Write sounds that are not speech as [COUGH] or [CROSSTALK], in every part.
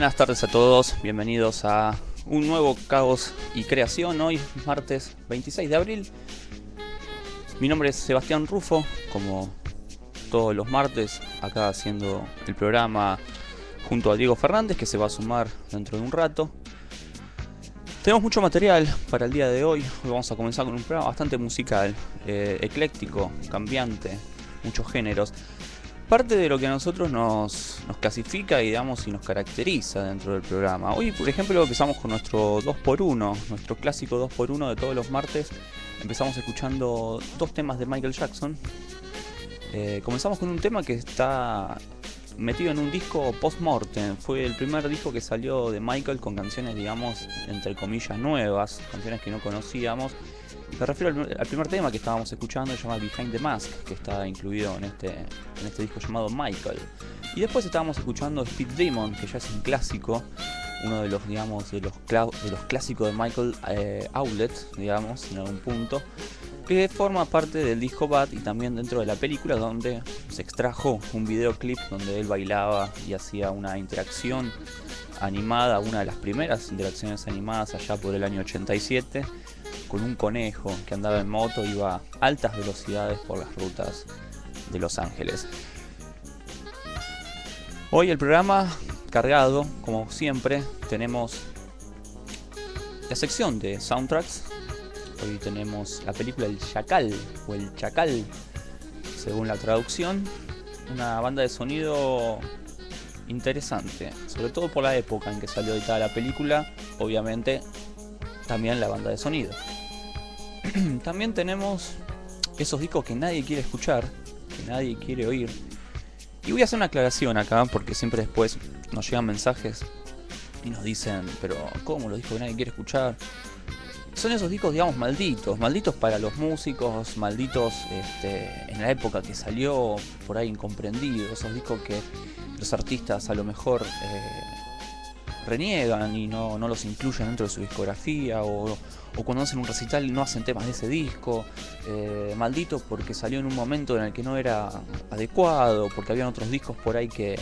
Buenas tardes a todos, bienvenidos a un nuevo Caos y Creación, hoy martes 26 de abril. Mi nombre es Sebastián Rufo, como todos los martes, acá haciendo el programa junto a Diego Fernández, que se va a sumar dentro de un rato. Tenemos mucho material para el día de hoy, hoy vamos a comenzar con un programa bastante musical, eh, ecléctico, cambiante, muchos géneros parte de lo que a nosotros nos, clasifica digamos, y nos caracteriza dentro del programa. Hoy, por ejemplo, empezamos con nuestro 2x1, nuestro clásico 2x1 de todos los martes. Empezamos escuchando dos temas de Michael Jackson. Eh, comenzamos con un tema que está metido en un disco post-mortem. Fue el primer disco que salió de Michael con canciones, digamos, entre comillas, nuevas, canciones que no conocíamos me refiero al, primer tema que estábamos escuchando, se llama Behind the Mask, que está incluido en este, en este disco llamado Michael. Y después estábamos escuchando Speed Demon, que ya es un clásico, uno de los, digamos, de los, clásicos de Michael eh, Outlet, digamos, en algún punto, que forma parte del disco Bad y también dentro de la película donde se extrajo un videoclip donde él bailaba y hacía una interacción animada, una de las primeras interacciones animadas allá por el año 87 con un conejo que andaba en moto, iba a altas velocidades por las rutas de Los Ángeles. Hoy el programa cargado, como siempre, tenemos la sección de soundtracks. Hoy tenemos la película El Chacal o El Chacal, según la traducción. Una banda de sonido interesante, sobre todo por la época en que salió editada la película, obviamente también la banda de sonido. [CLEARS THROAT] También tenemos esos discos que nadie quiere escuchar, que nadie quiere oír. Y voy a hacer una aclaración acá, porque siempre después nos llegan mensajes y nos dicen, pero ¿cómo los discos que nadie quiere escuchar? Son esos discos, digamos, malditos, malditos para los músicos, malditos este, en la época que salió, por ahí incomprendido, esos discos que los artistas a lo mejor eh, reniegan y no, no, los incluyen dentro de su discografía o, o cuando hacen un recital no hacen temas de ese disco, eh, maldito porque salió en un momento en el que no era adecuado, porque habían otros discos por ahí que,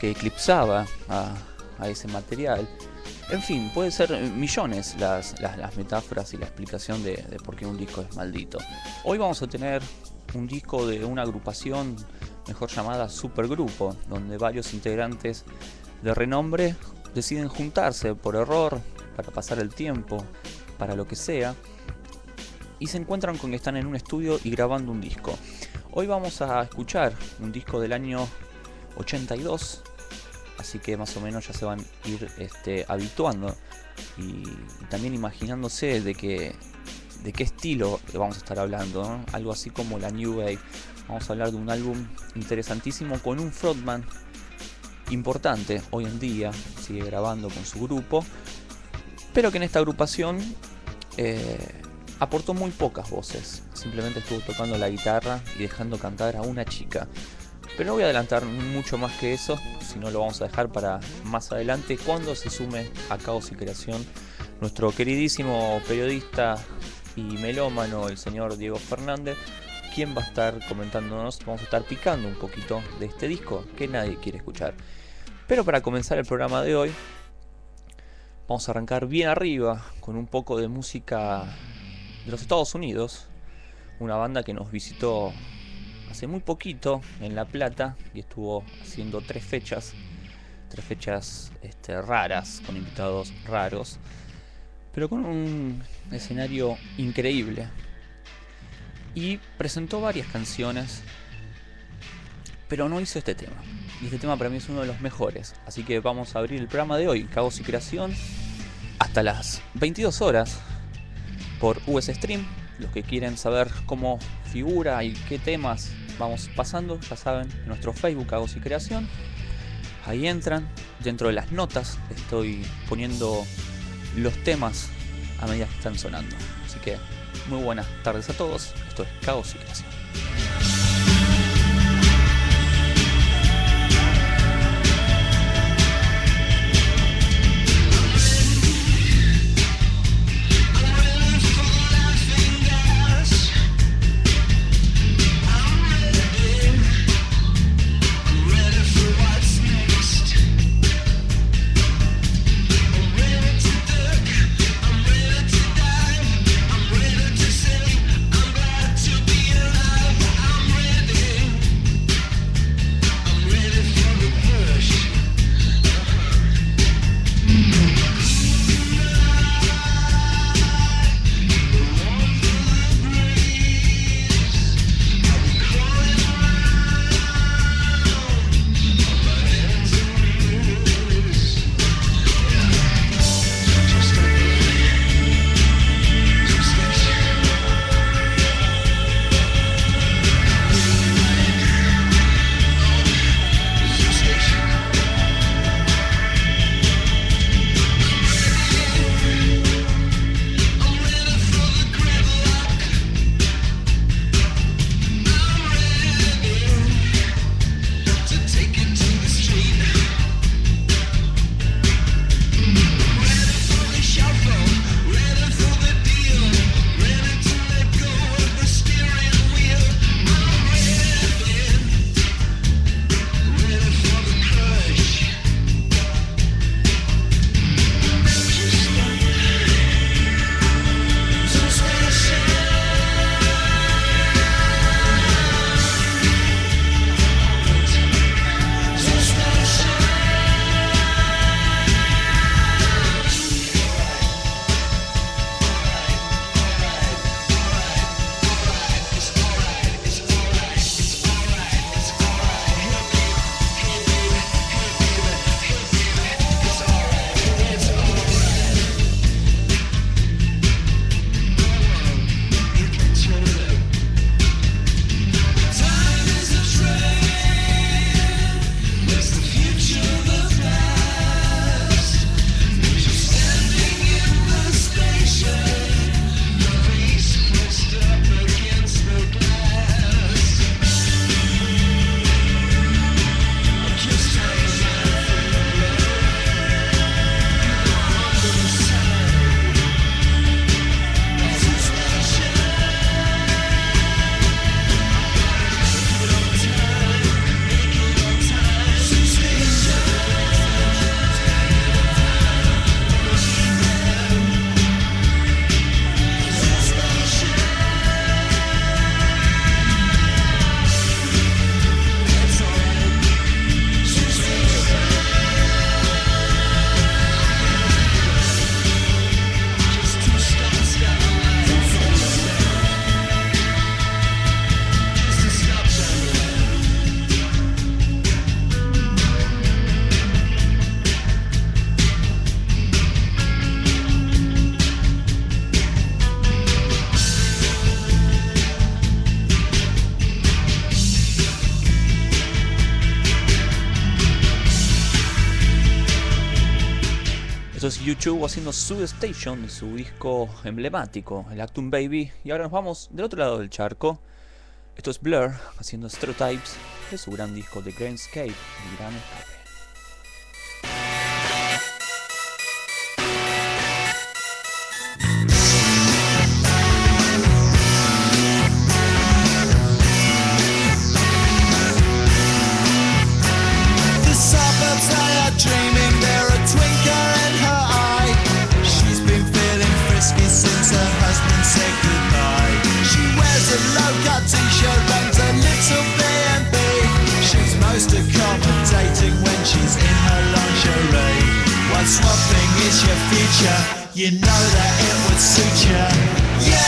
que eclipsaba a, ese material. En fin, puede ser millones las, las, metáforas y la explicación de, de, por qué un disco es maldito. Hoy vamos a tener un disco de una agrupación mejor llamada Supergrupo, donde varios integrantes de renombre deciden juntarse por error para pasar el tiempo, para lo que sea, y se encuentran con que están en un estudio y grabando un disco. Hoy vamos a escuchar un disco del año 82, así que más o menos ya se van a ir este, habituando y, también imaginándose de que de qué estilo vamos a estar hablando, algo así como la New Wave. Vamos a hablar de un álbum interesantísimo con un frontman importante hoy en día, sigue grabando con su grupo, pero que en esta agrupación eh, aportó muy pocas voces, simplemente estuvo tocando la guitarra y dejando cantar a una chica. Pero no voy a adelantar mucho más que eso, si no lo vamos a dejar para más adelante cuando se sume a Caos y Creación nuestro queridísimo periodista y melómano, el señor Diego Fernández, quien va a estar comentándonos, vamos a estar picando un poquito de este disco que nadie quiere escuchar. Pero para comenzar el programa de hoy, Vamos a arrancar bien arriba con un poco de música de los Estados Unidos. Una banda que nos visitó hace muy poquito en La Plata y estuvo haciendo tres fechas. Tres fechas este, raras, con invitados raros. Pero con un escenario increíble. Y presentó varias canciones. Pero no hizo este tema. Y este tema para mí es uno de los mejores. Así que vamos a abrir el programa de hoy, Caos y Creación, hasta las 22 horas por US Stream. Los que quieren saber cómo figura y qué temas vamos pasando, ya saben, en nuestro Facebook Caos y Creación. Ahí entran, dentro de las notas estoy poniendo los temas a medida que están sonando. Así que muy buenas tardes a todos. Esto es Caos y Creación. YouTube haciendo Sub Station, su disco emblemático, el Actum Baby. Y ahora nos vamos del otro lado del charco. Esto es Blur haciendo Stereotypes de su gran disco The Grandscape, el gran you know that it would suit you. Yes,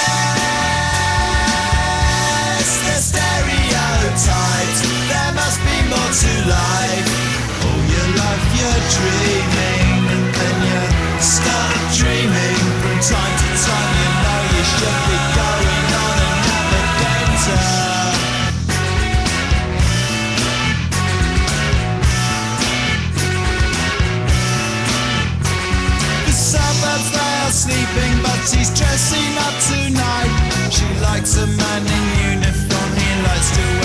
the stereotypes. There must be more to life. All your life you're dreaming, and then you start dreaming. From time, She's dressing up tonight. She likes a man in uniform. He likes to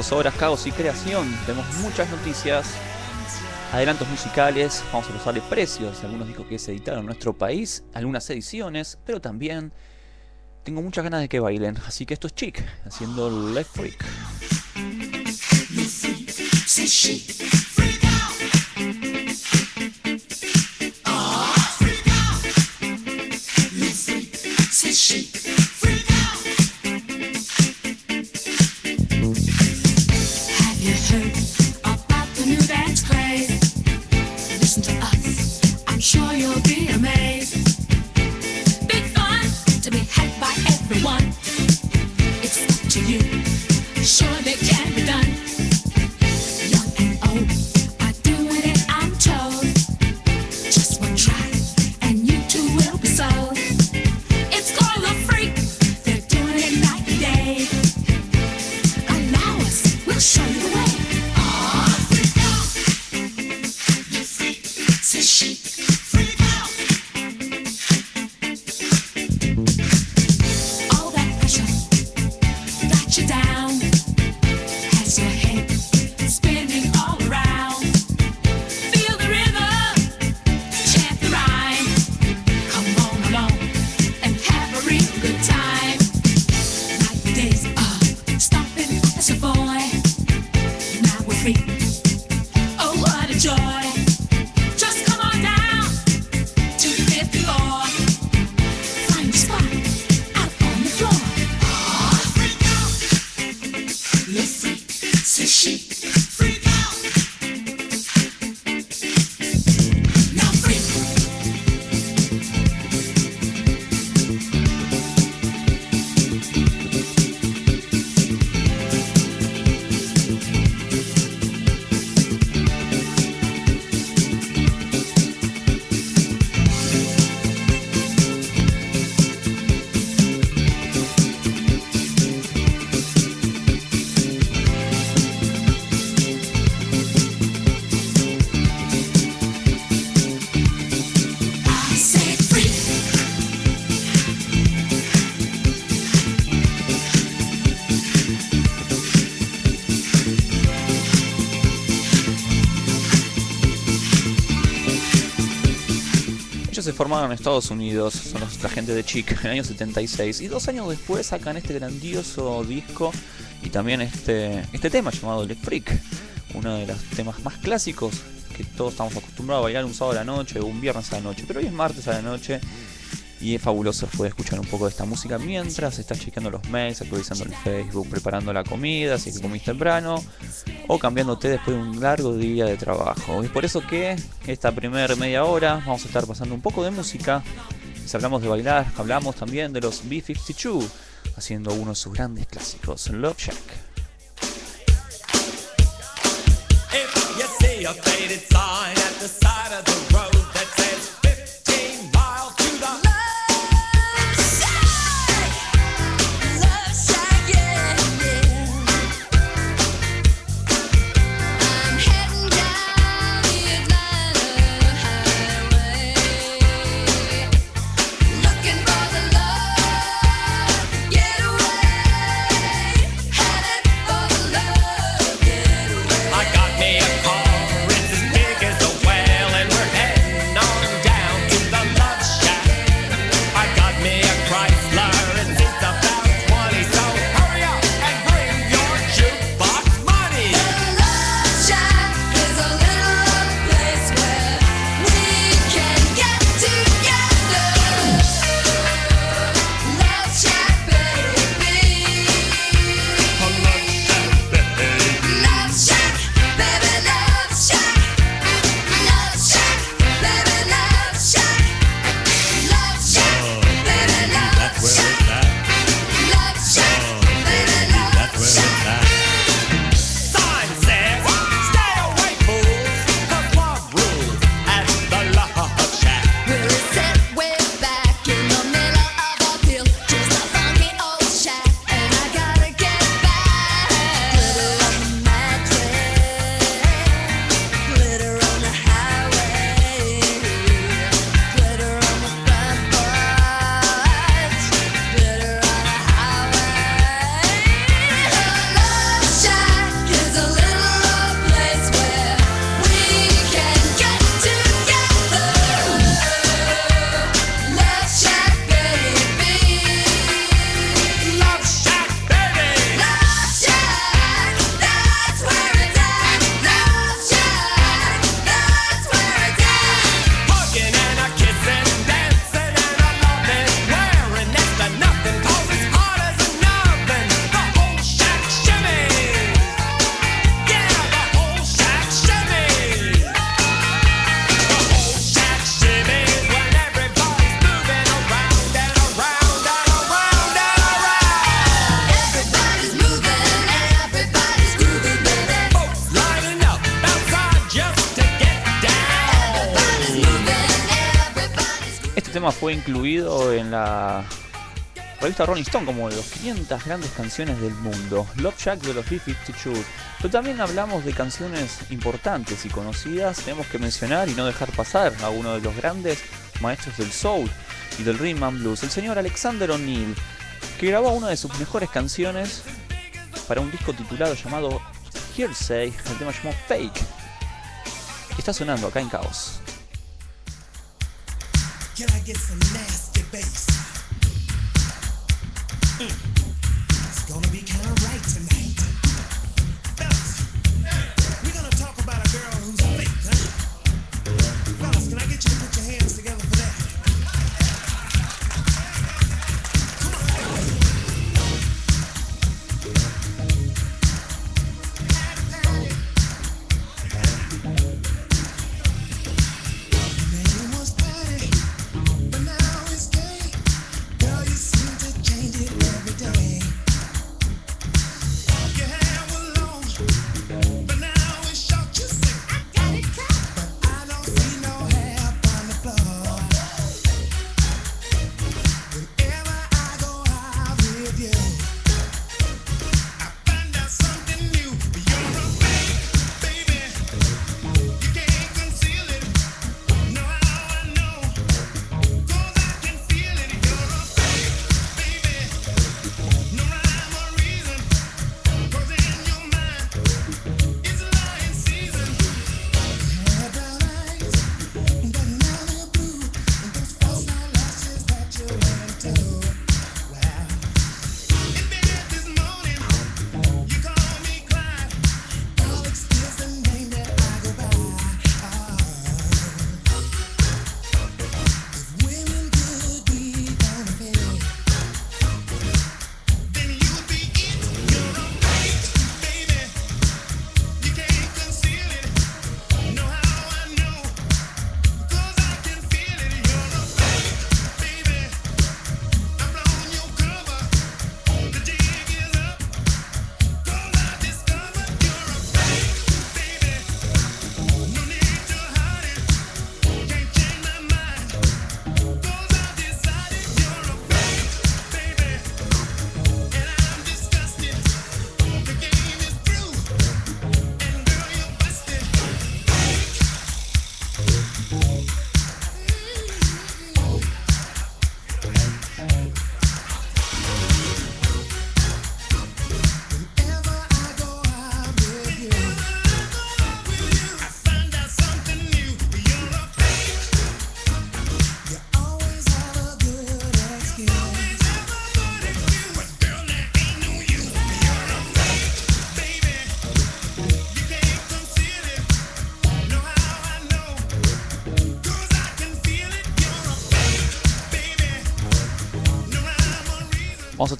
Hasta las 22 horas, caos y creación. Tenemos muchas noticias, adelantos musicales, vamos a precios de algunos discos que se editaron en nuestro país, algunas ediciones, pero también tengo muchas ganas de que bailen. Así que esto es Chic, haciendo Left Freak. Formaron en Estados Unidos, son los, la gente de Chic, en el año 76, y dos años después sacan este grandioso disco y también este, este tema llamado Electric Freak, uno de los temas más clásicos que todos estamos acostumbrados a bailar un sábado a la noche o un viernes a la noche, pero hoy es martes a la noche y es fabuloso poder escuchar un poco de esta música mientras estás chequeando los mails, actualizando el Facebook, preparando la comida, si es que comiste temprano, o cambiándote después de un largo día de trabajo. Y por eso que esta primera media hora vamos a estar pasando un poco de música. Si hablamos de bailar, hablamos también de los B-52, haciendo uno de sus grandes clásicos, Love Shack. Faded incluido en la revista Rolling Stone como de los 500 grandes canciones del mundo. Love Shack de los B-52. Pero también hablamos de canciones importantes y conocidas. Tenemos que mencionar y no dejar pasar a uno de los grandes maestros del soul y del rhythm and blues, el señor Alexander O'Neill, que grabó una de sus mejores canciones para un disco titulado llamado Hearsay, el tema llamado Fake. Y está sonando acá en Caos. Can I get some nasty bass? Mm. It's gonna be kinda right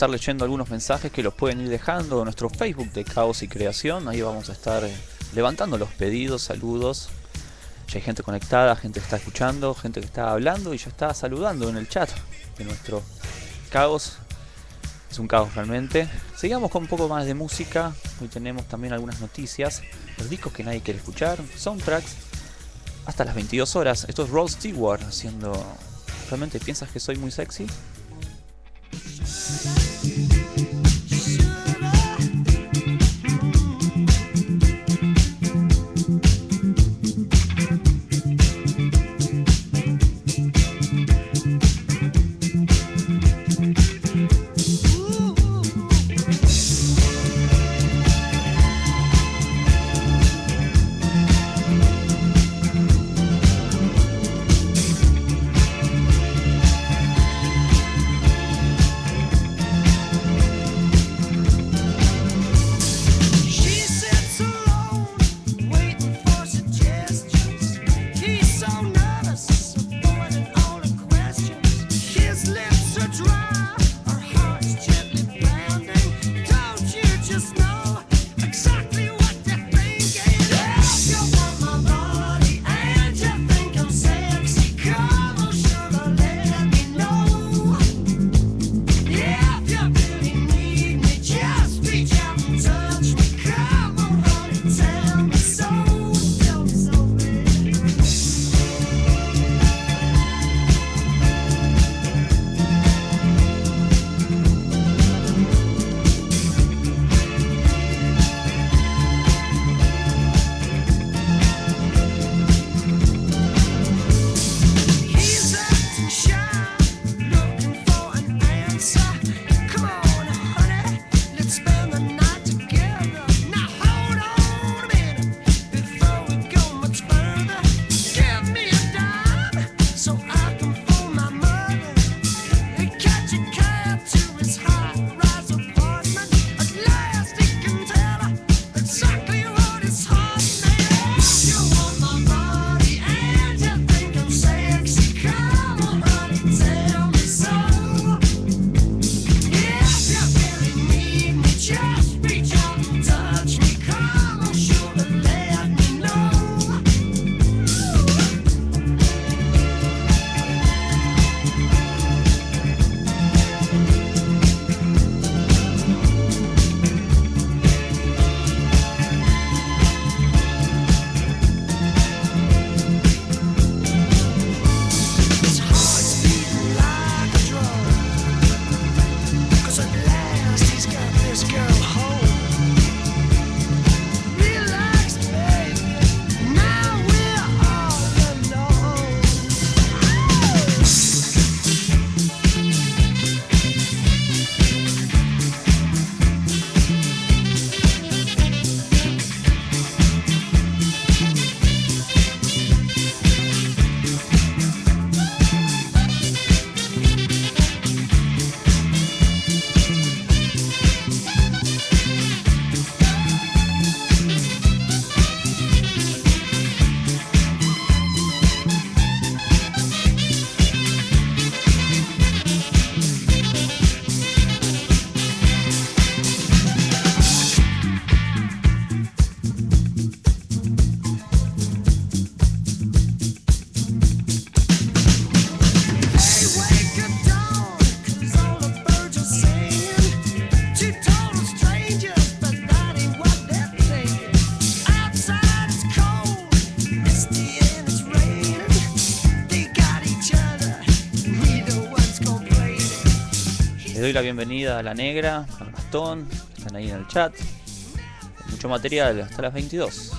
estar leyendo algunos mensajes que los pueden ir dejando en nuestro Facebook de Caos y Creación. Ahí vamos a estar eh, levantando los pedidos, saludos. Ya hay gente conectada, gente que está escuchando, gente que está hablando y ya está saludando en el chat de nuestro Caos. Es un caos realmente. Sigamos con un poco más de música. Hoy tenemos también algunas noticias. Los discos que nadie quiere escuchar. Soundtracks. Hasta las 22 horas. Esto es Rod Stewart haciendo... ¿Realmente piensas que soy muy sexy? よし! Bienvenida a la negra, al Gastón, están ahí en el chat. Mucho material, hasta las 22.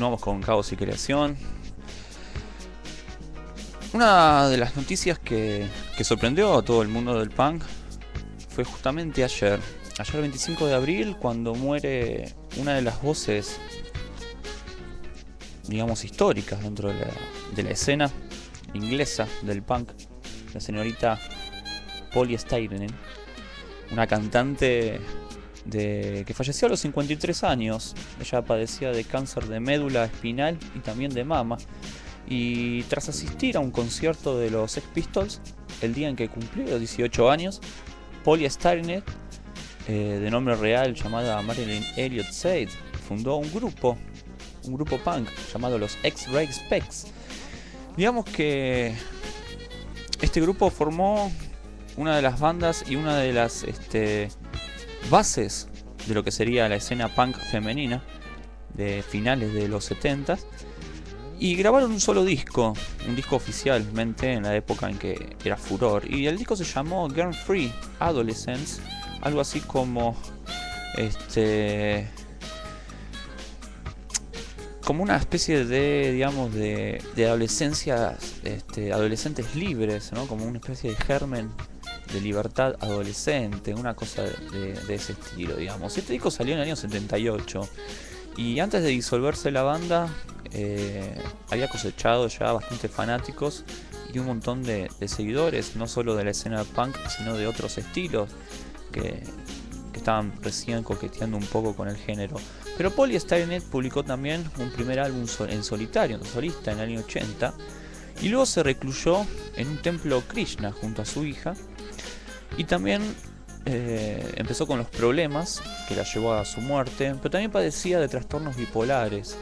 Continuamos con Caos y Creación. Una de las noticias que, que sorprendió a todo el mundo del punk fue justamente ayer. Ayer 25 de abril, cuando muere una de las voces, digamos, históricas dentro de la, de la escena inglesa del punk, la señorita Polly Steinman, una cantante de, que falleció a los 53 años. Ella padecía de cáncer de médula espinal y también de mama. Y tras asistir a un concierto de los Sex Pistols, el día en que cumplió 18 años, Polly Steinert, eh, de nombre real llamada Marilyn Elliot Said, fundó un grupo, un grupo punk llamado los X-Ray Specs. Digamos que este grupo formó una de las bandas y una de las este, bases de lo que sería la escena punk femenina de finales de los 70 y grabaron un solo disco, un disco oficialmente en la época en que era furor. Y el disco se llamó Girl Free Adolescence, algo así como este como una especie de digamos de, de adolescencia este, adolescentes libres, ¿no? Como una especie de germen de libertad adolescente, una cosa de, ese estilo, digamos. Este disco salió en el año 78 y antes de disolverse la banda eh, había cosechado ya bastantes fanáticos y un montón de, seguidores, no solo de la escena punk, sino de otros estilos que, estaban recién coqueteando un poco con el género. Pero Polly Steinert publicó también un primer álbum en solitario, en solista, en el año 80, y luego se recluyó en un templo Krishna junto a su hija, y también eh, empezó con los problemas que la llevó a su muerte, pero también padecía de trastornos bipolares.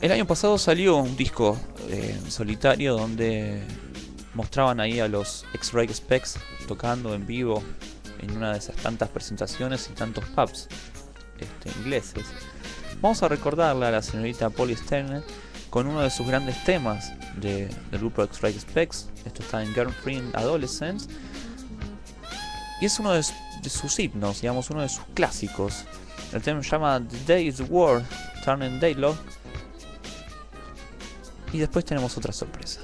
El año pasado salió un disco eh, solitario donde mostraban ahí a los X-Ray Specs tocando en vivo en una de esas tantas presentaciones y tantos pubs este, ingleses. Vamos a recordarla a la señorita Polly Sterner con uno de sus grandes temas de- del grupo X-Ray Specs. Esto está en Girlfriend Adolescence. Y es uno de, sus himnos, digamos, uno de sus clásicos. El tema se llama The Day is War, Turning Daylight. Y después tenemos otra sorpresa.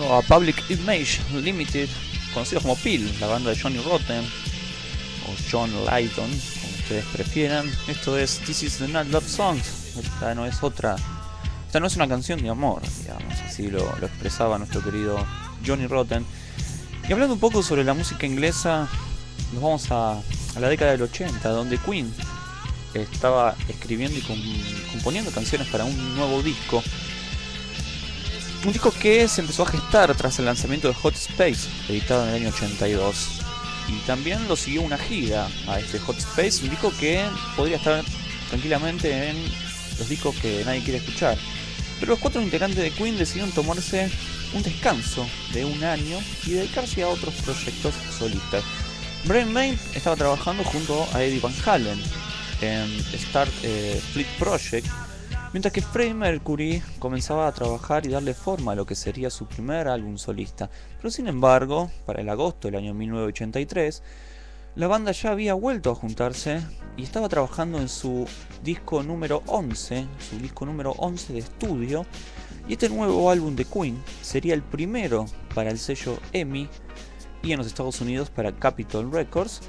A Public Image Limited, conocidos como PIL, la banda de Johnny Rotten, o John Lydon, como ustedes prefieran. Esto es This is the Not Love Song. Esta no es otra. Esta no es una canción de amor, digamos, así lo, expresaba nuestro querido Johnny Rotten. Y hablando un poco sobre la música inglesa, nos vamos a, la década del 80, donde Queen estaba escribiendo y com- componiendo canciones para un nuevo disco. Un disco que se empezó a gestar tras el lanzamiento de Hot Space, editado en el año 82. Y también lo siguió una gira a este Hot Space, un disco que podría estar tranquilamente en los discos que nadie quiere escuchar. Pero los cuatro integrantes de Queen decidieron tomarse un descanso de un año y dedicarse a otros proyectos solistas. Brian May estaba trabajando junto a Eddie Van Halen en Start eh, Fleet Project, mientras que Freddie Mercury comenzaba a trabajar y darle forma a lo que sería su primer álbum solista. Pero sin embargo, para el agosto del año 1983, la banda ya había vuelto a juntarse y estaba trabajando en su disco número 11, su disco número 11 de estudio, y este nuevo álbum de Queen sería el primero para el sello EMI y en los Estados Unidos para Capitol Records.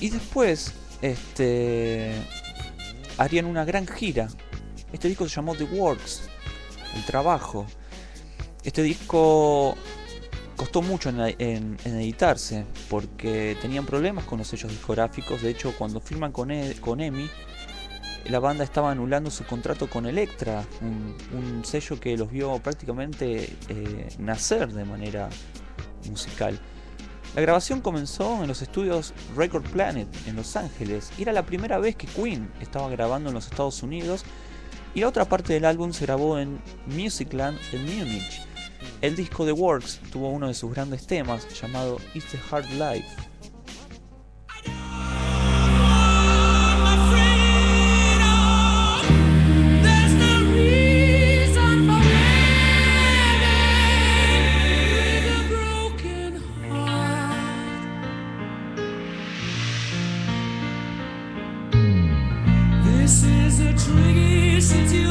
Y después, este, harían una gran gira. Este disco se llamó The Works, el trabajo. Este disco costó mucho en, editarse porque tenían problemas con los sellos discográficos. De hecho, cuando firman con, E- con EMI, la banda estaba anulando su contrato con Elektra, un, un sello que los vio prácticamente eh, nacer de manera musical. La grabación comenzó en los estudios Record Planet en Los Ángeles y era la primera vez que Queen estaba grabando en los Estados Unidos y la otra parte del álbum se grabó en Musicland en Múnich. El disco The Works tuvo uno de sus grandes temas llamado It's a Hard Life.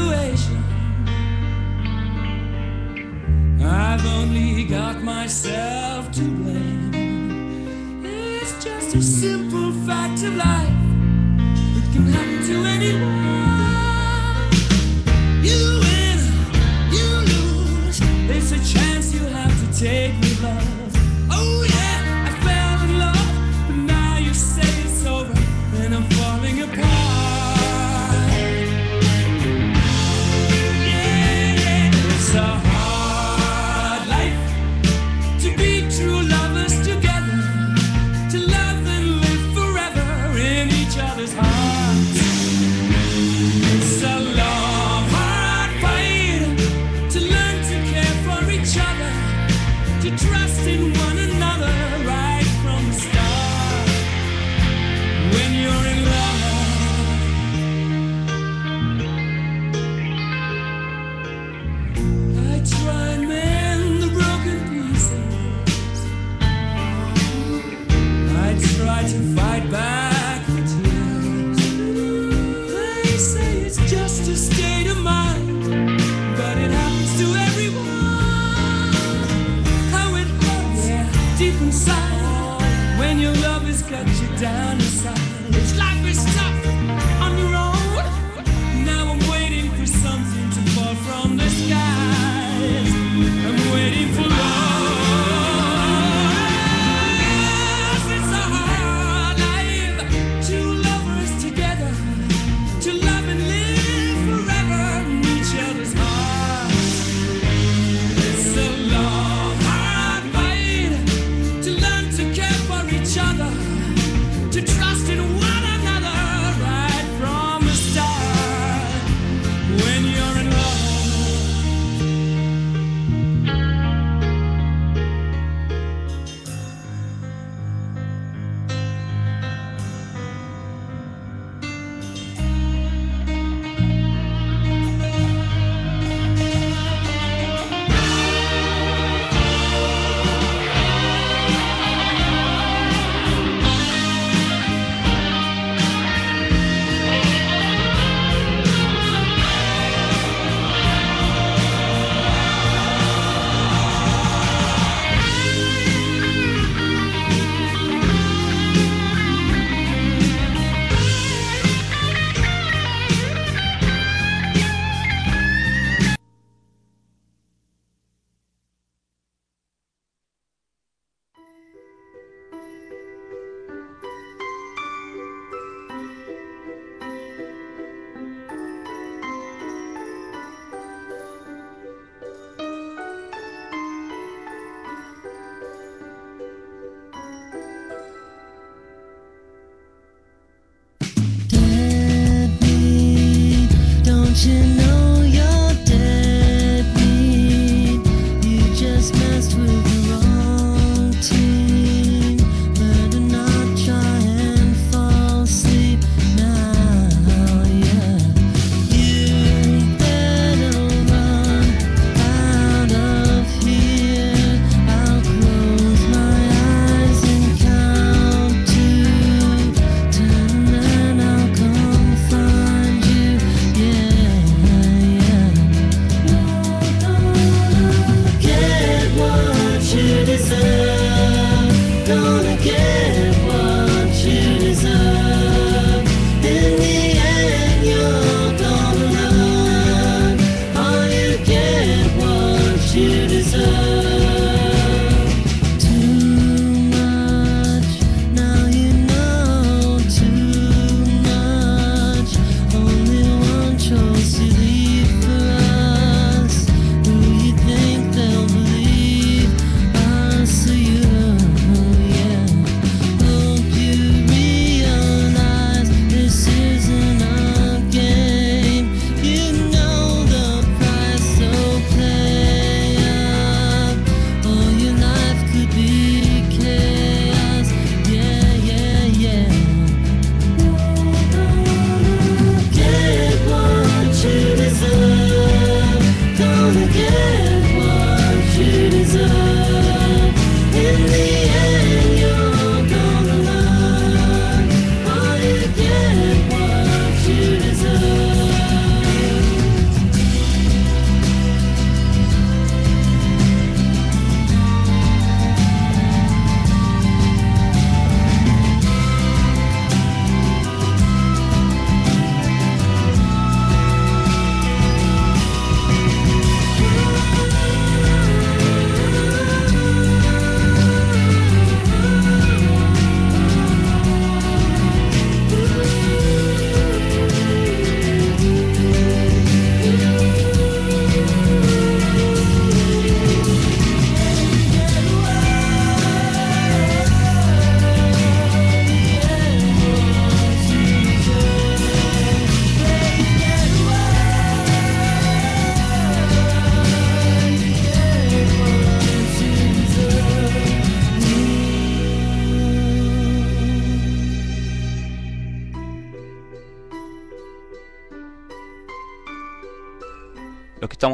Situation. I've only got myself to blame. It's just a simple fact of life. It can happen to anyone. You win, you lose. There's a chance you have to take down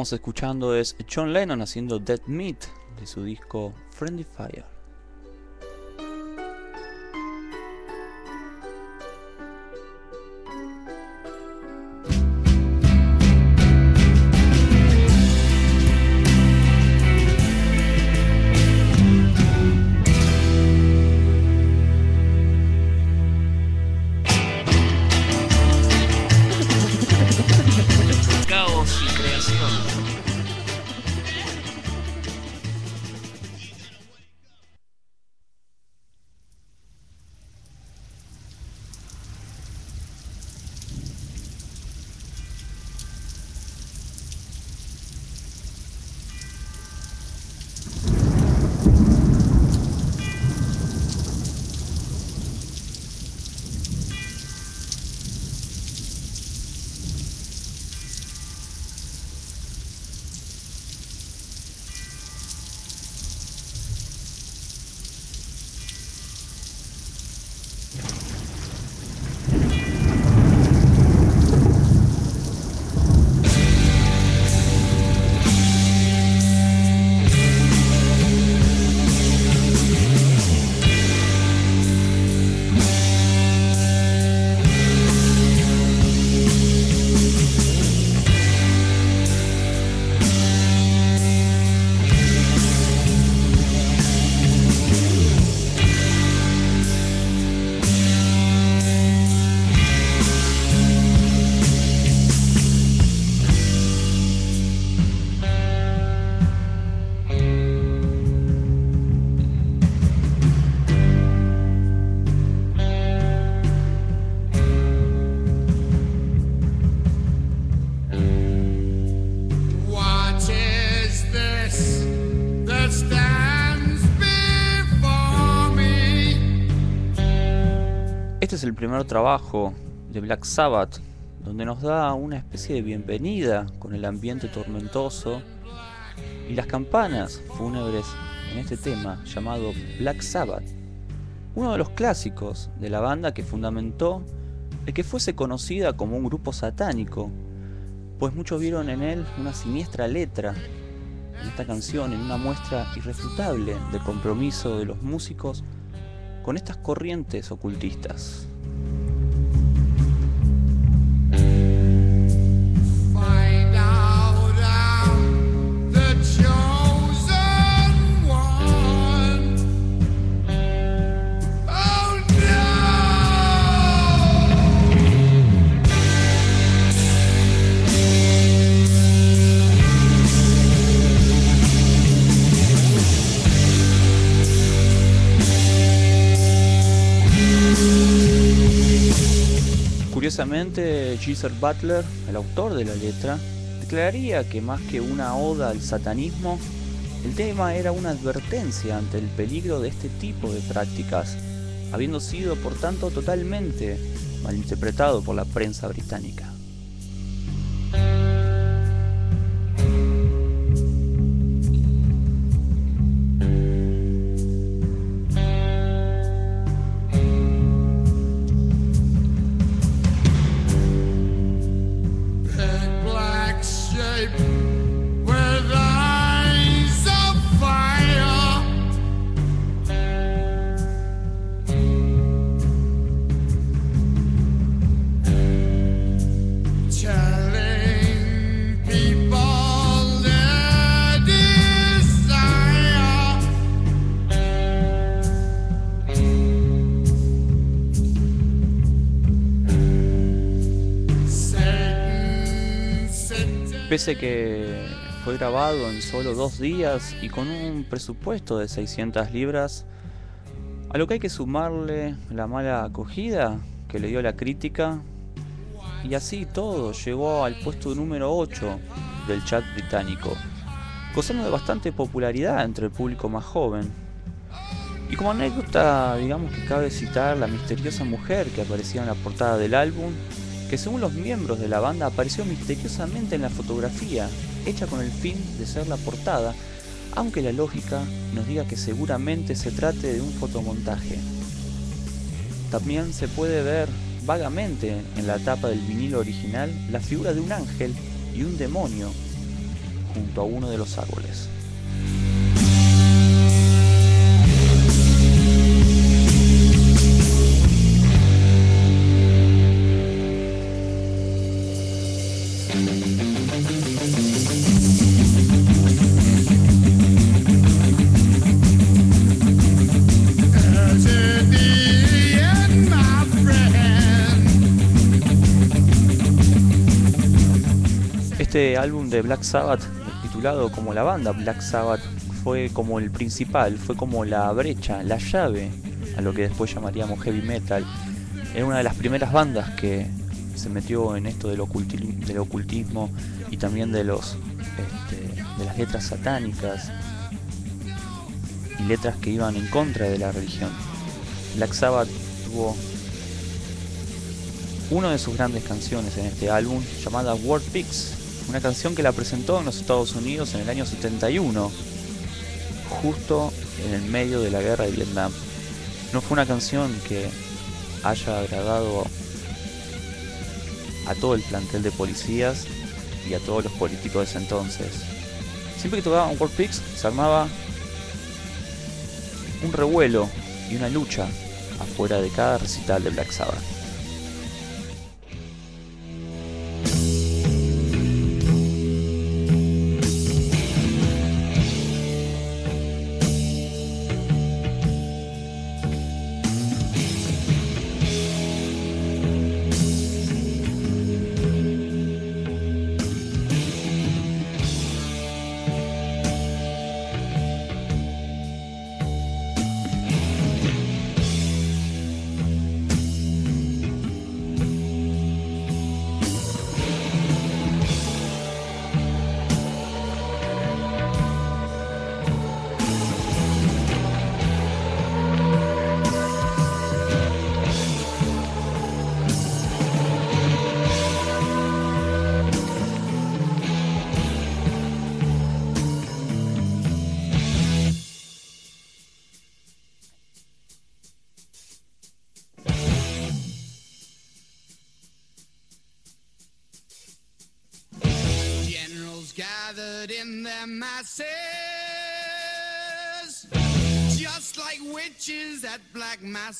estamos escuchando es John Lennon haciendo Dead Meat de su disco Friendly Fire. El primer trabajo de Black Sabbath, donde nos da una especie de bienvenida con el ambiente tormentoso y las campanas fúnebres en este tema llamado Black Sabbath, uno de los clásicos de la banda que fundamentó el que fuese conocida como un grupo satánico, pues muchos vieron en él una siniestra letra, en esta canción, en una muestra irrefutable del compromiso de los músicos con estas corrientes ocultistas. Geezer Butler, el autor de la letra, declararía que más que una oda al satanismo, el tema era una advertencia ante el peligro de este tipo de prácticas, habiendo sido por tanto totalmente malinterpretado por la prensa británica. Pese que fue grabado en solo dos días y con un presupuesto de 600 libras, a lo que hay que sumarle la mala acogida que le dio la crítica, y así todo llegó al puesto número 8 del chat británico, gozando de bastante popularidad entre el público más joven. Y como anécdota, digamos que cabe citar la misteriosa mujer que aparecía en la portada del álbum, que según los miembros de la banda apareció misteriosamente en la fotografía, hecha con el fin de ser la portada, aunque la lógica nos diga que seguramente se trate de un fotomontaje. También se puede ver vagamente en la tapa del vinilo original la figura de un ángel y un demonio, junto a uno de los árboles. Álbum de Black Sabbath, titulado como la banda Black Sabbath, fue como el principal, fue como la brecha, la llave a lo que después llamaríamos heavy metal. Era una de las primeras bandas que se metió en esto del, oculti- del ocultismo y también de los este, de las letras satánicas y letras que iban en contra de la religión. Black Sabbath tuvo una de sus grandes canciones en este álbum llamada War Pigs, una canción que la presentó en los Estados Unidos en el año 71, justo en el medio de la guerra de Vietnam. No fue una canción que haya agradado a todo el plantel de policías y a todos los políticos de ese entonces. Siempre que tocaban War Pigs se armaba un revuelo y una lucha afuera de cada recital de Black Sabbath.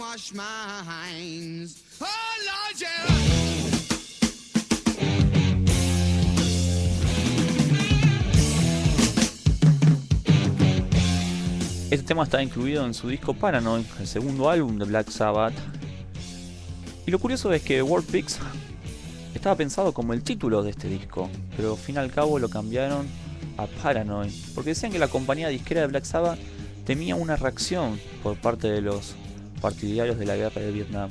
Oh. Este tema está incluido en su disco Paranoid, el segundo álbum de Black Sabbath. Y lo curioso es que War Pigs estaba pensado como el título de este disco, pero al fin y al cabo lo cambiaron a Paranoid, porque decían que la compañía disquera de Black Sabbath temía una reacción por parte de los partidarios de la guerra de Vietnam.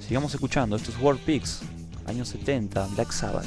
Sigamos escuchando, esto es War Pigs, años 70, Black Sabbath.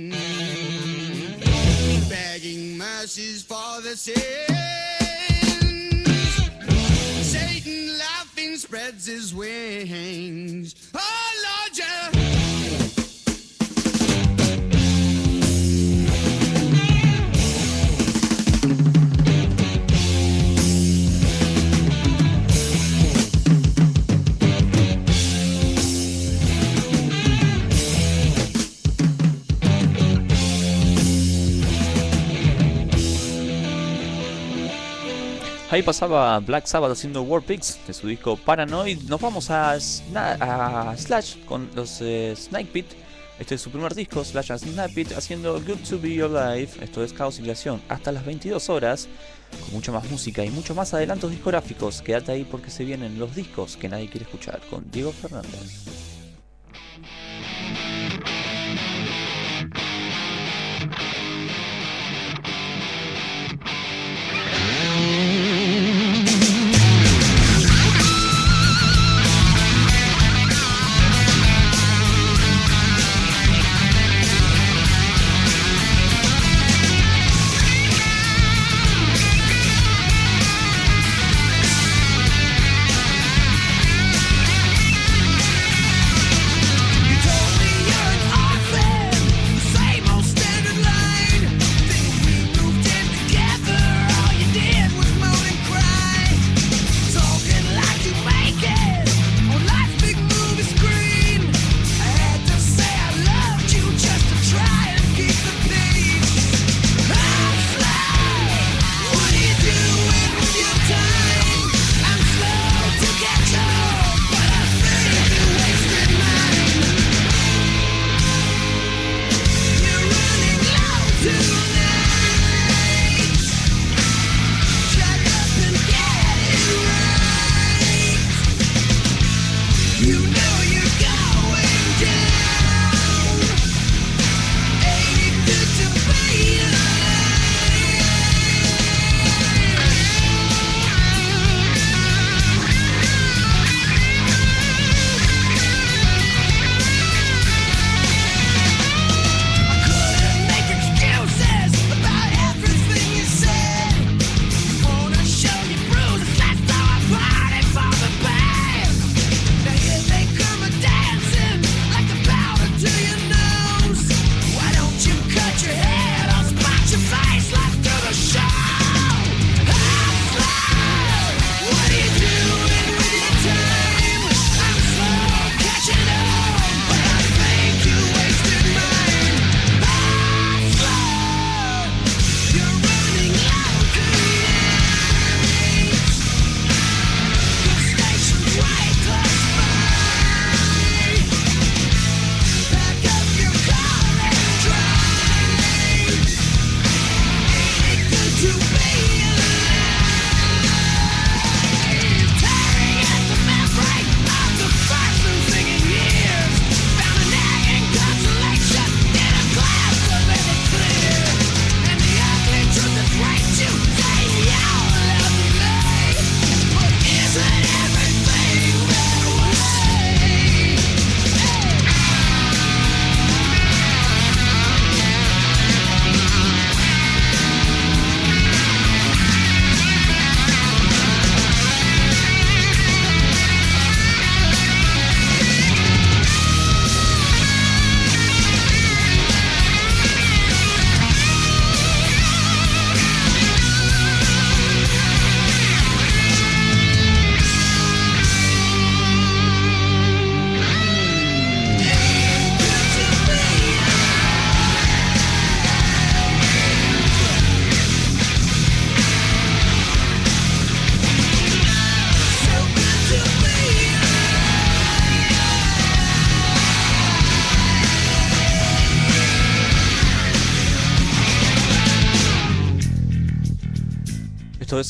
mercies for the sins. Satan laughing spreads his wings. Oh Ahí pasaba Black Sabbath haciendo War Pigs de su disco Paranoid. Nos vamos a, Slash con los eh, Snake. Este es su primer disco, Slash and Snake Pit, haciendo Good to Be Life. Esto es Caos y. Hasta las 22 horas, con mucha más música y mucho más adelantos discográficos. Quédate ahí porque se vienen los discos que nadie quiere escuchar con Diego Fernández.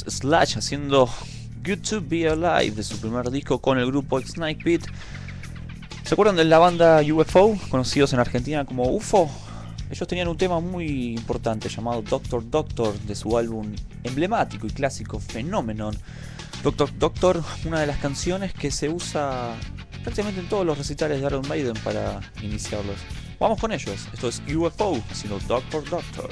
Slash haciendo Good to Be Alive de su primer disco con el grupo Snake Pit. ¿Se acuerdan de la banda UFO, conocidos en Argentina como UFO? Ellos tenían un tema muy importante llamado Doctor Doctor de su álbum emblemático y clásico Phenomenon. Doctor Doctor, una de las canciones que se usa prácticamente en todos los recitales de Iron Maiden para iniciarlos. Vamos con ellos. Esto es UFO haciendo Doctor. Doctor,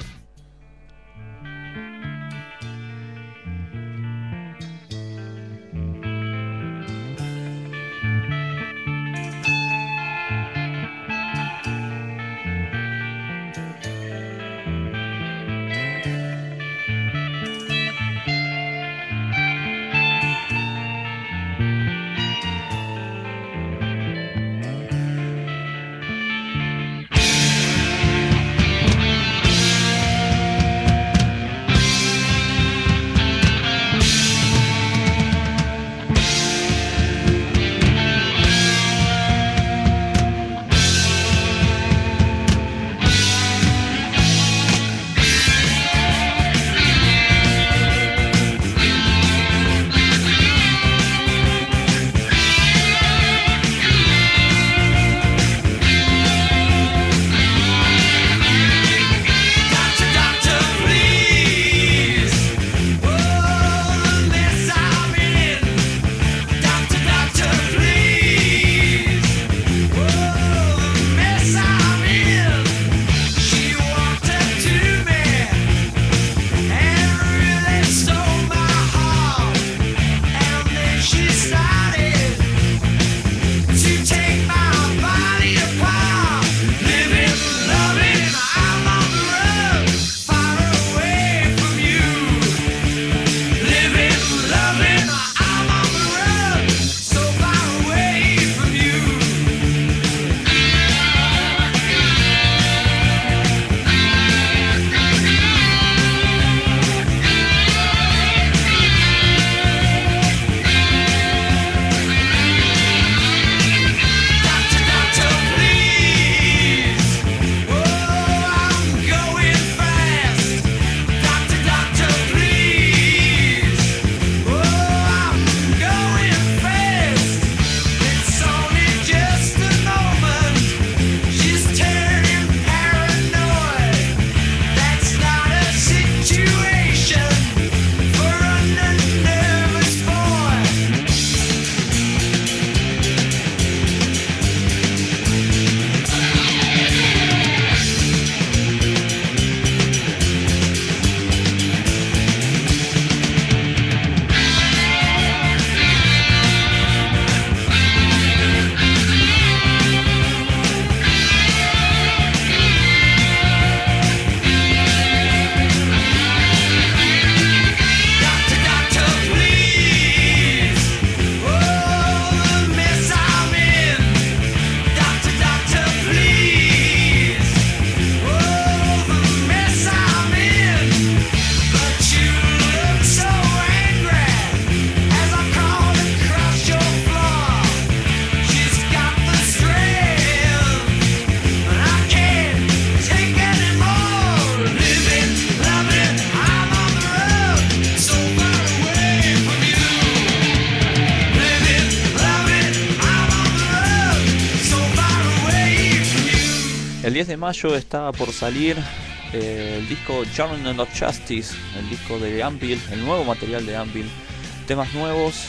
El 10 de mayo está por salir eh, el disco Journal of Justice, el disco de Anvil, el nuevo material de Anvil. Temas nuevos,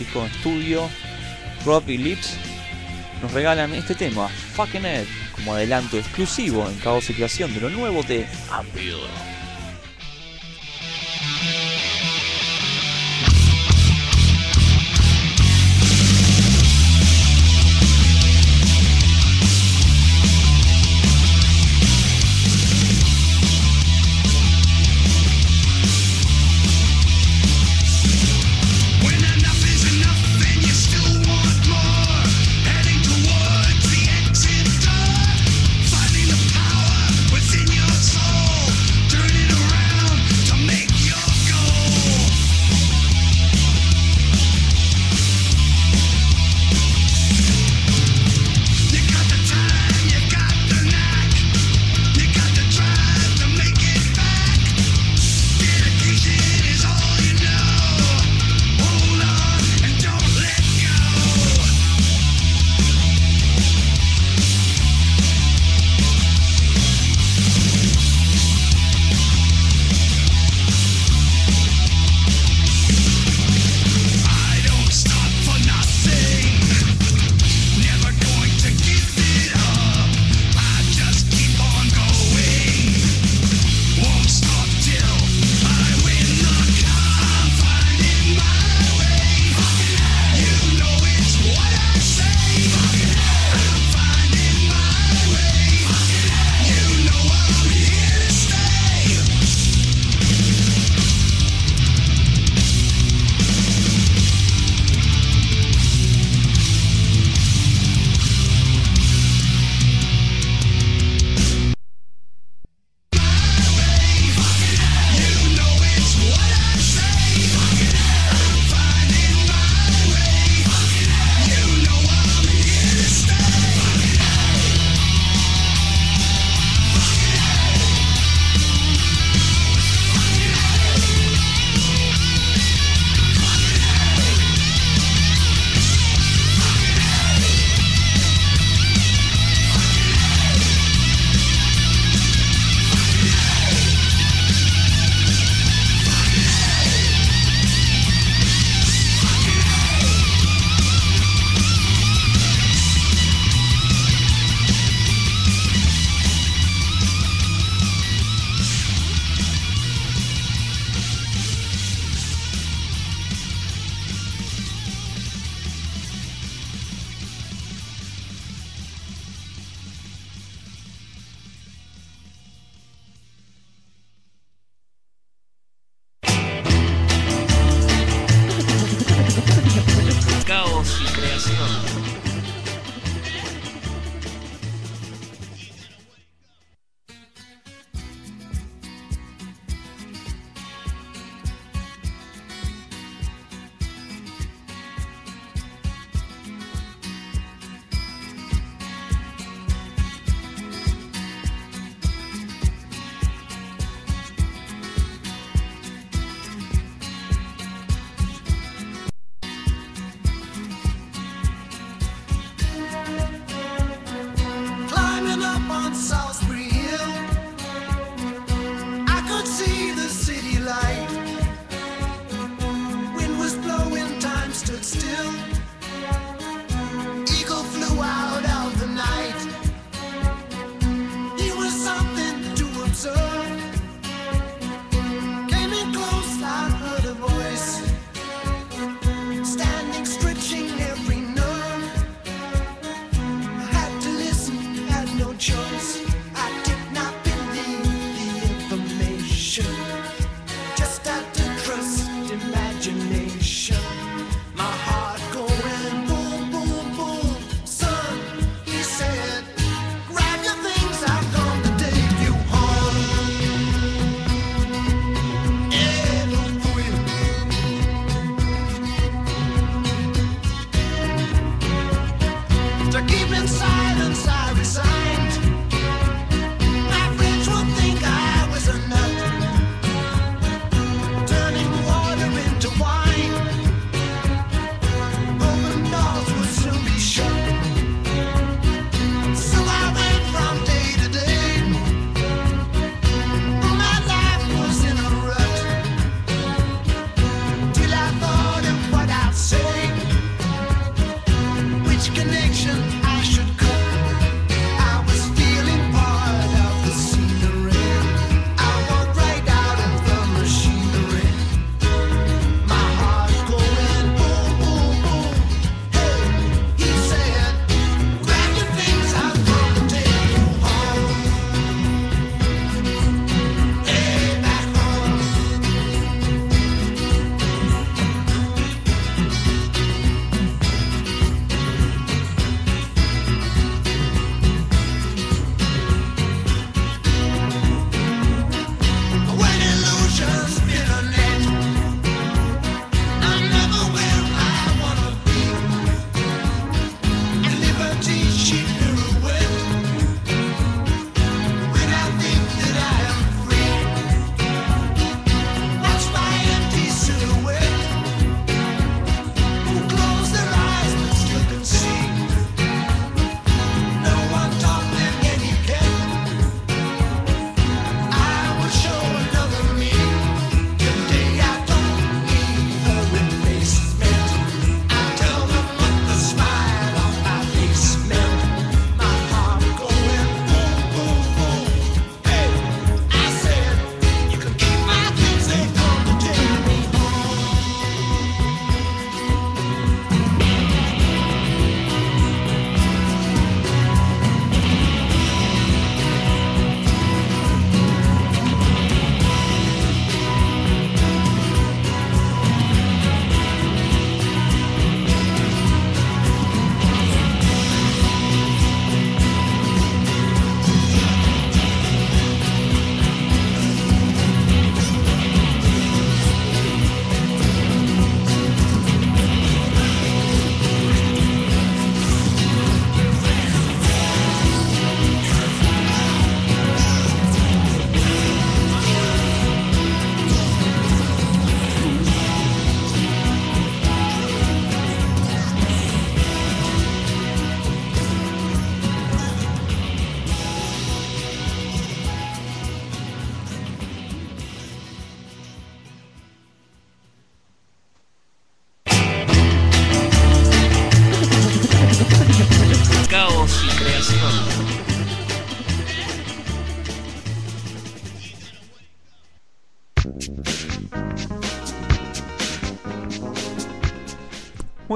disco en estudio. Rob Lips nos regalan este tema, Fucking Ed, como adelanto exclusivo en y Creación de lo nuevo de Anvil.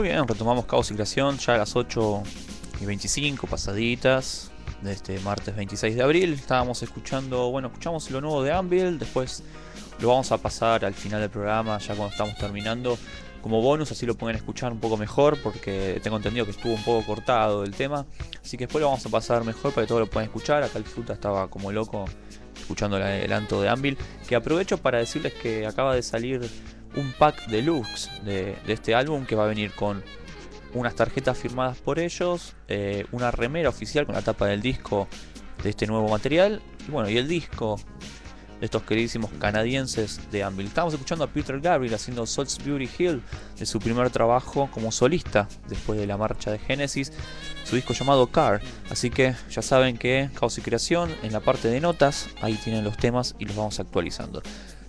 Bien, retomamos Caos y Creación ya a las 8 y 25 pasaditas de este martes 26 de abril. Estábamos escuchando, bueno, escuchamos lo nuevo de Anvil, después lo vamos a pasar al final del programa, ya cuando estamos terminando, como bonus, así lo pueden escuchar un poco mejor, porque tengo entendido que estuvo un poco cortado el tema. Así que después lo vamos a pasar mejor para que todos lo puedan escuchar. Acá el Fruta estaba como loco escuchando el adelanto de Anvil. Que aprovecho para decirles que acaba de salir un pack deluxe de, de este álbum que va a venir con unas tarjetas firmadas por ellos, eh, una remera oficial con la tapa del disco de este nuevo material y bueno, y el disco de estos queridísimos canadienses de Anvil. Estamos escuchando a Peter Gabriel haciendo Salt's Beauty Hill de su primer trabajo como solista después de la marcha de Genesis, su disco llamado Car. Así que ya saben que Caos y Creación en la parte de notas, ahí tienen los temas y los vamos actualizando.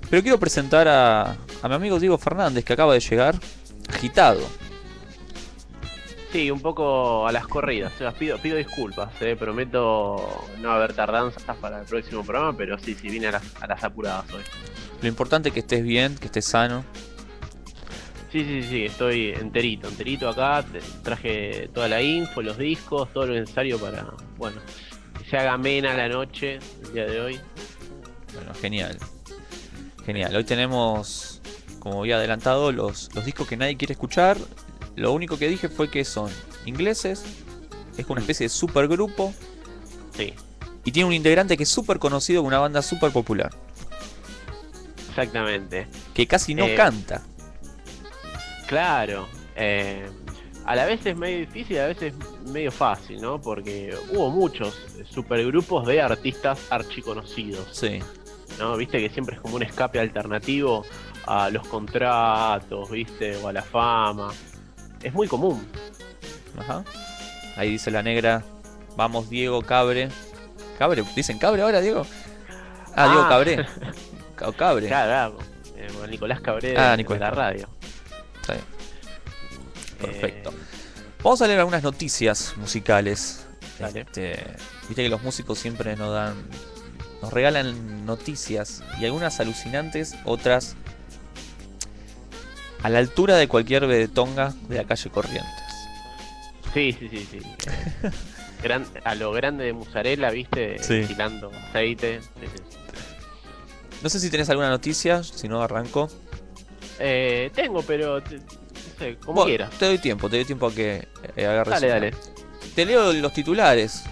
Pero quiero presentar a, a mi amigo Diego Fernández que acaba de llegar agitado. Sí, un poco a las corridas. Sebas, pido, pido disculpas, eh, prometo no haber tardanzas para el próximo programa, pero sí, sí, vine a las, a las apuradas hoy. Lo importante es que estés bien, que estés sano. Sí, sí, sí, estoy enterito, enterito acá. Traje toda la info, los discos, todo lo necesario para, bueno, que se haga amena la noche el día de hoy. Bueno, genial. Genial. Hoy tenemos, como había adelantado, los, los discos que nadie quiere escuchar. Lo único que dije fue que son ingleses. Es una especie de supergrupo. Sí, Y tiene un integrante que es súper conocido con una banda súper popular. exactamente. Que casi no Eh, canta. Claro. eh, a la vez es medio difícil, a veces medio fácil, ¿no? Porque hubo muchos supergrupos de artistas archiconocidos. Sí. ¿No? Viste que siempre es como un escape alternativo a los contratos, ¿viste? O a la fama. Es muy común. Ajá. Ahí dice la negra. Vamos, Diego Cabre. ¿Cabre? ¿Dicen Cabre ahora, Diego? Ah, Diego Ah. Cabré. Ca- [LAUGHS] Cabre. Claro, eh, Nicolás Cabrera Ah, de, Nicolás la Cabré. radio. Está bien. Perfecto. Eh, Vamos a leer algunas noticias musicales. Este, Viste que los músicos siempre nos dan. Nos regalan noticias. Y algunas alucinantes, otras. A la altura de cualquier vedetonga de la calle Corrientes. sí, sí, sí, sí. [LAUGHS] Gran- a lo grande de mozzarella, ¿viste? Sí. Aceite. Sí, sí, sí. No sé si tenés alguna noticia, si no arranco. Eh, tengo, pero te- no sé, como Bueno, quieras. Te doy tiempo, te doy tiempo a que eh, agarres. Dale, una. dale. Te leo los titulares.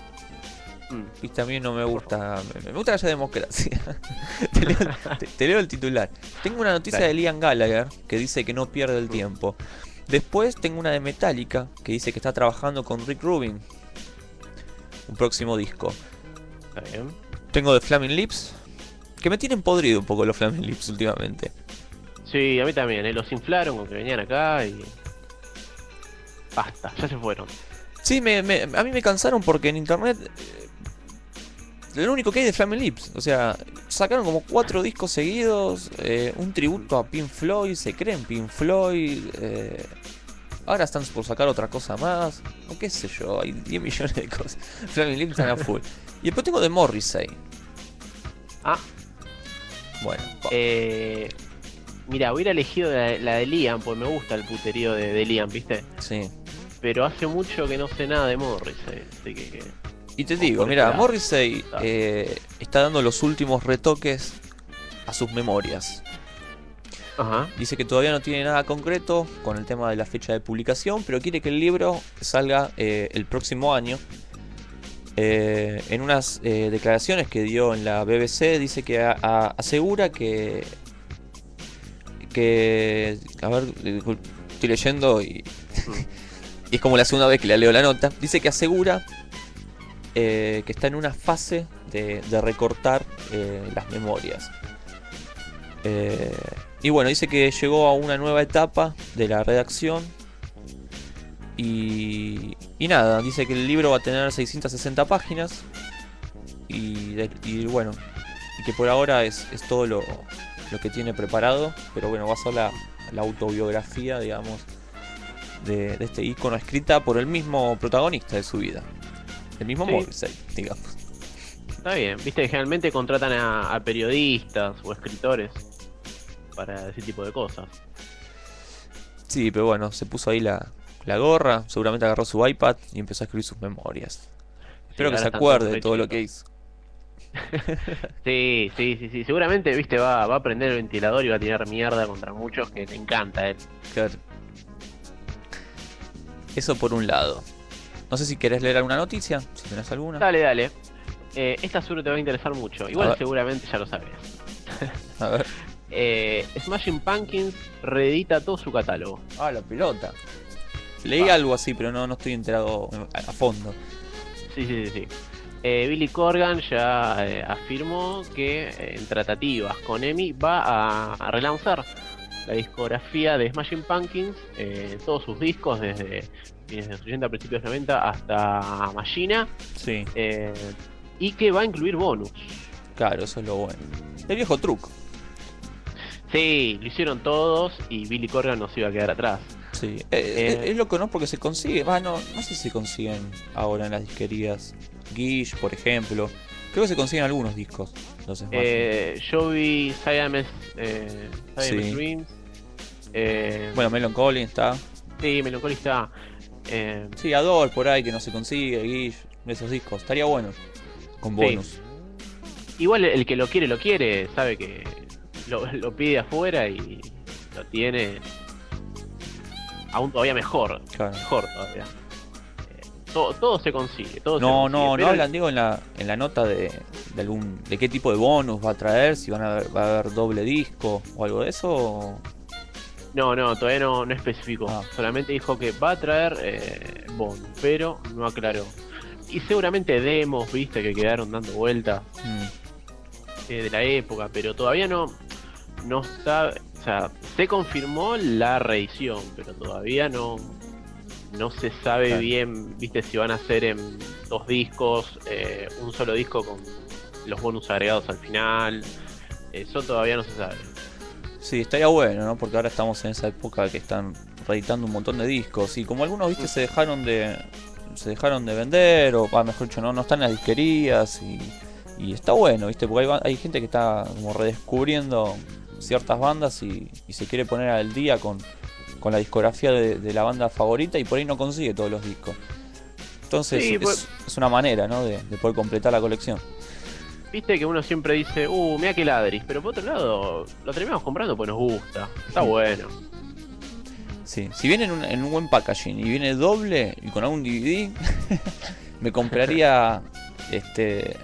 Mm. A mí no me gusta. Me, me gusta que haya democracia. [LAUGHS] te, leo, te- te leo el titular. Tengo una noticia Dale. de Liam Gallagher que dice que no pierde el tiempo. Después tengo una de Metallica que dice que está trabajando con Rick Rubin. Un próximo disco. Está bien. Tengo de Flaming Lips. Que me tienen podrido un poco los Flaming Lips últimamente. Sí, a mí también, ¿eh? los inflaron con que venían acá y. Basta, ya se fueron. Sí, me, me- a mí me cansaron porque en internet. Lo único que hay de Flaming Lips. O sea, sacaron como cuatro discos seguidos. eh, un tributo a Pink Floyd. Se creen Pink Floyd. eh, ahora están por sacar otra cosa más. O qué sé yo. Hay 10 [LAUGHS] millones de cosas. Flaming Lips están a full. Y después tengo de Morrissey. Ah, Bueno, eh. Mira, hubiera elegido la, la de Liam, porque me gusta el puterío de, de Liam, ¿viste? sí. Pero hace mucho que no sé nada de Morris, eh, así que. que- Y te digo, mira. Morrissey eh, está dando los últimos retoques a sus memorias. Ajá. Dice que todavía no tiene nada concreto con el tema de la fecha de publicación, pero quiere que el libro salga eh, el próximo año. Eh, en unas declaraciones que dio en la BBC dice que a- a- asegura que que a ver estoy leyendo y, [LAUGHS] y es como la segunda vez que le leo la nota dice que asegura eh, que está en una fase de, recortar eh, las memorias eh, y bueno, dice que llegó a una nueva etapa de la redacción. Y, nada, dice que el libro va a tener 660 páginas. Y, bueno, y que por ahora es, todo lo, que tiene preparado. Pero bueno, va a ser la, autobiografía, digamos, de este icono escrita por el mismo protagonista de su vida. El mismo Sí. Morrissey, digamos. Está bien, viste generalmente contratan a, a periodistas o escritores para ese tipo de cosas. Sí, pero bueno, se puso ahí la, la gorra, seguramente agarró su iPad y empezó a escribir sus memorias. Espero que se acuerde de todo lo que hizo. [LAUGHS] Sí, sí, sí, sí. Seguramente, viste, va, va a prender el ventilador y va a tirar mierda contra muchos que le encanta a él. Claro. Eso por un lado. No sé si querés leer alguna noticia, si tenés alguna. Dale, dale. Eh, esta seguro te va a interesar mucho. Igual seguramente ya lo sabes. [LAUGHS] A ver. Eh, Smashing Pumpkins reedita todo su catálogo. Ah, la pelota. Leí Ah. algo así, pero no, no estoy enterado a, a fondo. Sí, sí, sí, sí. Eh, Billy Corgan ya eh, afirmó que eh, en tratativas con EMI va a, a relanzar la discografía de Smashing Pumpkins, eh, todos sus discos desde fines de los 80, principios de los 90 hasta Machina, Sí, eh, y que va a incluir bonus. claro, eso es lo bueno. El viejo truco. Sí, lo hicieron todos y Billy Corgan no se iba a quedar atrás. Sí. Eh, Eh. es, es loco, ¿no? Porque se consigue. Ah, no, no sé si se consiguen ahora en las disquerías. Gish, por ejemplo. Creo que se consiguen algunos discos. Los. Eh, yo vi Siamese, eh, Siamese Sí. Dreams. Eh, Bueno, Melon Collins está. sí, Melancholy está. Eh, Sí, Ador por ahí que no se consigue, Gish, esos discos. Estaría bueno. Con Sí. bonus. Igual el que lo quiere, lo quiere, sabe que lo, lo pide afuera y lo tiene aún todavía mejor, Claro. mejor todavía. Eh, todo, todo se consigue, todo se No, consigue, no, no hablan, digo, en la, en la nota de, de algún de qué tipo de bonus va a traer, si van a va a haber doble disco o algo de eso. No, no, todavía no, no especificó. Ah. Solamente dijo que va a traer eh, bonus, pero no aclaró. Y seguramente demos, viste, que quedaron dando vueltas Mm, eh, de la época, pero todavía no, no está, o sea, se confirmó la reedición, pero todavía no, no se sabe Claro. bien, viste, si van a hacer en dos discos, eh, un solo disco con los bonus agregados al final, eso todavía no se sabe. Sí, estaría bueno, ¿no? Porque ahora estamos en esa época que están reeditando un montón de discos. Y como algunos, viste, se dejaron de. se dejaron de vender, o ah, mejor dicho, no, no están en las disquerías y. y está bueno, viste, porque hay, hay gente que está como redescubriendo ciertas bandas y, y se quiere poner al día con, con la discografía de, de la banda favorita y por ahí no consigue todos los discos. Entonces Sí, es, pues- es una manera, ¿no? De, de poder completar la colección. Viste que uno siempre dice, uh, mira que ladris, pero por otro lado, lo terminamos comprando porque nos gusta, está bueno. Sí, si viene en un, en un buen packaging y viene doble y con algún DVD, [LAUGHS] me compraría [LAUGHS] Este.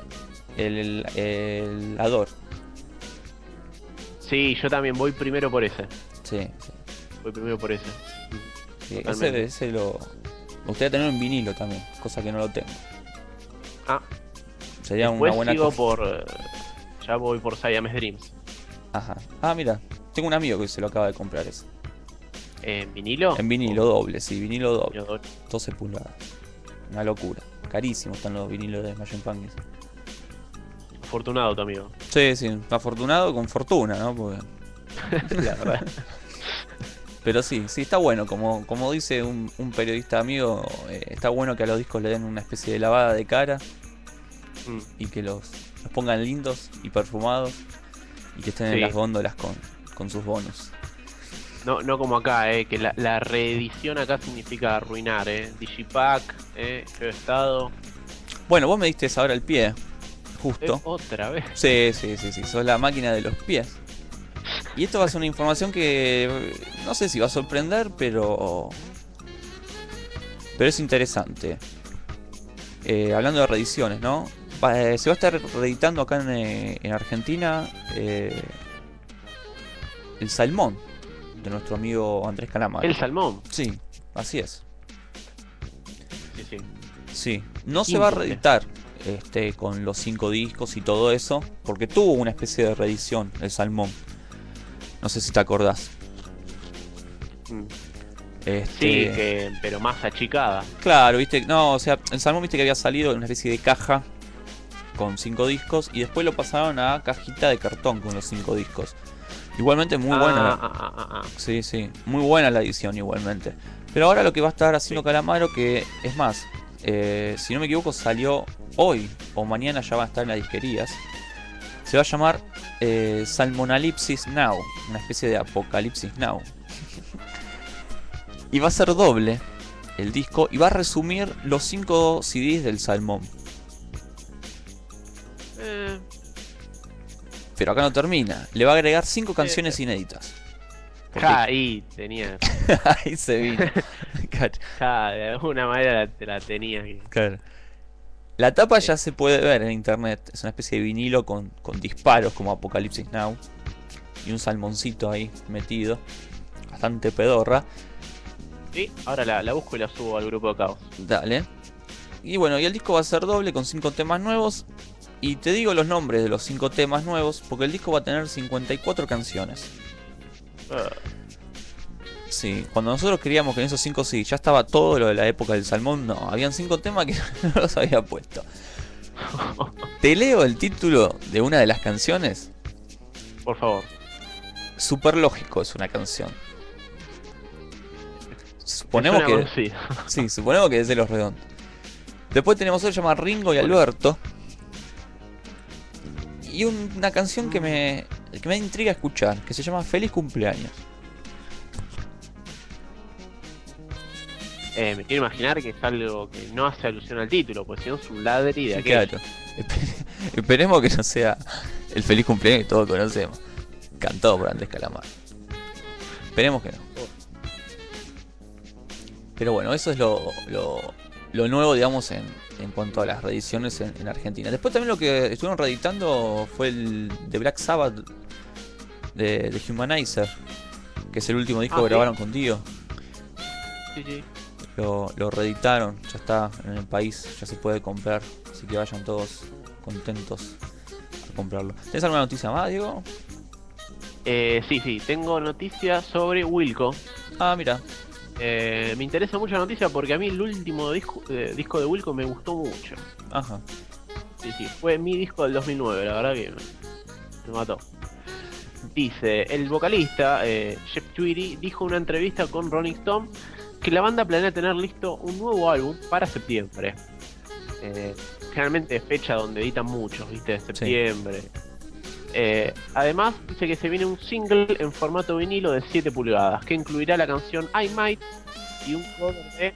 El, el, el Ador. Sí, yo también voy primero por ese. Sí, sí. Voy primero por ese. sí, ese, ese lo. Me gustaría tenerlo en vinilo también, cosa que no lo tengo. Ah, Sería después una buena sigo por. eh, ya voy por Siamese Dreams. Ajá. Ah, mira. Tengo un amigo que se lo acaba de comprar ese. ¿En vinilo? En vinilo doble, sí, vinilo doble. Yo- 12 pulgadas. Una locura. Carísimos están los vinilos de Smashing Pumpkins. Afortunado tu amigo. Sí, sí, afortunado con fortuna, ¿no? Porque- [LAUGHS] La verdad. Pero sí, sí, está bueno. Como, como dice un, un periodista amigo, eh, está bueno que a los discos le den una especie de lavada de cara Mm. y que los, los pongan lindos y perfumados y que estén en las góndolas con, con sus bonos. No, no como acá, eh, que la, la reedición acá significa arruinar, eh. Digipack, eh, feo estado. Bueno, vos me diste ahora el pie, Eh, justo. otra vez. Sí, sí, sí, sí, sos la máquina de los pies. Y esto va a ser una información que eh, no sé si va a sorprender, pero. Pero es interesante. Eh, hablando de reediciones, ¿no? Eh, se va a estar reeditando acá en, eh, en Argentina eh, el Salmón de nuestro amigo Andrés Calamaro. El salmón. Sí, así es. Sí, sí. Sí, no se va a reeditar este, con los cinco discos y todo eso, porque tuvo una especie de reedición, el Salmón. No sé si te acordás. Mm. Este, Sí, que, pero más achicada. Claro, viste, no, o sea, el Salmón viste que había salido en una especie de caja con cinco discos y después lo pasaron a cajita de cartón con los cinco discos. Igualmente muy buena. ah, ah, ah, ah. Sí, sí, muy buena la edición igualmente. Pero ahora lo que va a estar haciendo Calamaro, que es más, eh, si no me equivoco, salió hoy o mañana ya va a estar en las disquerías. Se va a llamar eh, Salmonalipsis Now, una especie de Apocalipsis Now. y va a ser doble el disco y va a resumir los 5 CDs del Salmón. Eh, Pero acá no termina, le va a agregar 5 canciones inéditas. Porque ja, ahí tenía. [LAUGHS] ahí se vino. [LAUGHS] Ja, de alguna manera la, la tenía. Claro. La tapa ya se puede ver en internet. Es una especie de vinilo con, con disparos como Apocalipsis Now. Y un salmoncito ahí metido. Bastante pedorra. Sí, ahora la, la busco y la subo al grupo de caos. Dale. Y bueno, y el disco va a ser doble con 5 temas nuevos. Y te digo los nombres de los 5 temas nuevos. Porque el disco va a tener 54 canciones. Ah, Sí, cuando nosotros creíamos que en esos 5 sí, ya estaba todo lo de la época del salmón, no, habían 5 temas que [LAUGHS] no los había puesto. Te leo el título de una de las canciones. por favor. Super lógico es una canción. Suponemos que. conocido. [LAUGHS] Sí, suponemos que es de los redondos. Después tenemos otro llamado Ringo y Alberto. Y un- una canción que me, que me intriga escuchar, que se llama Feliz cumpleaños. Eh, me quiero imaginar que es algo que no hace alusión al título, pues si no es un ladri de Sí, claro. Espe- [LAUGHS] Esperemos que no sea el feliz cumpleaños que todos conocemos. Cantado por Andrés Calamar. Esperemos que no. Pero bueno, eso es lo, lo, lo nuevo, digamos, en, en cuanto a las reediciones en, en Argentina. Después también lo que estuvieron reeditando fue el de Black Sabbath de, de Humanizer, que es el último disco Ah, que sí. grabaron con Dio. Sí, sí. Lo, lo reeditaron, ya está en el país, ya se puede comprar. Así que vayan todos contentos a comprarlo. ¿Tienes alguna noticia más, Diego? Eh, sí, sí, tengo noticias sobre Wilco. Ah, mira. Eh, me interesa mucho la noticia porque a mí el último disco, eh, disco de Wilco me gustó mucho. Ajá. Sí, sí, fue mi disco del 2009, la verdad que me, me mató. Dice, el vocalista eh, Jeff Tweedy dijo en una entrevista con Rolling Stone que la banda planea tener listo un nuevo álbum para septiembre. Eh, generalmente es fecha donde editan muchos, ¿viste? Septiembre. Eh, además, dice que se viene un single en formato vinilo de 7 pulgadas que incluirá la canción I Might y un cover de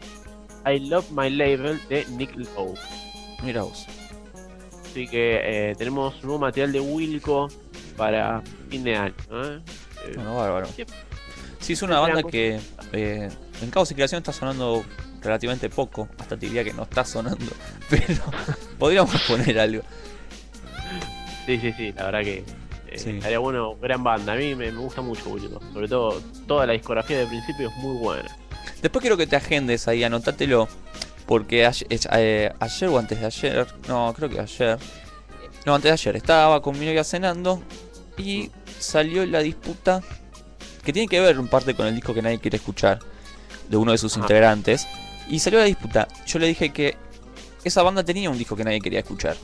I Love My Label de Nick Lowe. Mira vos. Así que eh, tenemos nuevo material de Wilco para fin de año. ¿eh? Eh, Bueno, bárbaro. Sí. Es una banda que en Caos y Creación está sonando relativamente poco. Hasta te diría que no está sonando. [LAUGHS] Pero podríamos poner algo. Sí, sí, sí, la verdad que eh, Sí. estaría bueno, gran banda. A mí me, me gusta mucho Wilco. Sobre todo, toda la discografía de principio es muy buena. Después quiero que te agendes ahí, anótatelo. Porque ayer, eh, ayer o antes de ayer, no, creo que ayer. No, antes de ayer, estaba con mi novia cenando y salió la disputa que tiene que ver en parte con el disco que nadie quiere escuchar de uno de sus Ajá. integrantes. Y salió la disputa. Yo le dije que esa banda tenía un disco que nadie quería escuchar.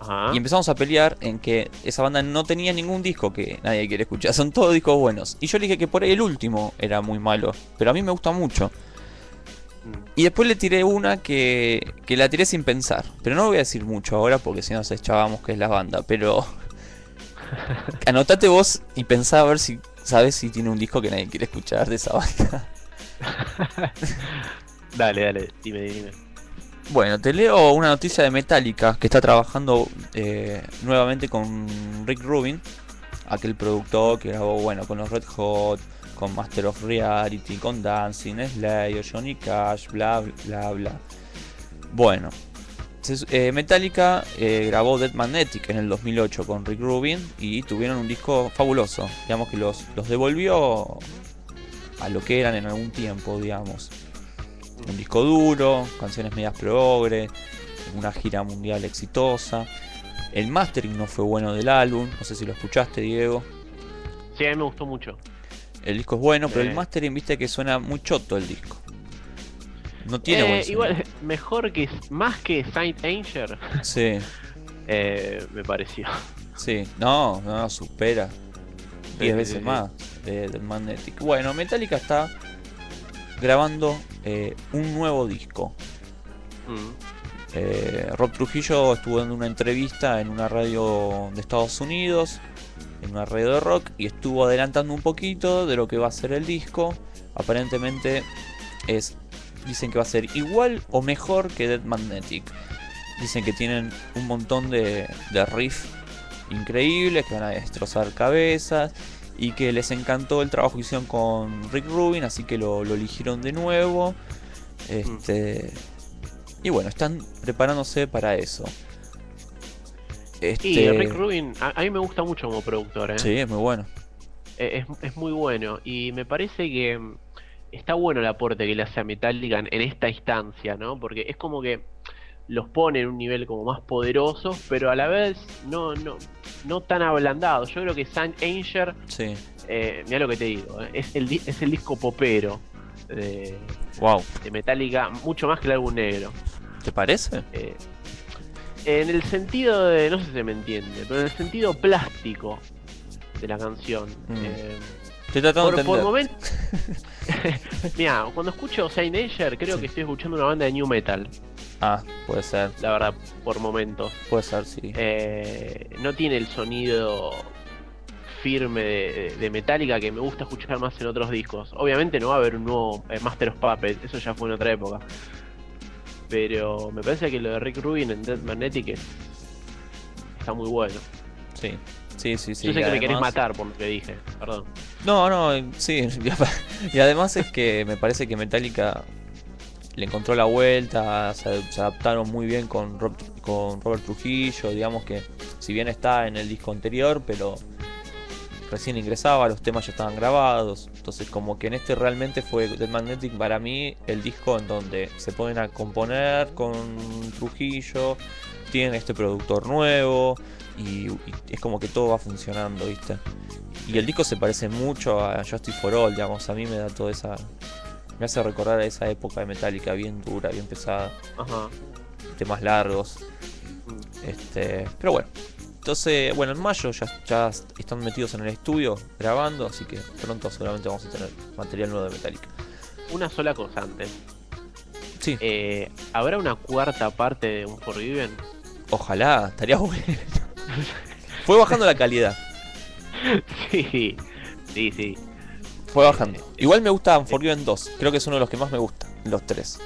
Ajá. Y empezamos a pelear en que esa banda no tenía ningún disco que nadie quiere escuchar. [LAUGHS] Son todos discos buenos. Y yo le dije que por ahí el último era muy malo. Pero a mí me gusta mucho. Mm. Y después le tiré una que, que la tiré sin pensar. Pero no voy a decir mucho ahora porque si no nos echábamos que es la banda. Pero [LAUGHS] anotate vos y pensá a ver si sabes si tiene un disco que nadie quiere escuchar de esa banda. [LAUGHS] Dale, dale, dime, dime. Bueno, te leo una noticia de Metallica que está trabajando eh, nuevamente con Rick Rubin, aquel productor que grabó bueno con los Red Hot, con Master of Reality, con Dancing, Slayer, Johnny Cash, bla bla bla. Bueno, eh, Metallica eh, grabó Dead Magnetic en el 2008 con Rick Rubin y tuvieron un disco fabuloso, digamos que los, los devolvió a lo que eran en algún tiempo, digamos un disco duro, canciones medias progre, una gira mundial exitosa. El mastering no fue bueno del álbum, no sé si lo escuchaste, Diego. Sí, a mí me gustó mucho. El disco es bueno, pero el Eh. mastering, viste que suena muy choto el disco. No tiene Eh, buen sonido. igual, [LAUGHS] mejor que, más que Saint Anger, [LAUGHS] Sí, eh, me pareció. sí, no, no, supera. Sí, 10 sí, veces más eh, del Magnetic. Bueno, Metallica está grabando eh, un nuevo disco. Mm. Eh, Rob Trujillo estuvo dando una entrevista en una radio de Estados Unidos, en una radio de rock, y estuvo adelantando un poquito de lo que va a ser el disco. Aparentemente es, dicen que va a ser igual o mejor que Dead Magnetic. Dicen que tienen un montón de, de riff increíbles, que van a destrozar cabezas, y que les encantó el trabajo que hicieron con Rick Rubin, así que lo, lo eligieron de nuevo. Este, y bueno, están preparándose para eso. Este, Y Rick Rubin, a, a mí me gusta mucho como productor, ¿eh? Sí, es muy bueno. Eh, Es, es muy bueno. Y me parece que mm, está bueno el aporte que le hace a Metallica en, en esta instancia, ¿no? Porque es como que los pone en un nivel como más poderoso, pero a la vez no, no, no tan ablandado. Yo creo que Saint Anger, Sí. eh, mira lo que te digo, eh, es, el, es el disco popero de, Wow. de Metallica, mucho más que el álbum negro. ¿Te parece? Eh, en el sentido de, no sé si se me entiende, pero en el sentido plástico de la canción. Mm. Estoy tratando por, de por entender. momentos. [LAUGHS] [LAUGHS] Mira, cuando escucho Saint Anger, creo Sí. que estoy escuchando una banda de new metal, Ah, puede ser. la verdad, por momentos. Puede ser, sí. Eh, no tiene el sonido firme de, de Metallica que me gusta escuchar más en otros discos. Obviamente no va a haber un nuevo eh, Master of Puppets, eso ya fue en otra época. Pero me parece que lo de Rick Rubin en Dead Magnetic es- está muy bueno. Sí. Sí, sí, sí. Yo sé que me querés matar por lo que dije, perdón. No, no, eh, sí. [LAUGHS] Y además es que me parece que Metallica le encontró la vuelta, se, adaptaron muy bien con Robert Trujillo, digamos que si bien está en el disco anterior, pero recién ingresaba, los temas ya estaban grabados, entonces como que en este realmente fue Dead Magnetic para mí el disco en donde se ponen a componer con Trujillo, tienen este productor nuevo y, y es como que todo va funcionando, ¿viste? Y el disco se parece mucho a Justice for All, digamos, a mí me da toda esa... Me hace recordar a esa época de Metallica bien dura, bien pesada, Ajá. temas largos. Mm. Este, pero bueno. Entonces, bueno, en mayo ya, ya están metidos en el estudio grabando, así que pronto seguramente vamos a tener material nuevo de Metallica. Una sola cosa antes. Sí, Eh, ¿Habrá una cuarta parte de un Forgiven? ojalá, estaría bueno. [LAUGHS] Fue bajando la calidad, [LAUGHS] sí, sí, sí. Fue bajando. Igual me gusta Unforgiven 2, creo que es uno de los que más me gusta, los tres.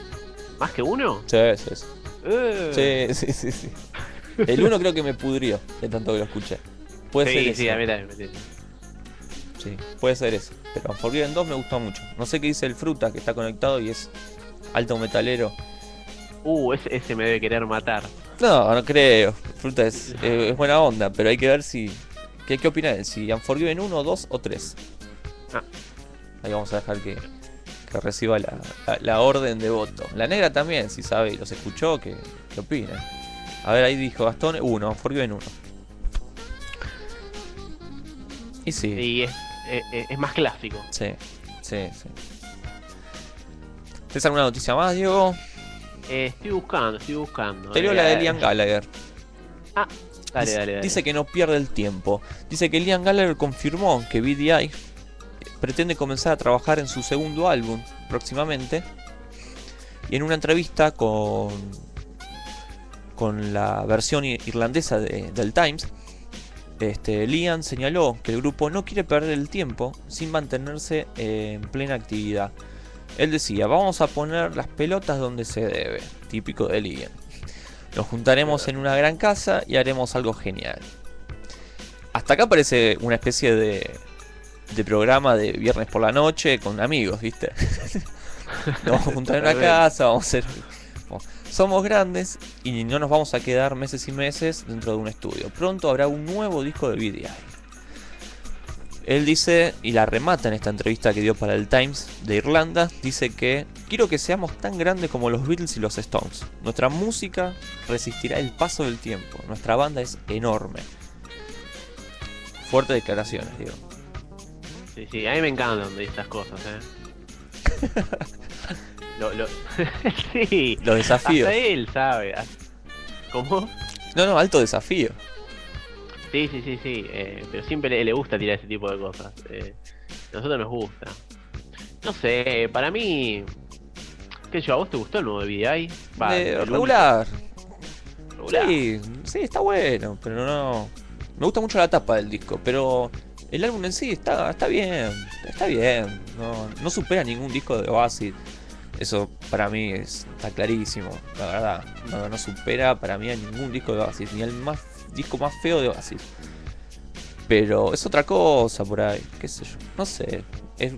¿Más que uno? Sí, sí, sí. Eh. Sí, sí, sí, sí. El uno creo que me pudrió de tanto que lo escuché. Puede ser eso. sí, a mí también. me- Sí, puede ser eso. Pero Unforgiven 2 me gustó mucho. No sé qué dice el Fruta, que está conectado y es alto metalero. Uh, ese, ese me debe querer matar. No, no creo. Fruta es, eh, es buena onda, pero hay que ver si. ¿Qué, qué opina él? Si Unforgiven 1, 2 o 3. Ah. Ahí vamos a dejar que, que reciba la, la- la orden de voto. La negra también, si sabe y los escuchó, que, que opine. A ver, ahí dijo Gastón 1, Unforgiven 1. Y sí, Y es, eh, eh, es más clásico. sí, sí, sí. ¿Tienes alguna noticia más, Diego? Eh, estoy buscando, estoy buscando. Te leo Eh, la de Liam Gallagher. Ah, dale, dice, dale, dale. dice que no pierde el tiempo. Dice que Liam Gallagher confirmó que BDI pretende comenzar a trabajar en su segundo álbum próximamente. Y en una entrevista con, con la versión irlandesa de- del Times, este, Liam señaló que el grupo no quiere perder el tiempo sin mantenerse eh, en plena actividad. Él decía, vamos a poner las pelotas donde se debe, típico de Liam. Nos juntaremos en una gran casa y haremos algo genial. Hasta acá parece una especie de, de programa de viernes por la noche con amigos, ¿viste? [LAUGHS] Nos vamos a juntar en una Tremendo. casa, vamos a hacer... Somos grandes y no nos vamos a quedar meses y meses dentro de un estudio. Pronto habrá un nuevo disco de BDI. Él dice, y la remata en esta entrevista que dio para el Times de Irlanda, dice que quiero que seamos tan grandes como los Beatles y los Stones. Nuestra música resistirá el paso del tiempo. Nuestra banda es enorme. Fuertes declaraciones, digo. Sí, sí, a mí me encantan dice estas cosas, eh. [LAUGHS] lo, lo... [LAUGHS] sí, Los desafíos. hasta él sabe. ¿Cómo? No, no, alto desafío. Sí, sí, sí, sí. eh, pero siempre le, le gusta tirar ese tipo de cosas. eh, a nosotros nos gusta. No sé, para mí. ¿Qué sé yo? ¿A vos te gustó el nuevo de VDI? Va, Eh, el regular. Regular. Sí, sí, está bueno, pero no. Me gusta mucho la tapa del disco, pero el álbum en sí está, está bien, está bien. No, no supera ningún disco de Oasis. Eso para mí es- está clarísimo, la verdad. No, no supera para mí a ningún disco de Oasis, ni al más disco más feo de Oasis. Pero es otra cosa por ahí, qué sé yo, no sé. Es,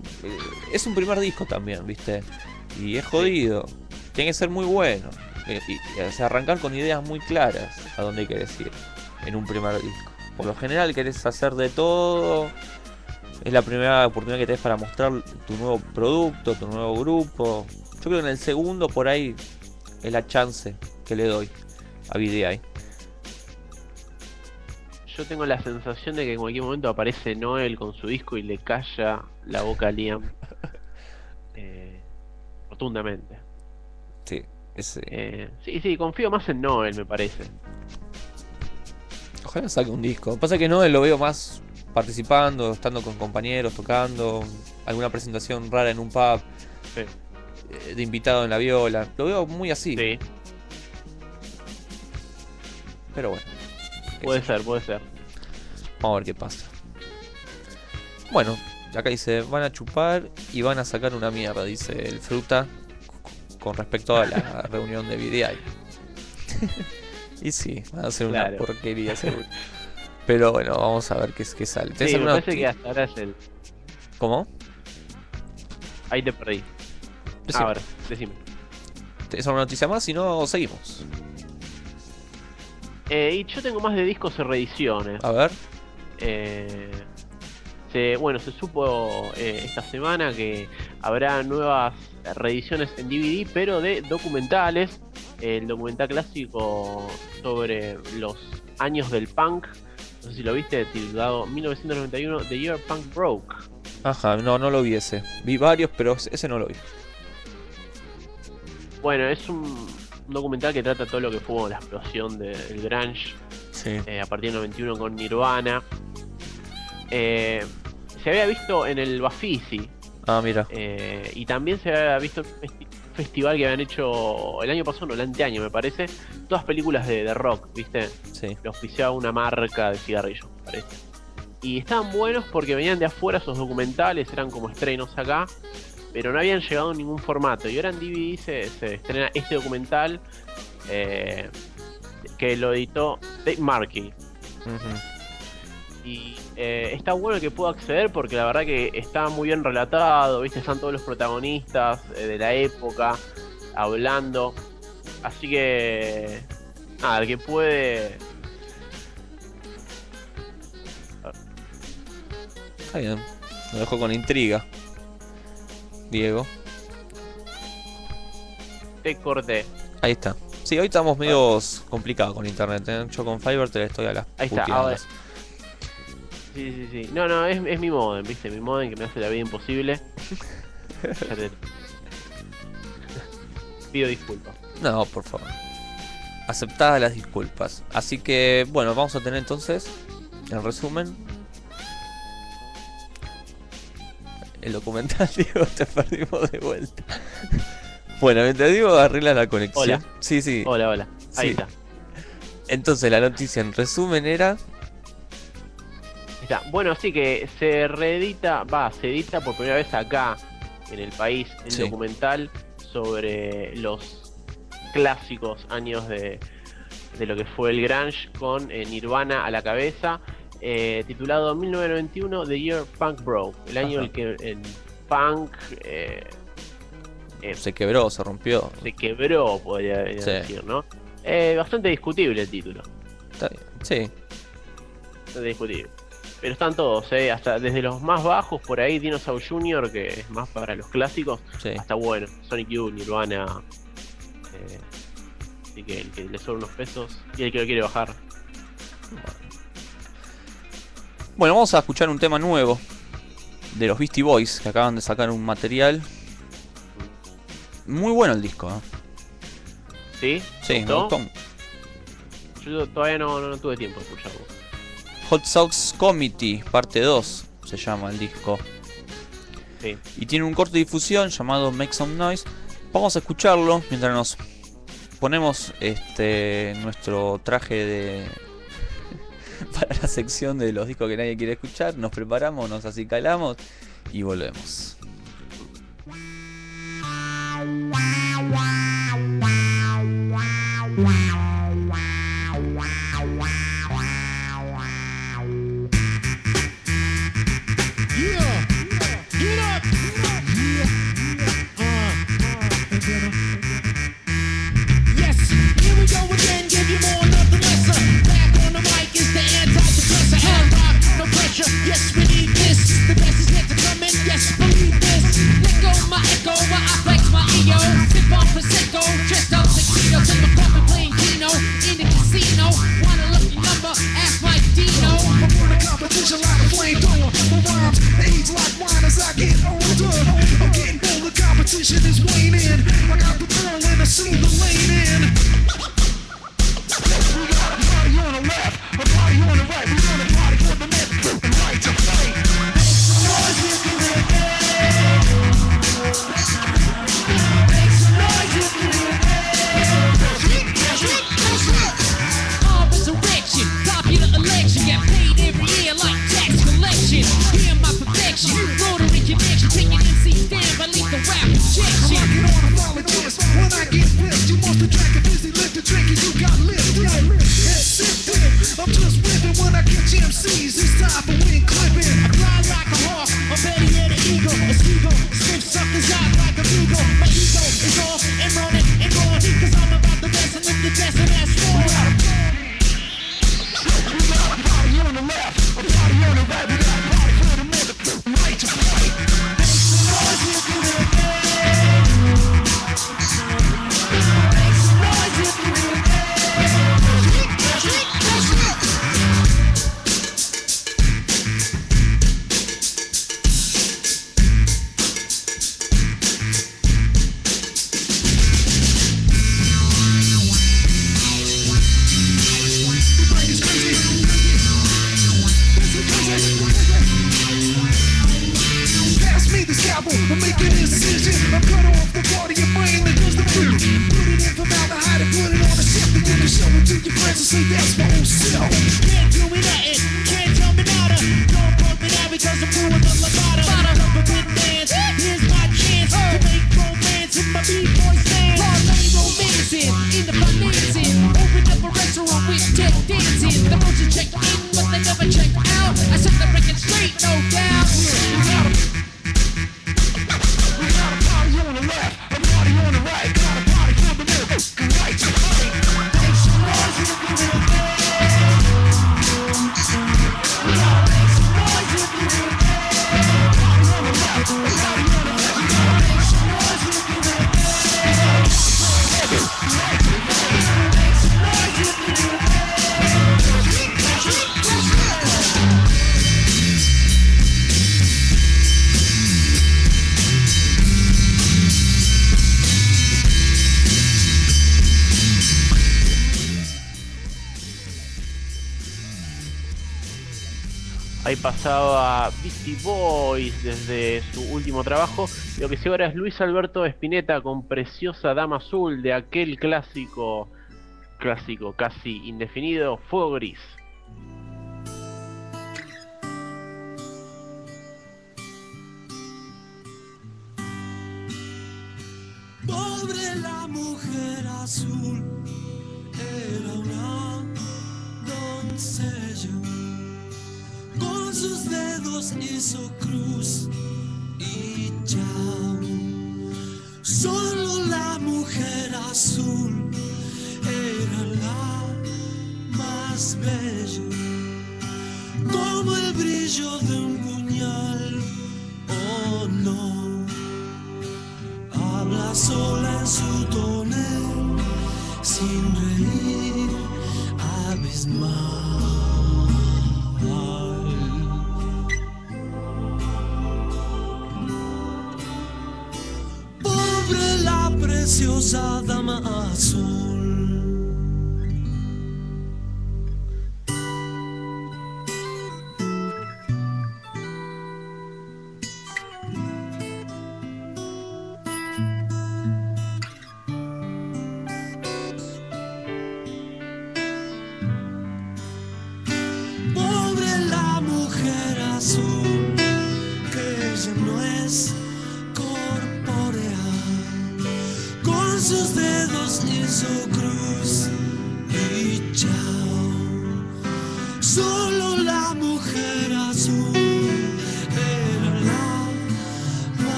es un primer disco también, ¿viste? Y es jodido. Tiene que ser muy bueno. Eh, Y, y, sea, arrancar con ideas muy claras a dónde querés ir en un primer disco. Por lo general querés hacer de todo. Es la primera oportunidad que tenés para mostrar tu nuevo producto, tu nuevo grupo. Yo creo que en el segundo por ahí es la chance que le doy a VDI. Yo tengo la sensación de que en cualquier momento aparece Noel con su disco y le calla la boca a Liam. [LAUGHS] Eh, rotundamente. Sí, ese, Eh, sí, sí, confío más en Noel, me parece. Ojalá saque un disco. Pasa que no lo veo más participando, estando con compañeros, tocando, alguna presentación rara en un pub, Sí. eh, de invitado en la viola. Lo veo muy así, Sí, pero bueno. puede ser, puede ser. Vamos a ver qué pasa. Bueno, acá dice, van a chupar y van a sacar una mierda, dice el fruta con respecto a la [LAUGHS] reunión de VDI. Y sí, van a una Claro. porquería seguro. [LAUGHS] Pero bueno, vamos a ver qué, es- qué sale. ¿Tenés Sí, me parece que hasta ahora es el. ¿Cómo? Ahí te perdí. Decime. A ver, decime. ¿Tenés alguna noticia más? Si no, seguimos. Eh, y yo tengo más de discos y reediciones. A ver. Eh, se, bueno, se supo eh, esta semana que habrá nuevas reediciones en DVD, pero de documentales. El documental clásico sobre los años del punk. No sé si lo viste, titulado 1991 The Year Punk Broke. Ajá, no, no lo vi ese. Vi varios, pero ese no lo vi. Bueno, es un, documental que trata todo lo que fue la explosión del grunge Sí. eh, a partir del 91 con Nirvana. Eh, se había visto en el Bafisi Ah, mira. eh, y también se había visto en un festi- festival que habían hecho el año pasado, no, el anteaño me parece, todas películas de, de rock, ¿viste? Sí. Lo auspiciaba una marca de cigarrillos, me parece. Y estaban buenos porque venían de afuera esos documentales, eran como estrenos acá, pero no habían llegado en ningún formato. Y ahora en DVD se, se estrena este documental eh, que lo editó Dave Markey. Ujú. Y eh, está bueno que pueda acceder porque la verdad que está muy bien relatado, ¿viste? Están todos los protagonistas eh, de la época hablando. Así que. Nada, el que puede. Está bien. Lo dejo con intriga. Diego. Te corté. Ahí está. Sí, hoy estamos medios complicados con internet. ¿eh? Yo con Fiverr te estoy a las Ahí está, puteadas. ahora. Sí, sí, sí. No, no, es, es mi modem, ¿viste? Mi modem que me hace la vida imposible. Te- [LAUGHS] Pido disculpas. No, por favor. Aceptadas las disculpas. Así que, bueno, vamos a tener entonces, en resumen, el documental, [LAUGHS] Diego, te perdimos de vuelta. bueno, mientras Diego arregla la conexión. Hola. Sí, sí. Hola, hola. Ahí Sí. está. Entonces, la noticia en resumen era. Está. Bueno, sí que se reedita, va, se edita por primera vez acá en el país el Sí. documental sobre los clásicos años de, de lo que fue el grunge con eh, Nirvana a la cabeza, eh, titulado 1991 The Year Punk Broke, el año en el que el punk eh, eh, Se quebró, se rompió. se quebró, podría Sí. decir, ¿no? Eh, bastante discutible el título. Sí, bastante discutible. Pero están todos, ¿eh? Hasta desde los más bajos, por ahí Dinosaur Jr., que es más para los clásicos, sí. hasta bueno, Sonic Youth, Nirvana. eh, así que el que le sobra unos pesos y el que lo quiere bajar. Bueno, vamos a escuchar un tema nuevo de los Beastie Boys que acaban de sacar un material. Muy bueno el disco, ¿eh? ¿Sí? Sí, me. Yo todavía no, no, no tuve tiempo de escucharlo. Hot Sauce Committee, parte 2, se llama el disco. Sí. Y tiene un corte de difusión llamado Make Some Noise. Vamos a escucharlo mientras nos ponemos este nuestro traje de [LAUGHS] para la sección de los discos que nadie quiere escuchar. Nos preparamos, nos acicalamos y volvemos. Yeah, my echo, my I flex my ego. Sip on prosecco, dressed up tuxedo, take my desde su último trabajo. Lo que sí ahora es Luis Alberto Espineta con Preciosa Dama Azul de aquel clásico, clásico casi indefinido, Fuego Gris.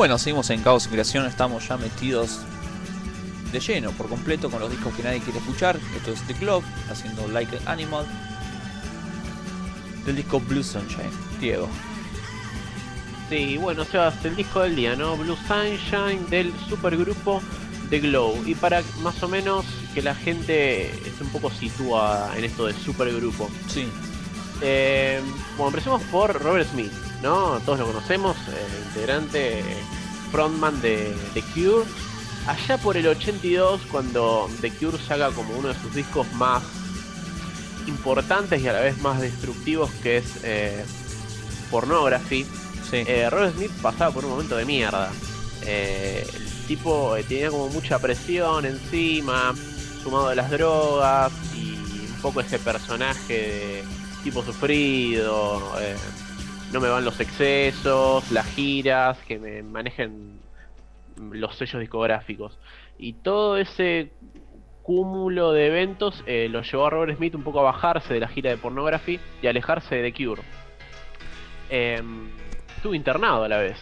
Bueno, seguimos en Caos y Creación, estamos ya metidos de lleno, por completo, con los discos que nadie quiere escuchar. Esto es The Club, haciendo Like an Animal. Del disco Blue Sunshine. Diego. Sí, bueno, Sebas, el disco del día, ¿no? Blue Sunshine del supergrupo The Glow. Y para más o menos que la gente se un poco sitúa en esto de supergrupo. Sí, Eh, bueno, empecemos por Robert Smith, ¿no? Todos lo conocemos, eh, integrante, eh, frontman de The Cure. Allá por el 82, cuando The Cure saca como uno de sus discos más importantes y a la vez más destructivos, que es eh, Pornography, sí. eh, Robert Smith pasaba por un momento de mierda. Eh, el tipo eh, tenía como mucha presión encima, sumado de las drogas y un poco ese personaje de tipo sufrido. Eh, no me van los excesos, las giras, que me manejen los sellos discográficos. Y todo ese cúmulo de eventos eh, lo llevó a Robert Smith un poco a bajarse de la gira de Pornography y a alejarse de The Cure. Em, estuvo internado a la vez.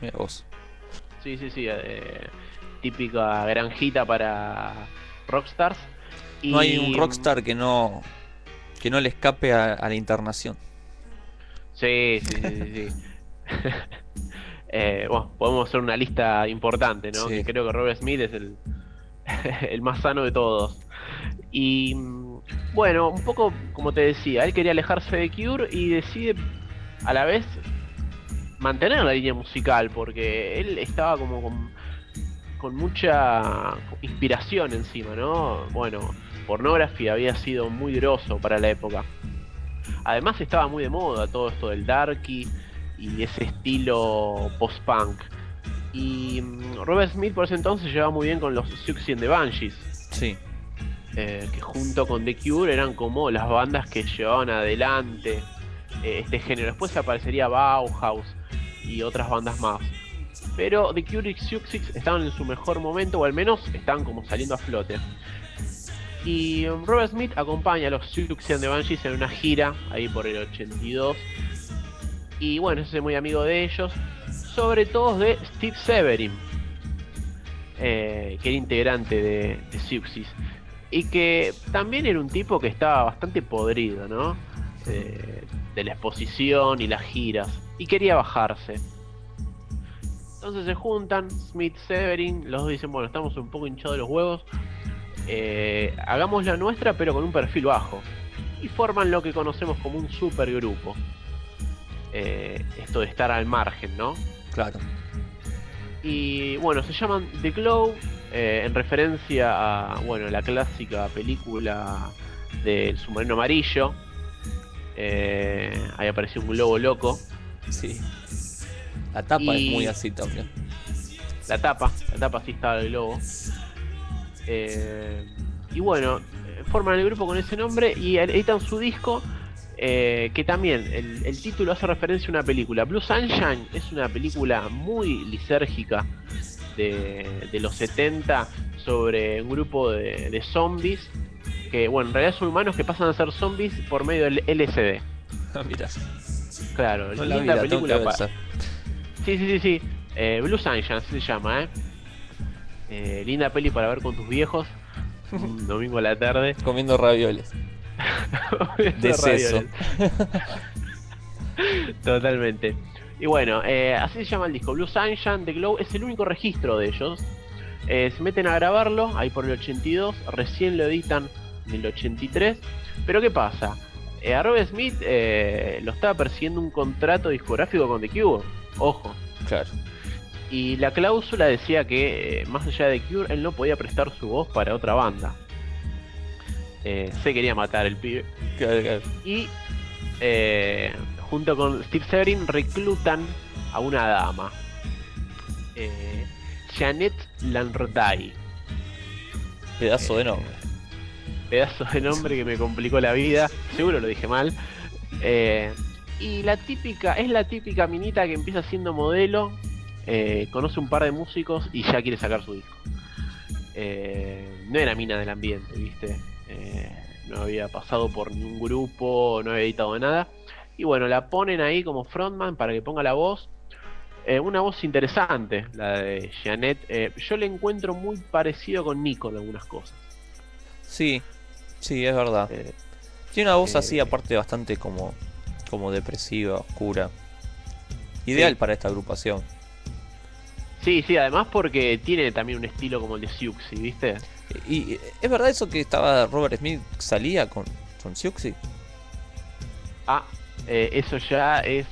Mira vos. Sí, sí, sí. eh, típica granjita para rockstars. No hay un Y- rockstar que no que no le escape a, a la internación. Sí, sí, sí, sí. sí. [LAUGHS] Eh, bueno, podemos hacer una lista importante, ¿no? Sí. Que creo que Robert Smith es el, [LAUGHS] el más sano de todos. Y bueno, un poco como te decía, él quería alejarse de Cure y decide a la vez mantener la línea musical porque él estaba como con, con mucha inspiración encima, ¿no? Bueno, Pornography había sido muy groso para la época. Además estaba muy de moda todo esto del darky y ese estilo post-punk. Y mm, Robert Smith por ese entonces llevaba muy bien con los Siouxsie and the Banshees, Sí. eh, que junto con The Cure eran como las bandas que llevaban adelante eh, este género. Después aparecería Bauhaus y otras bandas más. Pero The Cure y Siouxsie estaban en su mejor momento, o al menos estaban como saliendo a flote. Y Robert Smith acompaña a los Siouxsie and the Banshees en una gira, ahí por el 82. Y bueno, es muy amigo de ellos, sobre todo de Steve Severin, eh, que era integrante de, de Siouxsie. Y que también era un tipo que estaba bastante podrido, ¿no? Eh, de la exposición y las giras. Y quería bajarse. Entonces se juntan, Smith, Severin, los dos dicen, bueno, estamos un poco hinchados de los huevos. Eh, hagamos la nuestra pero con un perfil bajo. Y forman lo que conocemos como un supergrupo. Eh, esto de estar al margen, ¿no? Claro. Y bueno, se llaman The Glow eh, en referencia a bueno la clásica película del submarino amarillo. Eh, ahí apareció un globo loco. Sí. La tapa Y- es muy así también. La tapa, la tapa sí estaba el globo. Eh, y bueno, eh, forman el grupo con ese nombre y editan su disco. eh, que también el, el título hace referencia a una película. Blue Sunshine es una película muy lisérgica de, de los 70 sobre un grupo de, de zombies. Que bueno, en realidad son humanos que pasan a ser zombies por medio del LSD. [LAUGHS] Mira. Claro, No linda la película. Sí, sí, sí, sí. Eh, Blue Sunshine así se llama, ¿eh? Eh, Linda peli para ver con tus viejos. Un [LAUGHS] domingo a la tarde. Comiendo ravioles. [LAUGHS] Deceso. [LAUGHS] Totalmente. Y bueno, eh, así se llama el disco. Blue Sunshine, The Glow, es el único registro de ellos. Eh, se meten a grabarlo ahí por el 82, recién lo editan en el 83. Pero ¿qué pasa? Eh, a Robert Smith eh, lo estaba persiguiendo un contrato discográfico con The Cure. Ojo. Claro. Y la cláusula decía que, eh, más allá de Cure, él no podía prestar su voz para otra banda. Eh, se quería matar el pibe. [LAUGHS] Y eh, junto con Steve Severin reclutan a una dama. Eh, Janet Lanrday. Pedazo de nombre. Pedazo de nombre que me complicó la vida. Seguro lo dije mal. Y la típica, es la típica minita que empieza siendo modelo. Eh, conoce un par de músicos y ya quiere sacar su disco. Eh, no era mina del ambiente, ¿viste? Eh, no había pasado por ningún grupo, no había editado nada. Y bueno, la ponen ahí como frontman para que ponga la voz. Una voz interesante, la de Janet. Yo le encuentro muy parecido con Nico en algunas cosas. Sí, sí, es verdad. Tiene una voz así, aparte, bastante como, como depresiva, oscura. Ideal Sí. para esta agrupación. Sí, sí, además porque tiene también un estilo como el de Siouxsie, ¿viste? Y, y es verdad eso que estaba Robert Smith salía con, con Siouxsie? Ah, eh, eso ya es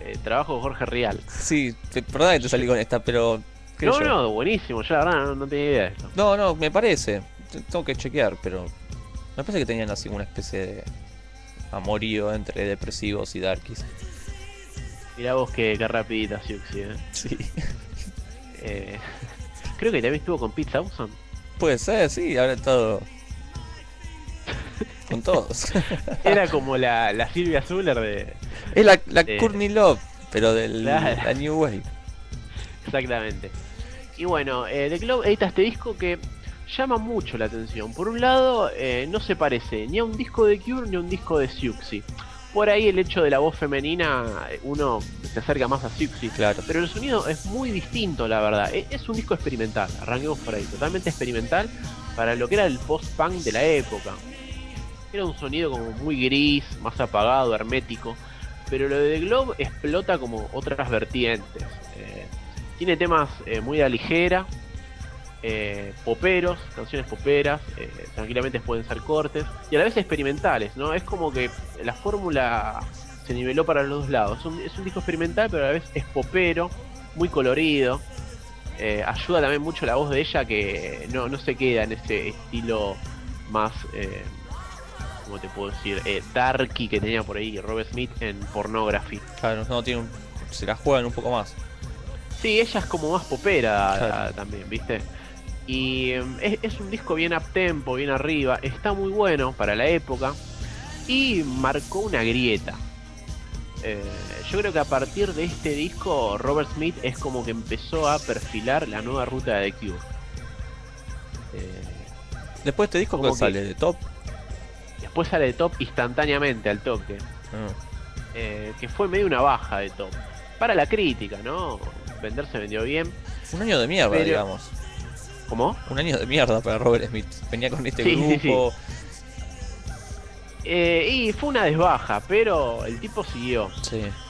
eh, trabajo de Jorge Rial. Sí, perdón que te salí con esta, pero. No, yo. no, buenísimo, yo la verdad no, no tenía idea de esto. No, no, me parece. Te- Tengo que chequear, pero. Me parece que tenían así una especie de amorío entre depresivos y darkies. Mirá vos que, que rapidita Siouxsie, eh. Sí. [LAUGHS] Eh, [LAUGHS] creo que también estuvo con Pete Townsend. Puede ser, sí, habrá estado. con todos. [LAUGHS] Era como la, la Silvia Zuller de. es la, la Eh, Courtney Love, pero de la New Wave. Exactamente. Y bueno, eh, The Globe edita este disco que llama mucho la atención. Por un lado, eh, no se parece ni a un disco de Cure ni a un disco de Siouxsie. Por ahí el hecho de la voz femenina, uno se acerca más a Siouxsie. Claro. Pero el sonido es muy distinto, la verdad. E- Es un disco experimental, arranquemos por ahí, totalmente experimental para lo que era el post-punk de la época. Era un sonido como muy gris, más apagado, hermético. Pero lo de The Globe explota como otras vertientes. Eh, tiene temas eh, muy a ligera, eh, poperos, canciones poperas, eh, tranquilamente pueden ser cortes, y a la vez experimentales, ¿no? Es como que la fórmula se niveló para los dos lados. Es un, es un disco experimental, pero a la vez es popero, muy colorido. Eh, ayuda también mucho la voz de ella que no, no se queda en ese estilo más, eh, ¿cómo te puedo decir? Eh, darky que tenía por ahí Robert Smith en Pornography. Claro, no tiene un- se la juegan un poco más. Sí, ella es como más popera Claro. también, ¿viste? Y em, es, es un disco bien up tempo, bien arriba, está muy bueno para la época y marcó una grieta. Eh, yo creo que a partir de este disco Robert Smith es como que empezó a perfilar la nueva ruta de The Cure. Eh, Después de este disco, Como ¿cuál que- sale? ¿De top? después sale de top instantáneamente al toque, Ah, eh, que fue medio una baja de top. Para la crítica, ¿no? Vender se vendió bien. Un año de mierda, Pero- digamos. ¿Cómo? Un año de mierda para Robert Smith. Venía con este Sí, sí, sí. grupo. Eh, y fue una desbaja, pero el tipo siguió.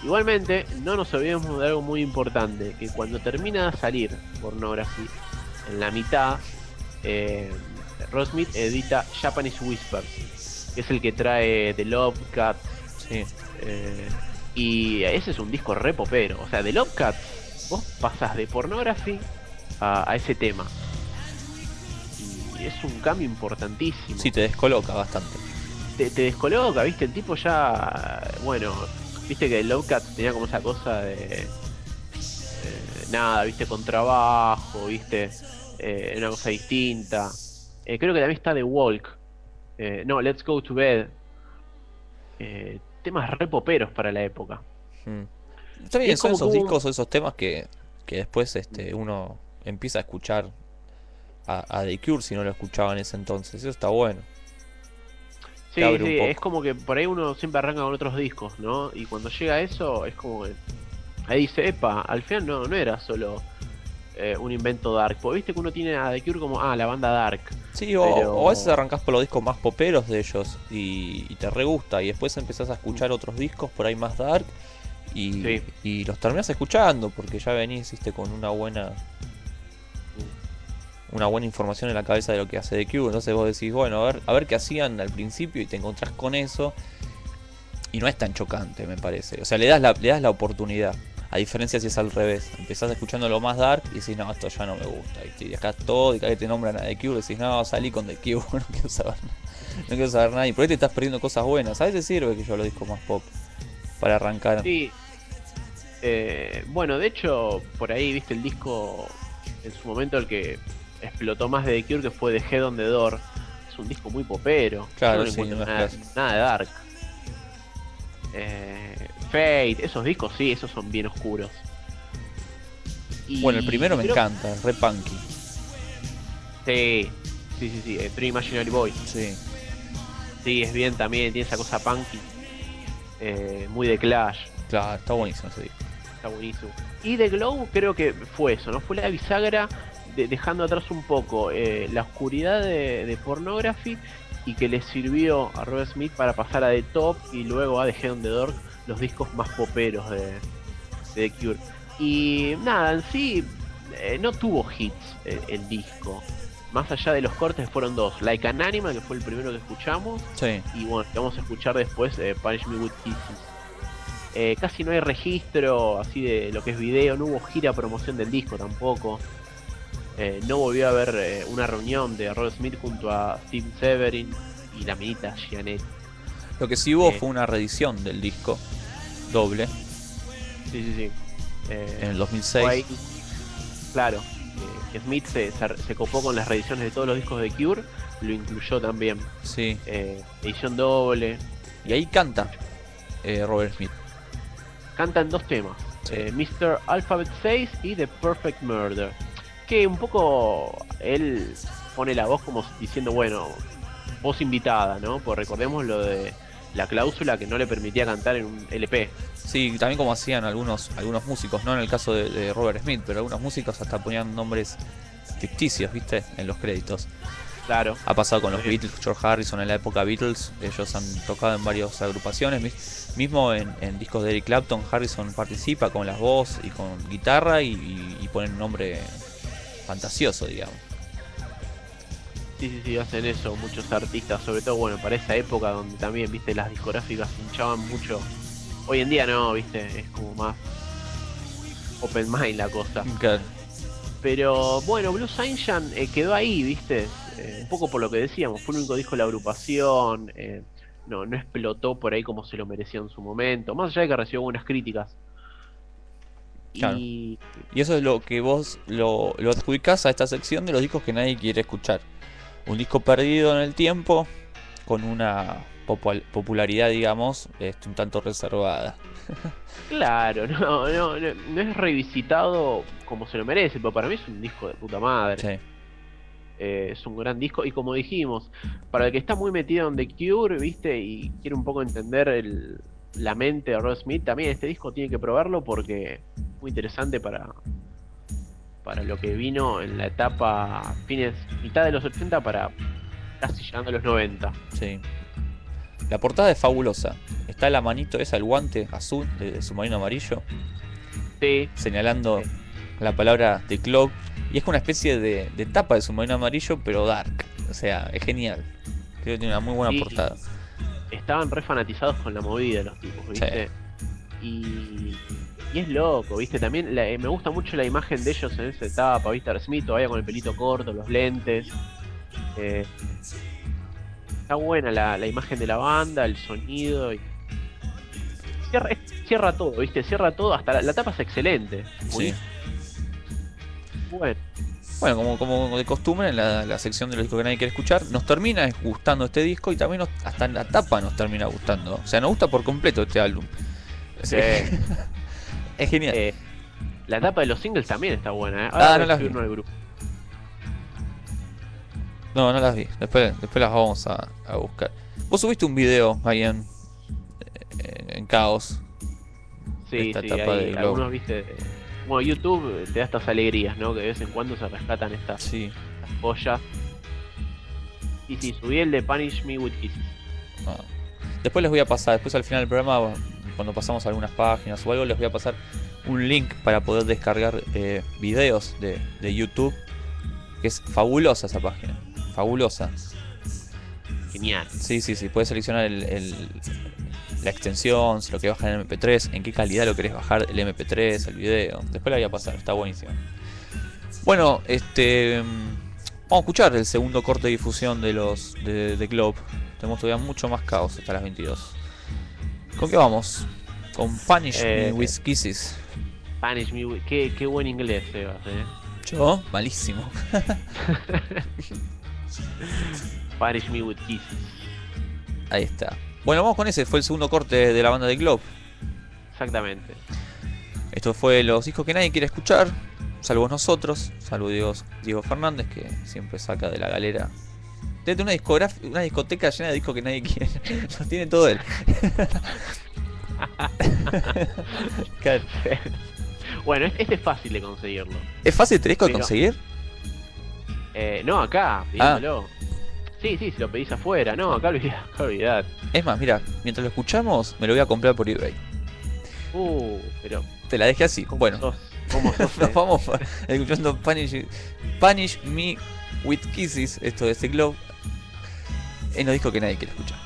Igualmente, no nos olvidemos de algo muy importante, que cuando termina de salir Pornography, en la mitad, eh, Smith edita Japanese Whispers, que es el que trae The Love Cat. Sí. eh, y ese es un disco re popero. O sea, The Love Cat, vos pasas de Pornography a, a ese tema. Es un cambio importantísimo Sí, te descoloca bastante. te, te descoloca, viste, el tipo ya, bueno, viste que Love Cat tenía como esa cosa de, eh, nada, viste, con trabajo, viste, eh, una cosa distinta. Eh, creo que también está The Walk, no, Let's Go to Bed, temas re poperos para la época. Mm. Está bien, Es son esos discos o esos temas que, que después este, uno empieza a escuchar a, a The Cure si no lo escuchaba en ese entonces. Eso está bueno. Sí, es como que por ahí uno siempre arranca con otros discos, ¿no? Y cuando llega eso, es como que. Ahí dice, epa, al final no, no era solo eh, un invento dark. Porque viste que uno tiene a The Cure como, ah, la banda dark. Sí, o, Pero- o a veces arrancás por los discos más poperos de ellos y, y te re gusta. Y después empezás a escuchar otros discos por ahí más dark y, Sí. y los terminás escuchando porque ya venís hiciste, con una buena una buena información en la cabeza de lo que hace The Cure. Entonces vos decís, bueno, a ver, a ver qué hacían al principio y te encontrás con eso. Y no es tan chocante, me parece. O sea, le das la, le das la oportunidad. A diferencia si es al revés. Empezás escuchando lo más dark y decís, no, esto ya no me gusta. Y te todo, y cada vez que te nombran a The Cure, decís, no, salí con The Cure, [LAUGHS] no quiero saber nada. No quiero saber nada. Y por ahí te estás perdiendo cosas buenas. A veces sirve que yo los discos más pop. Para arrancar. Sí. Eh, bueno, de hecho, por ahí viste el disco en su momento el que explotó más de The Cure que fue The Head on the Door. Es un disco muy popero. Claro, no sí, nada, nada de dark. Eh, Fate, esos discos sí, esos son bien oscuros. Y Bueno, el primero me encanta, re punky. Sí, sí, sí, sí, eh, Three Imaginary Boy. Sí. Sí, es bien también, tiene esa cosa punky. eh, muy de Clash. Claro, está buenísimo ese disco. está buenísimo. Y The Glow creo que fue eso, ¿no? Fue la bisagra de- dejando atrás un poco eh, la oscuridad de, de Pornography y que le sirvió a Robert Smith para pasar a The Top y luego a The Head on the Door, los discos más poperos de, The Cure. Y nada, en sí eh, no tuvo hits el, el disco. Más allá de los cortes fueron dos. Like an Animal, que fue el primero que escuchamos, Sí. y bueno, que vamos a escuchar después eh, Punish Me With Kisses. Eh, casi no hay registro así de lo que es video, no hubo gira promoción del disco tampoco. Eh, no volvió a haber eh, una reunión de Robert Smith junto a Steve Severin y la minita Janet. Lo que sí hubo Eh. fue una reedición del disco doble Sí, sí, sí. En el fue 2006. ahí, claro, que Smith se, se- se copó con las reediciones de todos los discos de Cure, lo incluyó también. Sí. Edición doble, Y ahí canta Robert Smith. cantan dos temas, Sí. Mr. Alphabet 6 y The Perfect Murder, que un poco él pone la voz como diciendo, bueno, voz invitada, ¿no? Pues recordemos lo de la cláusula que no le permitía cantar en un LP. Sí, también como hacían algunos, algunos músicos, no en el caso de, de Robert Smith, pero algunos músicos hasta ponían nombres ficticios, ¿viste? En los créditos. Claro, Ha pasado con los Sí. Beatles, George Harrison en la época Beatles, ellos han tocado en varias agrupaciones, mis- mismo en, en discos de Eric Clapton, Harrison participa con las voz y con guitarra y, y, y ponen un nombre fantasioso, digamos. sí, sí, sí, hacen eso muchos artistas, sobre todo, bueno, para esa época donde también, viste, las discográficas hinchaban mucho. Hoy en día no, viste, es como más open mind la cosa. Pero bueno, Blue Sunshine eh, quedó ahí, ¿viste? Eh, un poco por lo que decíamos, fue el único disco de la agrupación, eh, no, no explotó por ahí como se lo merecía en su momento, más allá de que recibió buenas críticas. Claro. Y Y eso es lo que vos lo, lo adjudicás a esta sección de los discos que nadie quiere escuchar. Un disco perdido en el tiempo, con una popul- popularidad, digamos, este, un tanto reservada. [LAUGHS] claro, no, no, no, no es revisitado como se lo merece, pero para mí es un disco de puta madre. Sí. Eh, es un gran disco y como dijimos, para el que está muy metido en The Cure, ¿viste? Y quiere un poco entender el- la mente de Rod Smith, también este disco tiene que probarlo porque es muy interesante para, para lo que vino en la etapa fines, mitad de los 80 para casi llegando a los 90. Sí. La portada es fabulosa. Está la manito esa, el guante azul de, submarino amarillo, Sí, señalando Sí. la palabra The Club. Y es una especie de, de tapa de submarino amarillo, pero dark. O sea, es genial. Creo que tiene una muy buena Sí. portada. Estaban re fanatizados con la movida los tipos, ¿viste? Y, y es loco, ¿viste? También la- eh, me gusta mucho la imagen de ellos en esa etapa, ¿viste? Smith todavía con el pelito corto, los lentes. Eh, está buena la, la imagen de la banda, el sonido. Y... Cierra, cierra todo, ¿viste? Cierra todo, hasta la, la tapa es excelente. Sí. Bueno, Bueno, como, como de costumbre en la, la sección de los discos que nadie quiere escuchar, nos termina gustando este disco y también nos- hasta en la tapa nos termina gustando. O sea, nos gusta por completo este álbum. Sí. [LAUGHS] es genial. eh, la tapa de los singles también está buena, ¿eh? Ah, no voy a las vi. uno al grupo. No, no las vi. Después, después las vamos a, a buscar. Vos subiste un video ahí en, en, en Caos. Sí, sí, Glow. algunos, viste. Bueno, YouTube te da estas alegrías, ¿no? Que de vez en cuando se rescatan estas Sí. joyas. Y sí, subí el de Punish Me With Kisses. Ah. Después les voy a pasar, después al final del programa, cuando pasamos algunas páginas o algo, les voy a pasar un link para poder descargar eh, videos de, de YouTube. Que es fabulosa esa página. Fabulosa. Genial. Sí, sí, sí. Puedes seleccionar el, el- la extensión, si lo querés bajar en MP3, en qué calidad lo querés bajar el MP3, el video. Después la voy a pasar, está buenísimo. Bueno, este. mm, Vamos a escuchar el segundo corte de difusión de los de, de Globe. Tenemos todavía mucho más caos hasta las 22. ¿Con qué vamos? Con Punish Me Eh, with Kisses. Punish Me With... Qué, qué buen inglés, Sebas, ¿eh? Yo, malísimo. [LAUGHS] Punish Me With Kisses. Ahí está. Bueno, vamos con ese. Fue el segundo corte de la banda de Globe. Exactamente. Esto fue los discos que nadie quiere escuchar, salvo nosotros, salvo Diego, Diego Fernández, que siempre saca de la galera. Desde una, discoteca llena de discos que nadie quiere. [LAUGHS] Los tiene todo él. [LAUGHS] Bueno, este, este es fácil de conseguirlo. ¿Es fácil este disco de conseguir? Eh, no, acá, pidiéndolo. Sí, sí, si lo pedís afuera. No, acá olvidad, [LAUGHS] acá olvidad. Es más, mira, mientras lo escuchamos, me lo voy a comprar por eBay. Uh, pero. Te la dejé así. ¿cómo Bueno, sos? ¿Cómo [LAUGHS] sos? nos eh? vamos escuchando Punish, Punish Me With Kisses, esto de este Globe, en los discos que nadie quiere escuchar.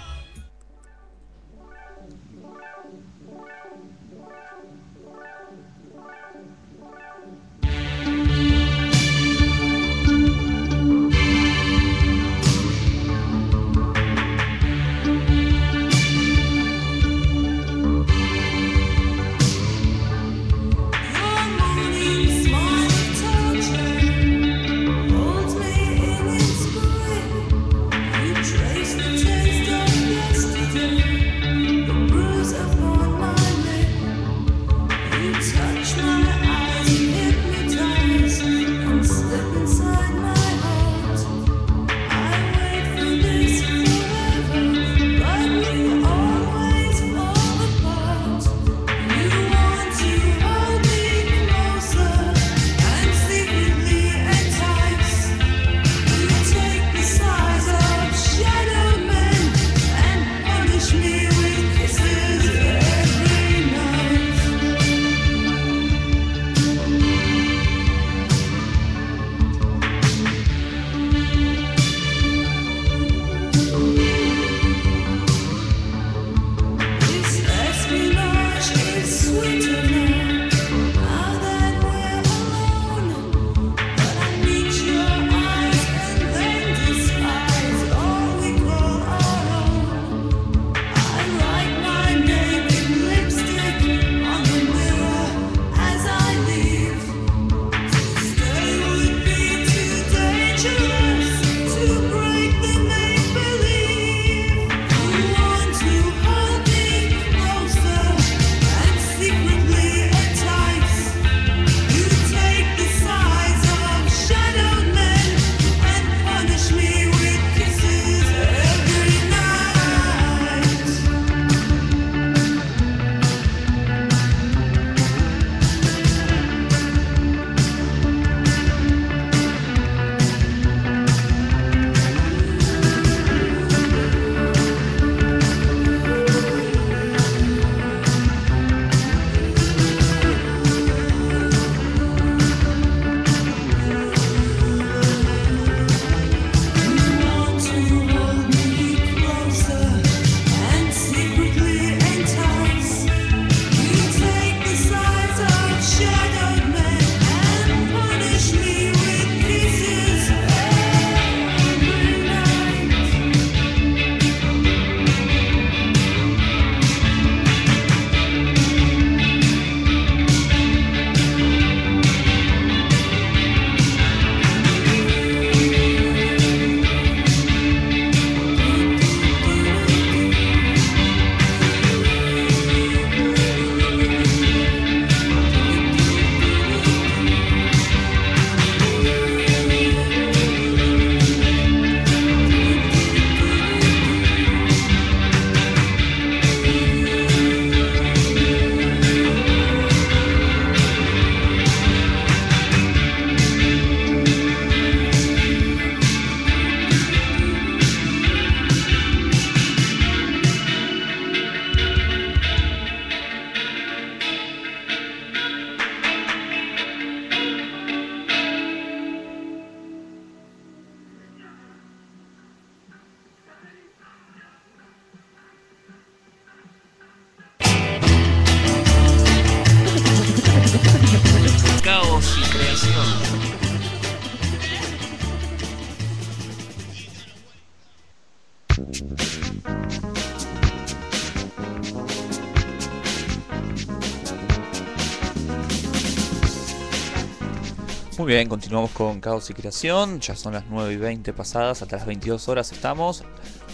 Bien, continuamos con Caos y Creación. Ya son las 9 y 20 pasadas, hasta las 22 horas estamos.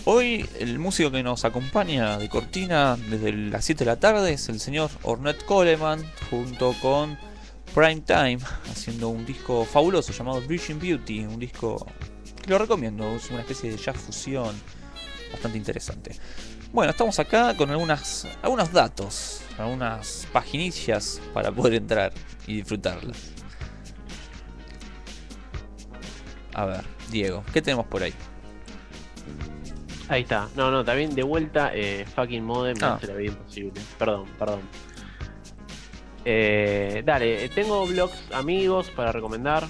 Hoy el músico que nos acompaña de cortina desde las 7 de la tarde es el señor Ornette Coleman, junto con Prime Time, haciendo un disco fabuloso llamado Virgin Beauty, un disco que lo recomiendo, es una especie de jazz fusión bastante interesante. Bueno, estamos acá con algunas, algunos datos algunas paginillas para poder entrar y disfrutarlas. A ver, Diego, ¿qué tenemos por ahí? Ahí está. No, no, también de vuelta, eh, fucking modem me Ah. hace la vida imposible. Perdón, perdón. Eh, dale, eh, tengo blogs amigos para recomendar.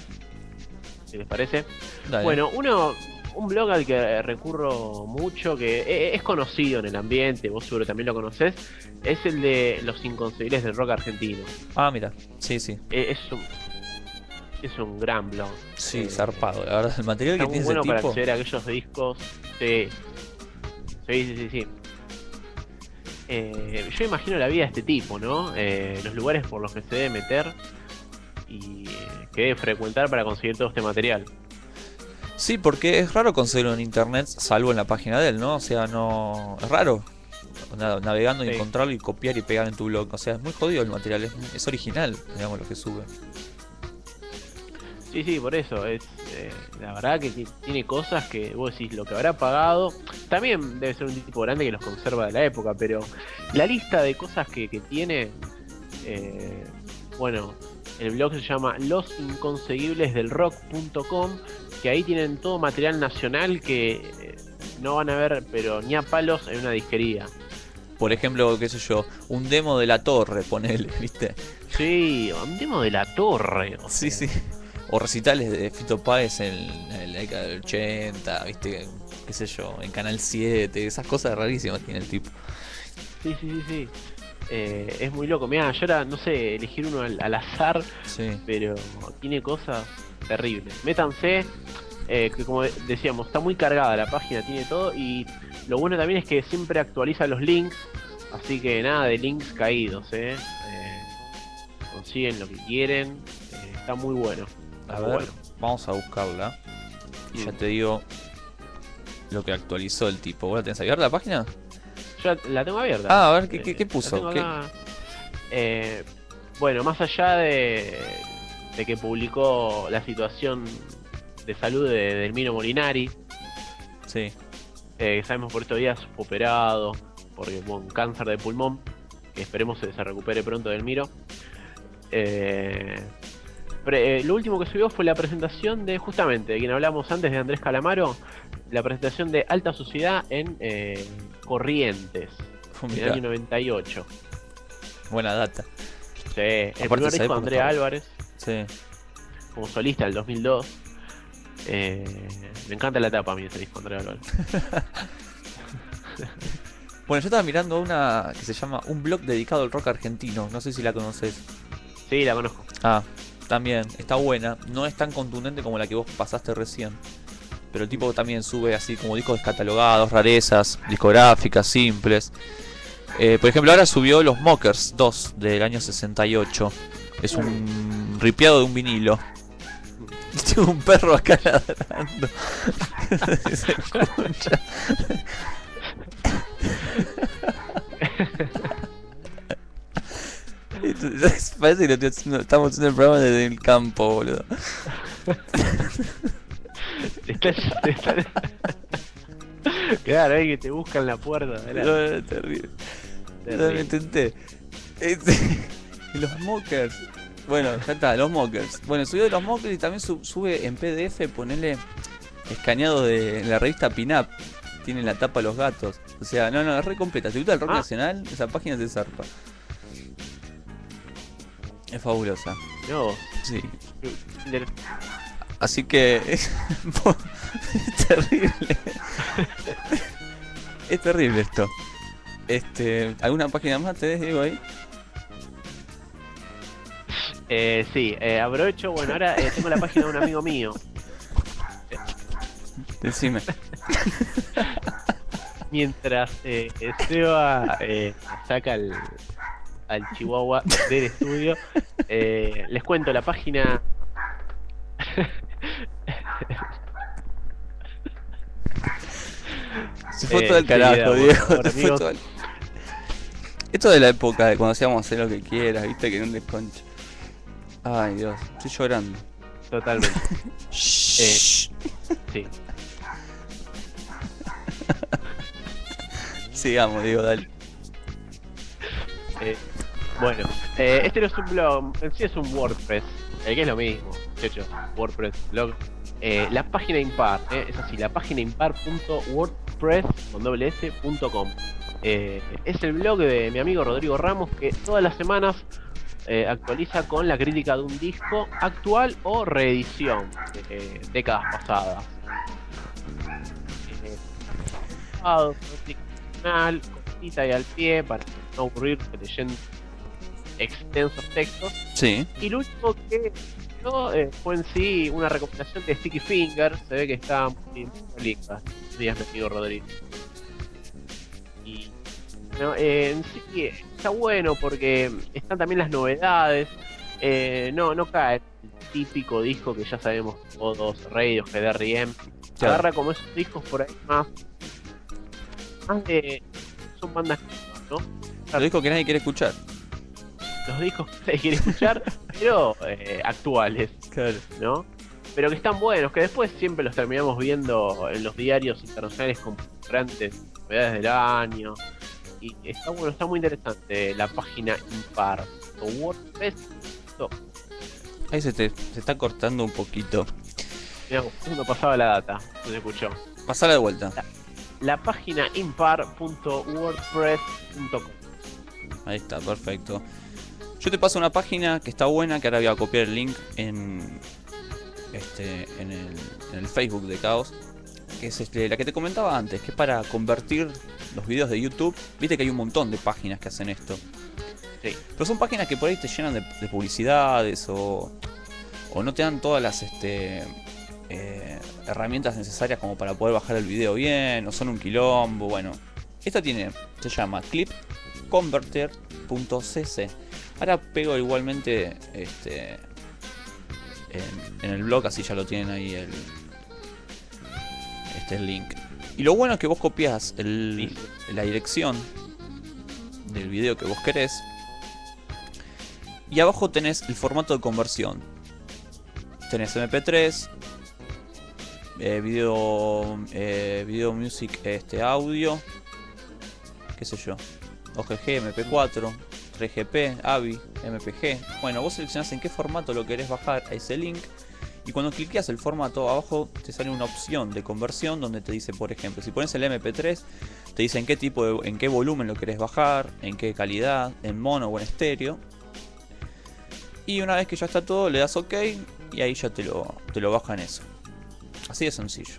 Si les parece. Dale. Bueno, uno, un blog al que eh, recurro mucho, que e- es conocido en el ambiente, vos seguro también lo conocés, es el de los inconcebibles del rock argentino. Ah, mira, sí, sí. Eh, Es un, es un gran blog. Sí, Eh, zarpado. La verdad, el material Está que tiene bueno ese para tipo. acceder a aquellos discos. Sí. Sí, sí, sí, sí. Eh, yo imagino la vida de este tipo, ¿no? Eh, los lugares por los que se debe meter y que debe frecuentar para conseguir todo este material. Sí, porque es raro conseguirlo en internet, salvo en la página de él, ¿no? O sea, no. Es raro. na- Navegando y Sí. encontrarlo y copiar y pegar en tu blog. O sea, es muy jodido el material, es, es original, digamos, lo que sube. Sí, sí, por eso. Es, eh, la verdad que ti- tiene cosas que vos decís lo que habrá pagado. También debe ser un tipo grande que los conserva de la época, pero la lista de cosas que, que tiene. eh, bueno, el blog se llama losinconseguiblesdelrock.com, que ahí tienen todo material nacional que eh, no van a ver, pero ni a palos en una disquería. Por ejemplo, qué sé yo, un demo de la torre, ponele, [LAUGHS] ¿viste? Sí, un demo de la torre. o Sí, sí. O recitales de Fito Páez en, en la década del 80, ¿viste? Qué sé yo, en Canal 7, esas cosas rarísimas tiene el tipo. Sí, sí, sí, sí. Eh, es muy loco. Mira, yo ahora no sé elegir uno al, al azar, Sí. pero tiene cosas terribles. Métanse, eh, que como decíamos, está muy cargada la página, tiene todo. Y lo bueno también es que siempre actualiza los links. Así que nada de links caídos, ¿eh? Eh, consiguen lo que quieren. está muy bueno. A ver, bueno. vamos a buscarla. Y ya te digo lo que actualizó el tipo. ¿Vos la tenés abierta la página? Yo la tengo abierta. Ah, a ver, ¿qué, Eh, qué, qué la puso? tengo ¿Qué- acá. Eh, bueno, más allá de, de que publicó la situación de salud de Delmiro Molinari, Sí. eh, sabemos por estos días fue operado porque tuvo un cáncer de pulmón, que esperemos se, se recupere pronto Delmiro. Eh, pre- eh, lo último que subió fue la presentación de, justamente, de quien hablamos antes de Andrés Calamaro, la presentación de Alta Sociedad en eh, Corrientes, en el año 98. buena data. Sí, el primer disco de estaba- Álvarez Sí. como solista del 2002. Eh, me encanta la tapa a mí ese disco Andrea Álvarez. [LAUGHS] Bueno, yo estaba mirando una que se llama Un blog dedicado al rock argentino. No sé si la conoces. Sí, la conozco. Ah, también, está buena. No es tan contundente como la que vos pasaste recién. Pero el tipo también sube así como discos descatalogados, rarezas, discográficas, simples. Eh, por ejemplo, ahora subió Los Mockers 2 del año 68. Es un ripiado de un vinilo. [LAUGHS] Y tiene un perro acá ladrando. [LAUGHS] Se escucha. [LAUGHS] [LAUGHS] Parece que estamos haciendo el programa desde el campo, boludo. [LAUGHS] Está- está- claro, ahí que te buscan la puerta. No, no, terrible. Terrible. lo intenté. Este, [LAUGHS] los mockers. Bueno, ya está, los mockers. Bueno, subió de los mockers y también su- sube en PDF, ponele escaneado de la revista Pinup. Tiene la tapa los gatos. O sea, no, no, es re completa. Si te gusta el rock Ah. nacional, esa página te zarpa. Es fabulosa. No, Sí. Así que es, [LAUGHS] es terrible. es terrible esto. Este, ¿alguna página más te digo ahí? eh, sí, eh, aprovecho. Bueno, ahora eh, tengo la página de un amigo mío. Decime. Mientras eh, Seba eh, saca al, al chihuahua del estudio, eh, les cuento la página. Se fue Eh, todo el carajo, Diego. [LAUGHS] se fue amigos. todo el- Esto de la época de cuando hacíamos hacer lo que quieras, viste que no un desconche. Ay Dios, estoy llorando. Totalmente. [LAUGHS] Shh. Sí. Sigamos, Diego, dale. Eh, Bueno, eh, este no es un blog, en sí es un WordPress, eh, que es lo mismo, muchachos, WordPress, blog. Eh, la página impar, eh, es así, la página impar.wordpress.com. Eh, es el blog de mi amigo Rodrigo Ramos que todas las semanas actualiza con la crítica de un disco actual o reedición de décadas pasadas. Cortita y al pie para no leyendo extensos textos. Sí. Y lo último que yo, eh, fue en sí una recomendación de Sticky Finger. Se ve que está muy, linda. Días metido Rodrigo. Y bueno, eh, en sí está bueno porque están también las novedades. Eh, no, no cae el típico disco que ya sabemos todos, Radios, GDRM. Claro. Agarra como esos discos por ahí más. Más de. Son bandas ¿no? Lo dijo que nadie quiere escuchar. Los discos que se quiere escuchar, [LAUGHS] pero eh, actuales, Claro. ¿no? Pero que están buenos, que después siempre los terminamos viendo en los diarios internacionales con grandes novedades del año. Y está bueno, está muy interesante la página Impar. o WordPress. no, Ahí se te se está cortando un poquito. Mirá, no pasaba la data, no se escuchó. Pasala de vuelta. La página impar.wordpress.com. Ahí está, perfecto. Yo te paso una página que está buena, que ahora voy a copiar el link en este en el, en el Facebook de Caos, que es este, la que te comentaba antes, que es para convertir los videos de YouTube. Viste que hay un montón de páginas que hacen esto. Sí. Pero son páginas que por ahí te llenan de, de publicidades o, o no te dan todas las este, eh, herramientas necesarias como para poder bajar el video bien, o son un quilombo. Bueno, esta tiene, se llama clipconverter.cc. Ahora pego igualmente este, en, en el blog, así ya lo tienen ahí el, este el link. Y lo bueno es que vos copias el, la dirección del video que vos querés. Y abajo tenés el formato de conversión. Tenés MP3, eh, video, eh, video music, este audio, qué sé yo, OGG, MP4, 3GP, AVI, MPG. Bueno, vos seleccionás en qué formato lo querés bajar a ese link. Y cuando cliqueas el formato abajo te sale una opción de conversión donde te dice, por ejemplo, si pones el MP3, te dice en qué tipo de, en qué volumen lo querés bajar, en qué calidad, en mono o en estéreo. Y una vez que ya está todo, le das OK y ahí ya te lo, te lo baja en eso. Así de sencillo.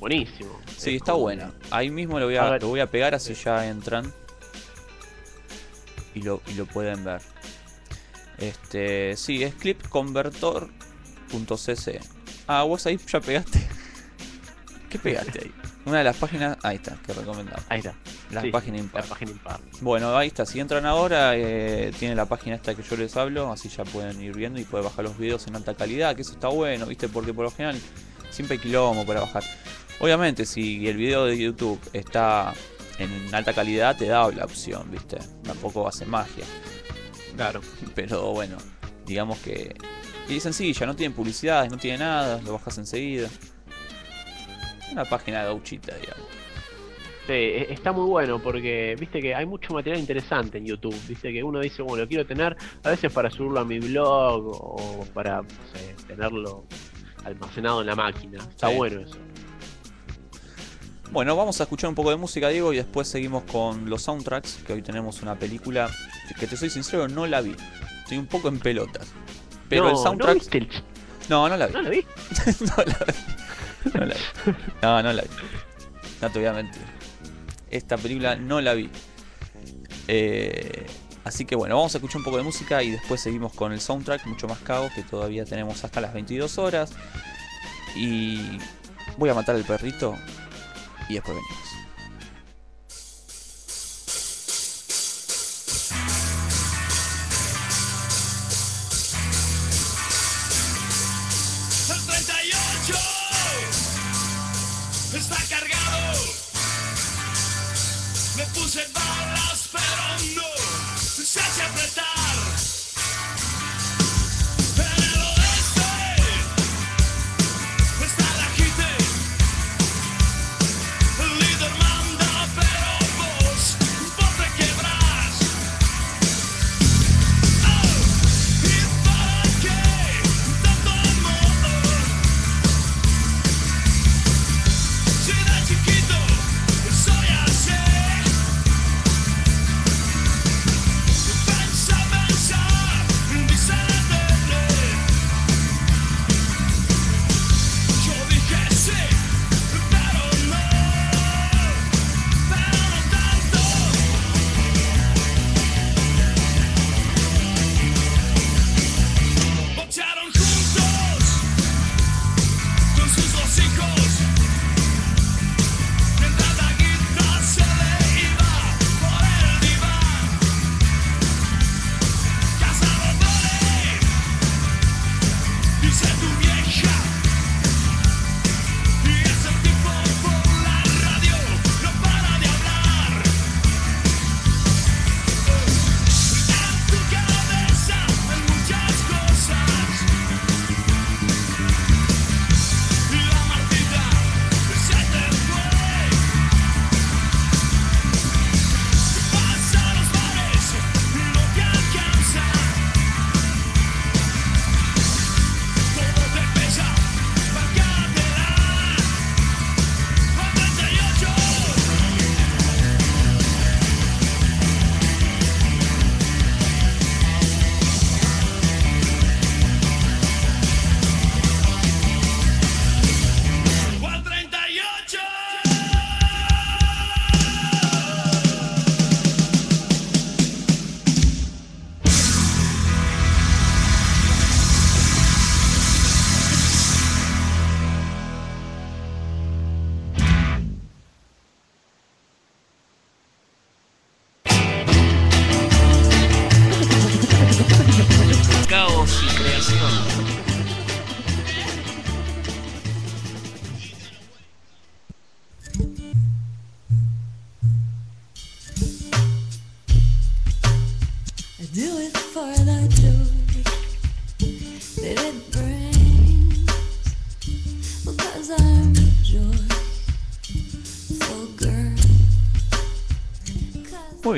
Buenísimo. Sí, Es está como- buena. Ahí mismo lo voy A a, lo voy a pegar así ya entran. Y lo, y lo pueden ver. Este, sí, es clipconvertor.cc. Ah, vos ahí ya pegaste. [LAUGHS] ¿Qué pegaste ahí? Una de las páginas. Ahí está, que recomendamos. Ahí está. La Sí, página impar. La página impar. Bueno, ahí está. Si entran ahora, eh, tiene la página esta que yo les hablo. Así ya pueden ir viendo y pueden bajar los videos en alta calidad. Que eso está bueno, ¿viste? Porque por lo general siempre hay quilombo para bajar. Obviamente, si el video de YouTube está en alta calidad, te da la opción, ¿viste? Tampoco hace magia. Claro. [LAUGHS] Pero bueno, digamos que. Y es sencilla, no tiene publicidades, no tiene nada, lo bajas enseguida. Una página gauchita, digamos. Sí, e- está muy bueno porque viste que hay mucho material interesante en YouTube. Viste que uno dice, bueno, lo quiero tener a veces para subirlo a mi blog o para no sé, tenerlo almacenado en la máquina. Está Sí. bueno eso. Bueno, vamos a escuchar un poco de música, Diego, y después seguimos con los soundtracks, que hoy tenemos una película que te soy sincero, no la vi. Estoy un poco en pelotas. Pero no, el soundtrack... ¿no viste el ch- No, no la vi. ¿No lo vi? [LAUGHS] no la vi. No la vi. No, no la vi. No te voy a mentir. Esta película no la vi. Eh, así que bueno, vamos a escuchar un poco de música y después seguimos con el soundtrack, mucho más caos, que todavía tenemos hasta las 22 horas. Y voy a matar al perrito y después venimos. El 38 está cargado. Me puse balas, pero no se hace apretar.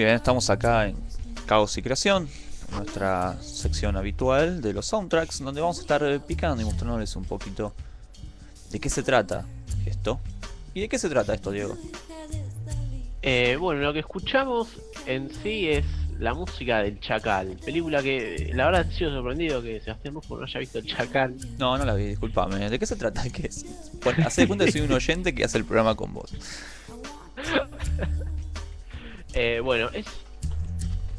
Muy bien, estamos acá en Caos y Creación, nuestra sección habitual de los soundtracks, donde vamos a estar eh, picando y mostrándoles un poquito de qué se trata esto. ¿Y de qué se trata esto, Diego? Eh, bueno, lo que escuchamos en sí es la música del Chacal. Película que la verdad he sido sorprendido que Sebastián Rufo no haya visto el Chacal. No, no la vi, disculpame. ¿De qué se trata? [LAUGHS] ¿Qué es? Bueno, hace de cuenta que soy un oyente que hace el programa con vos. [LAUGHS] Eh, bueno, es.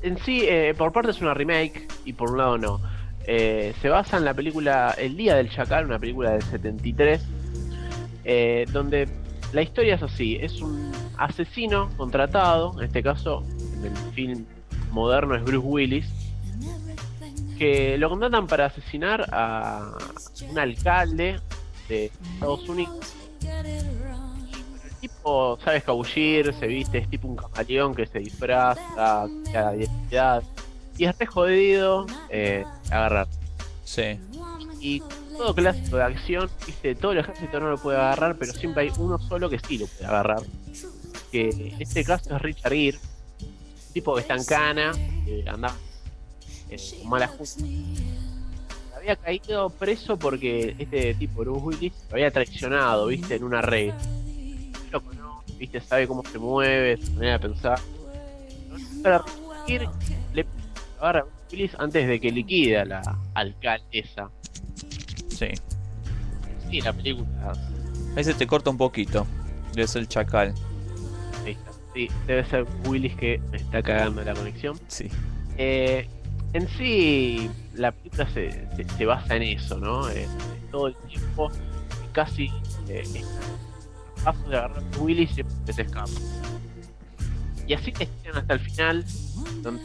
En sí, eh, por parte es una remake y por un lado no. Eh, se basa en la película El Día del Chacal, una película del 73, eh, donde la historia es así: es un asesino contratado, en este caso, en el film moderno es Bruce Willis, que lo contratan para asesinar a un alcalde de Estados Unidos tipo sabe escabullir, se viste, es tipo un camaleón que se disfraza, que haga identidad. Y es re jodido eh, agarrar. Sí, Y todo clásico de acción, viste, todo el ejército no lo puede agarrar, pero siempre hay uno solo que sí lo puede agarrar. Que en este caso es Richard Gere, un tipo que está en cana, que anda eh, con mala junta. Había caído preso porque este tipo, Bruce Willis, lo había traicionado, viste, en una red. Viste, sabe cómo se mueve, su manera de pensar. Para le agarra Willis antes de que liquide a la alcaldesa. sí. Sí, la película Ahí se te corta un poquito. Es el chacal. Ahí está. Sí, debe ser Willis que me está cagando la conexión. Sí. Eh, en sí, la película se, se- se basa en eso, ¿no? Eh, todo el tiempo, casi eh, paso de agarrar a Willis y se escapa. Y así que llegan hasta el final, donde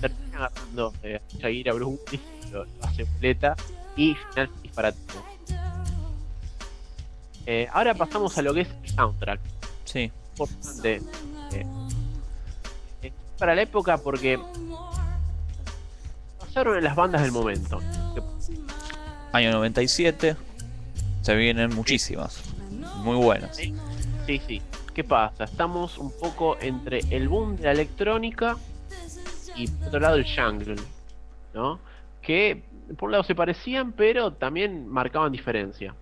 terminan agarrando eh, a Shakira a Bruce Willis, lo, lo hace boleta y final disparativo. Eh, ahora pasamos a lo que es el soundtrack Sí. importante eh, eh, para la época porque pasaron en las bandas del momento. Año 97. Se vienen muchísimas. Muy buenas. Sí, sí. ¿Qué pasa? Estamos un poco entre el boom de la electrónica y por otro lado el jungle, ¿no? Que por un lado se parecían, pero también marcaban diferencia.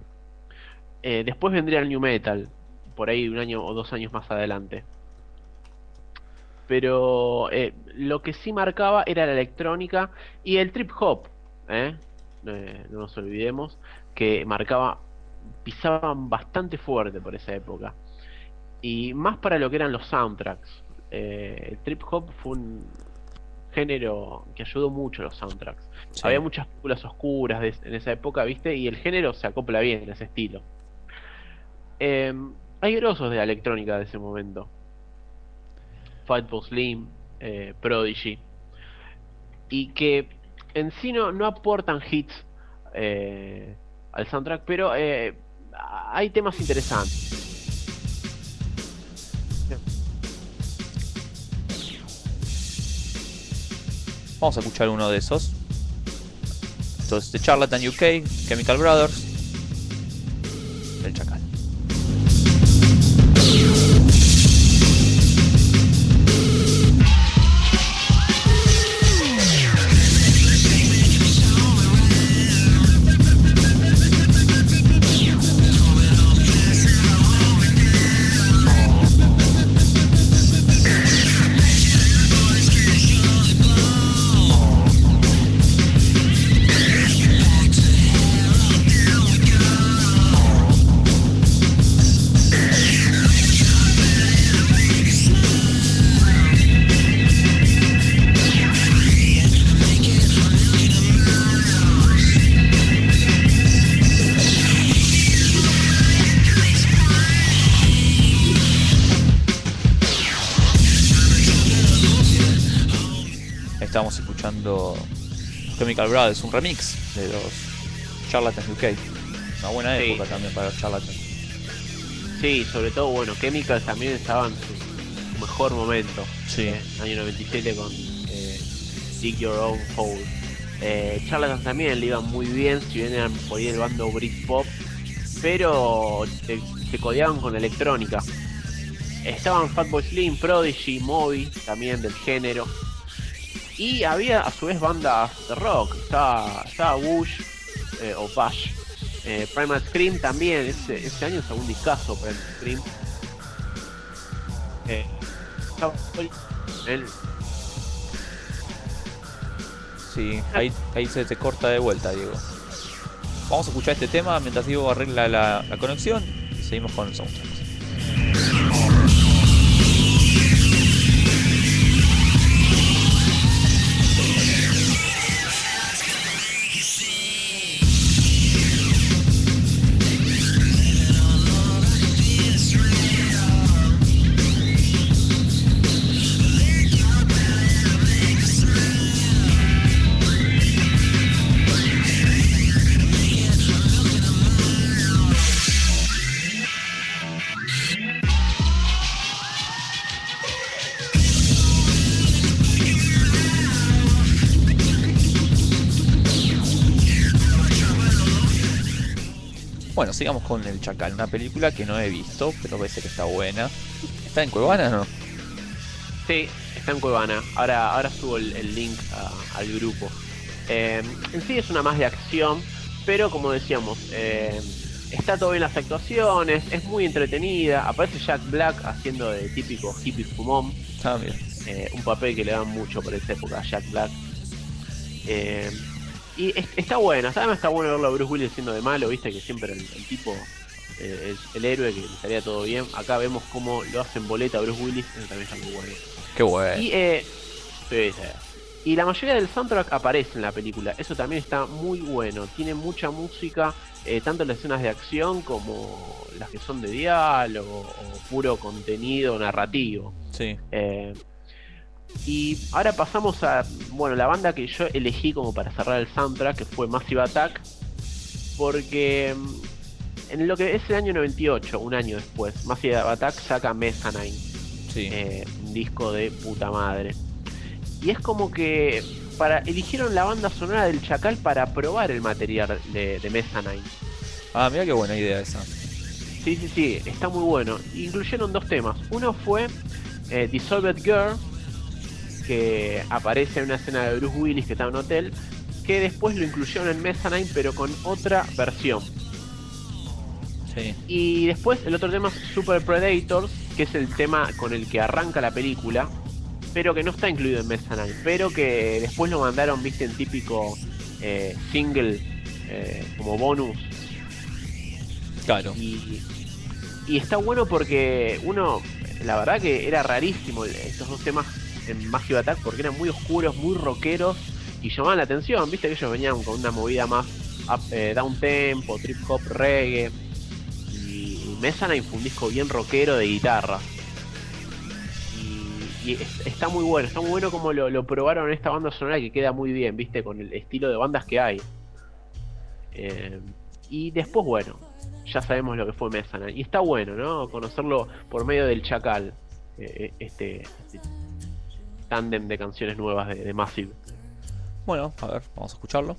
Eh, después vendría el new metal, por ahí un año o dos años más adelante. Pero eh, lo que sí marcaba era la electrónica y el trip hop. Eh, no nos olvidemos, que marcaba, pisaban bastante fuerte por esa época. Y más para lo que eran los soundtracks. Eh, el trip hop fue un género que ayudó mucho a los soundtracks. Sí. Había muchas películas oscuras de- en esa época, ¿viste? Y el género se acopla bien en ese estilo. Eh, hay grosos de la electrónica de ese momento. Fatboy Slim, eh, Prodigy. Y que en sí no, no aportan hits eh, al soundtrack, pero eh, hay temas interesantes. Vamos a escuchar uno de esos. Entonces, de Charlatan UK, Chemical Brothers. Chemical Brothers, un remix de los Charlatans UK. Una buena Sí. época también para los Charlatans. Sí, sobre todo, bueno, Chemicals también estaba en su, su mejor momento. Sí. eh, año 97 con eh, Dig Your Own Hole. Eh, Charlatans también le iban muy bien, si bien eran por ahí el bando Britpop, pero se, se codeaban con electrónica. Estaban Fatboy Slim, Prodigy, Moby, también del género. Y había a su vez bandas de rock. Estaba, estaba Bush eh, o Bush. Eh, Primal Scream también. Ese, ese año sacó un discazo Primal Scream. Eh, el- Sí, ahí, ahí se te corta de vuelta, Diego. Vamos a escuchar este tema mientras Diego arregla la, la conexión y seguimos con el soundtrack. Sigamos con El Chacal, una película que no he visto, pero parece que está buena. ¿Está en Cuevana no? Sí, está en Cuevana. Ahora, ahora subo el, el link a- al grupo. Eh, en sí es una más de acción, pero como decíamos, eh, está todo bien las actuaciones, es muy entretenida. Aparece Jack Black haciendo de típico hippie fumón, Ah, eh, un papel que le dan mucho por esa época a Jack Black. Y es- está bueno, además está bueno verlo a Bruce Willis siendo de malo, viste que siempre el, el tipo, eh, el, el héroe que le estaría todo bien. Acá vemos cómo lo hacen boleta a Bruce Willis, eso también está muy bueno. Qué bueno. Y, eh, sí, sí. Y la mayoría del soundtrack aparece en la película. Eso también está muy bueno. Tiene mucha música, eh, tanto en las escenas de acción como las que son de diálogo o puro contenido narrativo. Sí. Eh, y ahora pasamos a, bueno, la banda que yo elegí como para cerrar el soundtrack, que fue Massive Attack, porque mm, en lo que es el año 98, un año después, Massive Attack saca Mezzanine Sí. eh, un disco de puta madre. Y es como que para eligieron la banda sonora del Chacal para probar el material de, de Mezzanine. Ah, mira qué buena idea esa. Sí, sí, sí, está muy bueno. Incluyeron dos temas. Uno fue eh, Dissolved Girl, que aparece en una escena de Bruce Willis que está en un hotel, que después lo incluyeron en Mezzanine pero con otra versión. Sí. Y después el otro tema es Super Predators, que es el tema con el que arranca la película, pero que no está incluido en Mezzanine, pero que después lo mandaron, viste, en típico eh, single eh, como bonus. Claro. Y, y está bueno porque uno, la verdad que era rarísimo estos dos temas en Massive Attack porque eran muy oscuros, muy rockeros y llamaban la atención, viste que ellos venían con una movida más eh, down tempo, trip hop, reggae y fue un disco bien rockero de guitarra. Y, y es- está muy bueno, está muy bueno como lo, probaron en esta banda sonora que queda muy bien, viste, con el estilo de bandas que hay. Eh, y después, bueno, ya sabemos lo que fue Mezzanine. Y está bueno, ¿no? Conocerlo por medio del Chacal. eh, este, este tándem de canciones nuevas de, de Massive. Bueno, a ver, vamos a escucharlo.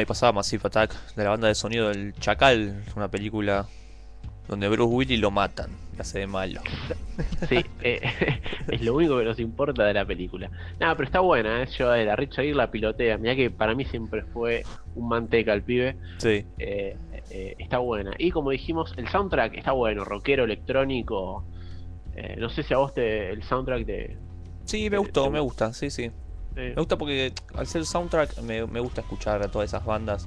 Y pasaba Massive Attack de la banda de sonido del Chacal, una película donde Bruce Willis lo matan, y hace de malo. Sí, [LAUGHS] eh, [LAUGHS] es lo único que nos importa de la película. Nada, pero está buena, ¿eh? Yo, eh, la Richard Gere la pilotea. Mira que para mí siempre fue un manteca el pibe. Sí. Eh, eh, está buena. Y como dijimos, el soundtrack está bueno, rockero, electrónico. No sé si a vos te, el soundtrack de. Sí, me gustó, te- me gusta, sí, sí. Me gusta porque al ser soundtrack me, me gusta escuchar a todas esas bandas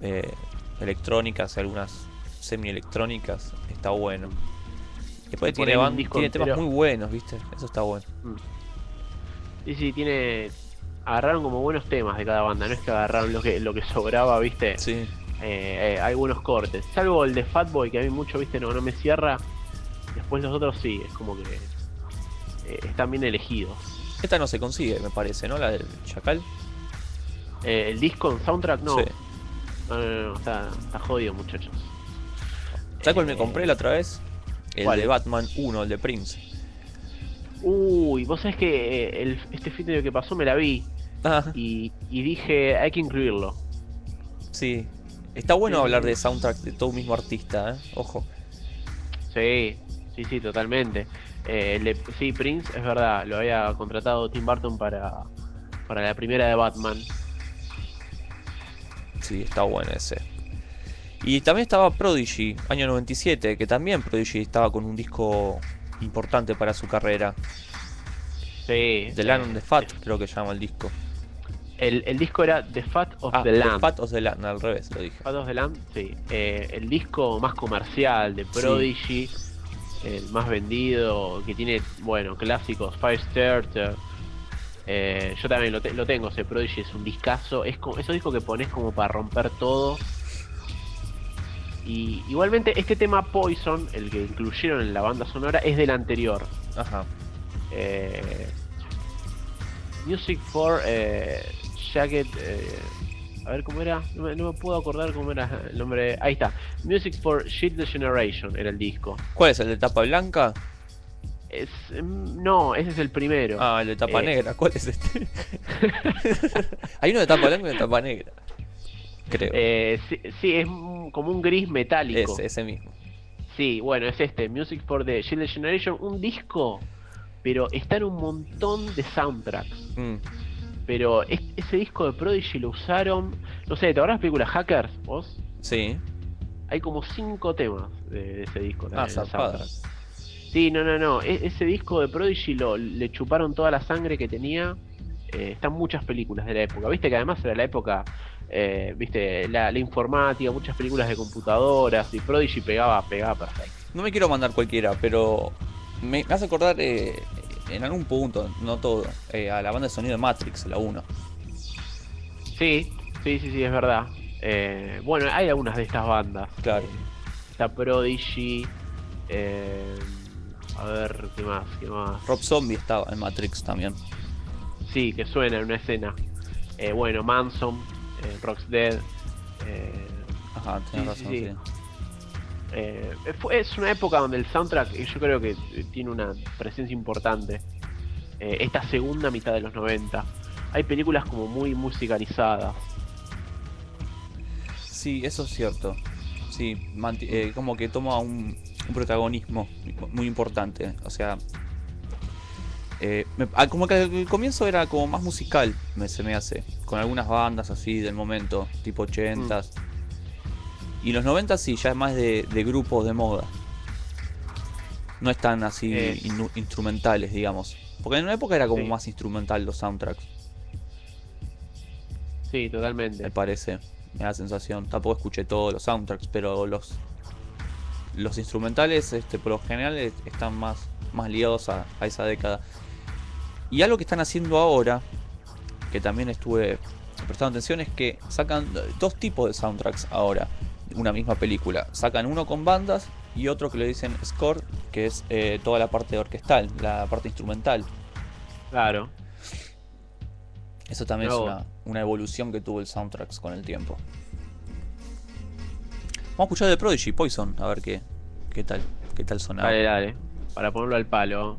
eh, electrónicas y algunas semi-electrónicas. Está bueno. Después tiene, tiene temas entero. muy buenos, ¿viste? Eso está bueno. Sí, sí, tiene. Agarraron como buenos temas de cada banda, no es que agarraron lo que, lo que sobraba, viste. Sí. Eh, eh, hay buenos cortes. Salvo el de Fatboy, que a mí mucho, viste, no, no me cierra. Después los otros sí, es como que eh, están bien elegidos. Esta no se consigue, me parece, ¿no? La del Chacal. Eh, el disco en soundtrack no. Sí. No, no, no, está, está jodido, muchachos. ¿Sabes cuál me Eh, compré la otra vez? El ¿cuál? de Batman 1, el de Prince. Uy, vos sabés que eh, el- este fin de que pasó me la vi Ah, y, y dije, hay que incluirlo. sí. Está bueno Sí. hablar de soundtrack de todo un mismo artista, ¿eh? Ojo. Sí, sí, sí, totalmente. Eh, el de- sí, Prince, es verdad, lo había contratado Tim Burton para, para la primera de Batman. Sí, está bueno ese. Y también estaba Prodigy, año 97, que también Prodigy estaba con un disco importante para su carrera. Sí. The Land eh, on the Fat, creo que llama el disco. El, el disco era The Fat of Ah, the The Land. Fat of the Land, al revés lo dije. Fat of the Land, sí. Eh, el disco más comercial de Prodigy, el más vendido, que tiene, bueno, clásicos, Firestarter. Eh, yo también lo, te- lo tengo, ese Prodigy es un discazo. Es como, esos discos que pones como para romper todo. Y igualmente este tema Poison, el que incluyeron en la banda sonora, es del anterior. Ajá. Eh, Music for eh, Jacket. eh, a ver cómo era. No me, no me puedo acordar cómo era el nombre. Ahí está. Music for Shield the Generation era el disco. ¿Cuál es el de tapa blanca? Es, mm, no, ese es el primero. Ah, el de tapa Eh. negra. ¿Cuál es este? [LAUGHS] Hay uno de tapa blanca y uno de tapa negra. Creo. Eh, sí, sí, es como un gris metálico. ese, ese mismo. Sí, bueno, es este. Music for the Shield Generation. Un disco. Pero está en un montón de soundtracks. Mm. Pero es- ese disco de Prodigy lo usaron. No sé, ¿te acuerdas de la película Hackers? ¿Vos? Sí. Hay como cinco temas de, de ese disco. Ah, también, el zarpada. soundtrack. Sí, no, no, no. e- ese disco de Prodigy lo, le chuparon toda la sangre que tenía. Eh, están muchas películas de la época. Viste que además era la época, eh, viste, la, la informática, muchas películas de computadoras. Y Prodigy pegaba, pegaba perfecto. No me quiero mandar cualquiera, pero me, me hace acordar eh, en algún punto, no todo, eh, a la banda de sonido de Matrix, la 1. Sí, sí, sí, sí, es verdad. Eh, bueno, hay algunas de estas bandas. Claro. Está Prodigy. eh, a ver, ¿qué más? ¿Qué más? Rob Zombie estaba en Matrix también. Sí, que suena en una escena. Eh, bueno, Manson, Rock's Dead. Ajá, Sí, razón, sí, sí. Eh, es una época donde el soundtrack yo creo que eh, tiene una presencia importante. Eh, esta segunda mitad de los 90. Hay películas como muy musicalizadas. Sí, eso es cierto. Sí, eh, como que toma un, un protagonismo muy importante. O sea, me- ah, como que al comienzo era como más musical, me, se me hace. Con algunas bandas así del momento, tipo 80s. Y los 90 sí, ya es más de, de grupos de moda. No es tan así Eh. instrumentales, digamos. Porque en una época era como Sí. más instrumental los soundtracks, Sí, totalmente. me parece. Me da la sensación. Tampoco escuché todos los soundtracks, pero los los instrumentales este, por lo general es- están más, más ligados a, a esa década. Y algo que están haciendo ahora, que también estuve prestando atención, es que sacan dos tipos de soundtracks ahora, una misma película. Sacan uno con bandas y otro que le dicen score, que es eh, toda la parte orquestal, la parte instrumental. Claro. Eso también es una evolución que tuvo el soundtracks con el tiempo. Vamos a escuchar de Prodigy Poison, a ver qué, qué tal, qué tal sonaba. Dale, dale. Para ponerlo al palo.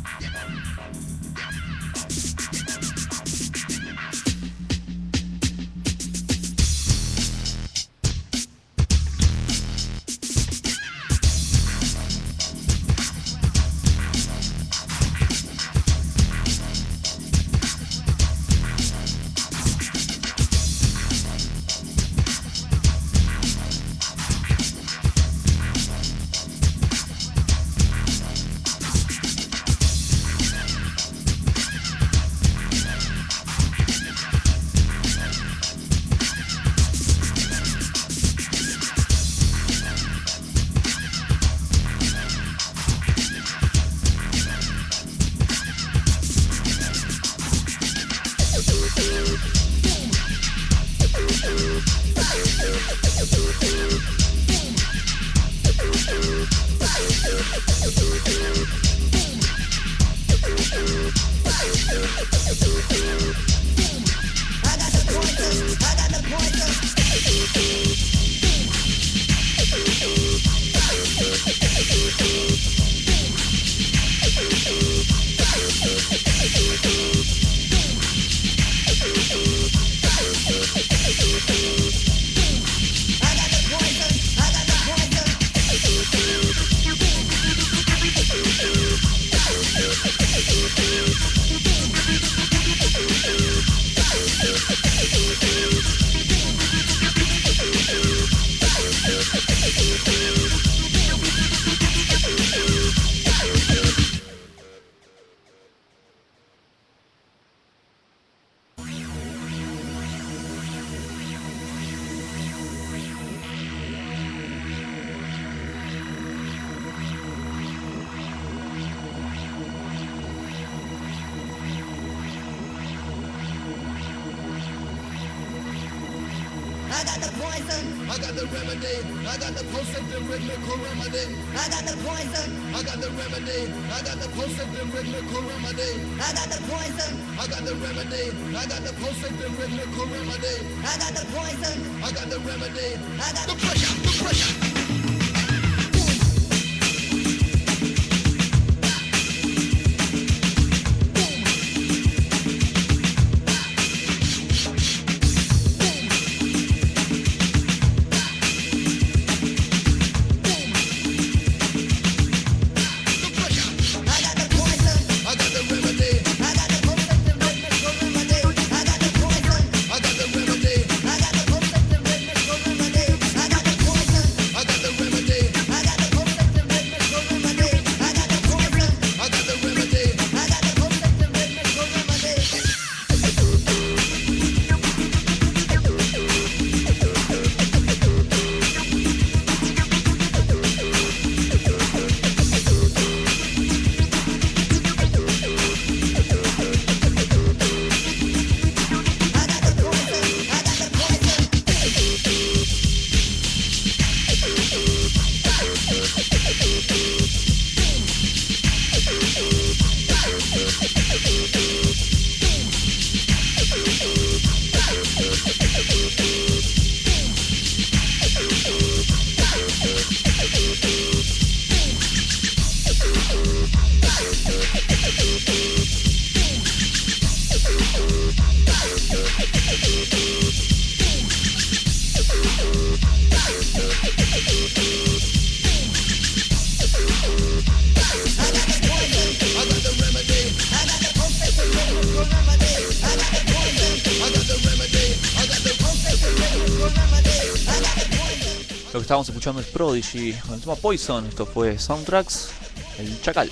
Prodigy con el tema Poison. Esto fue Soundtracks, el Chacal.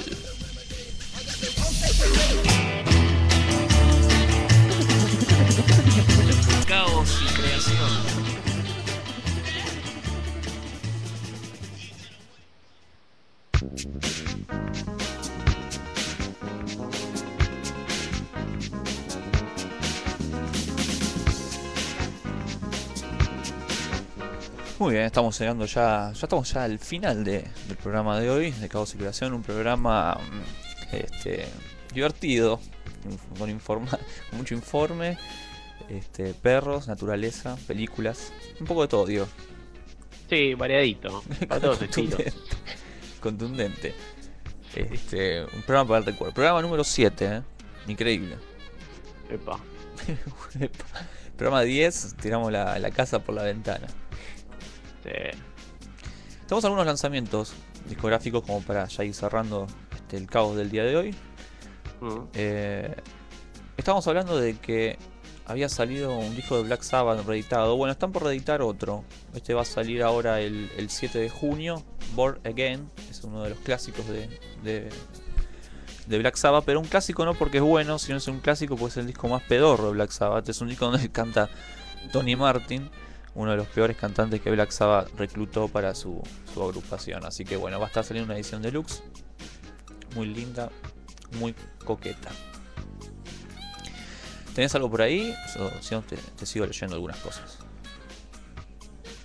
Estamos llegando ya, ya estamos ya al final de- del programa de hoy, de Caos y Creación, un programa mm, este, divertido, con, informa, con [LAUGHS] mucho informe, este, perros, naturaleza, películas, un poco de todo, digo. Sí, variadito. [LAUGHS] Para todos. Contundente. Contundente. Este, un programa para el recuerdo. Programa número 7, ¿eh? Increíble. Epa. [LAUGHS] programa 10, tiramos la, la casa por la ventana. Sí. Tenemos algunos lanzamientos discográficos como para ya ir cerrando este, el caos del día de hoy. Mm. Eh, estamos hablando de que había salido un disco de Black Sabbath reeditado. Bueno, están por reeditar otro. Este va a salir ahora el, el 7 de junio. Born Again. Es uno de los clásicos de, de, de Black Sabbath. Pero un clásico no porque es bueno, sino es un clásico porque es el disco más pedorro de Black Sabbath. Es un disco donde [LAUGHS] canta Tony Martin. Uno de los peores cantantes que Black Sabbath reclutó para su, su agrupación. Así que bueno, va a estar saliendo una edición deluxe. Muy linda, muy coqueta. ¿Tenés algo por ahí? O si no, te, te sigo leyendo algunas cosas.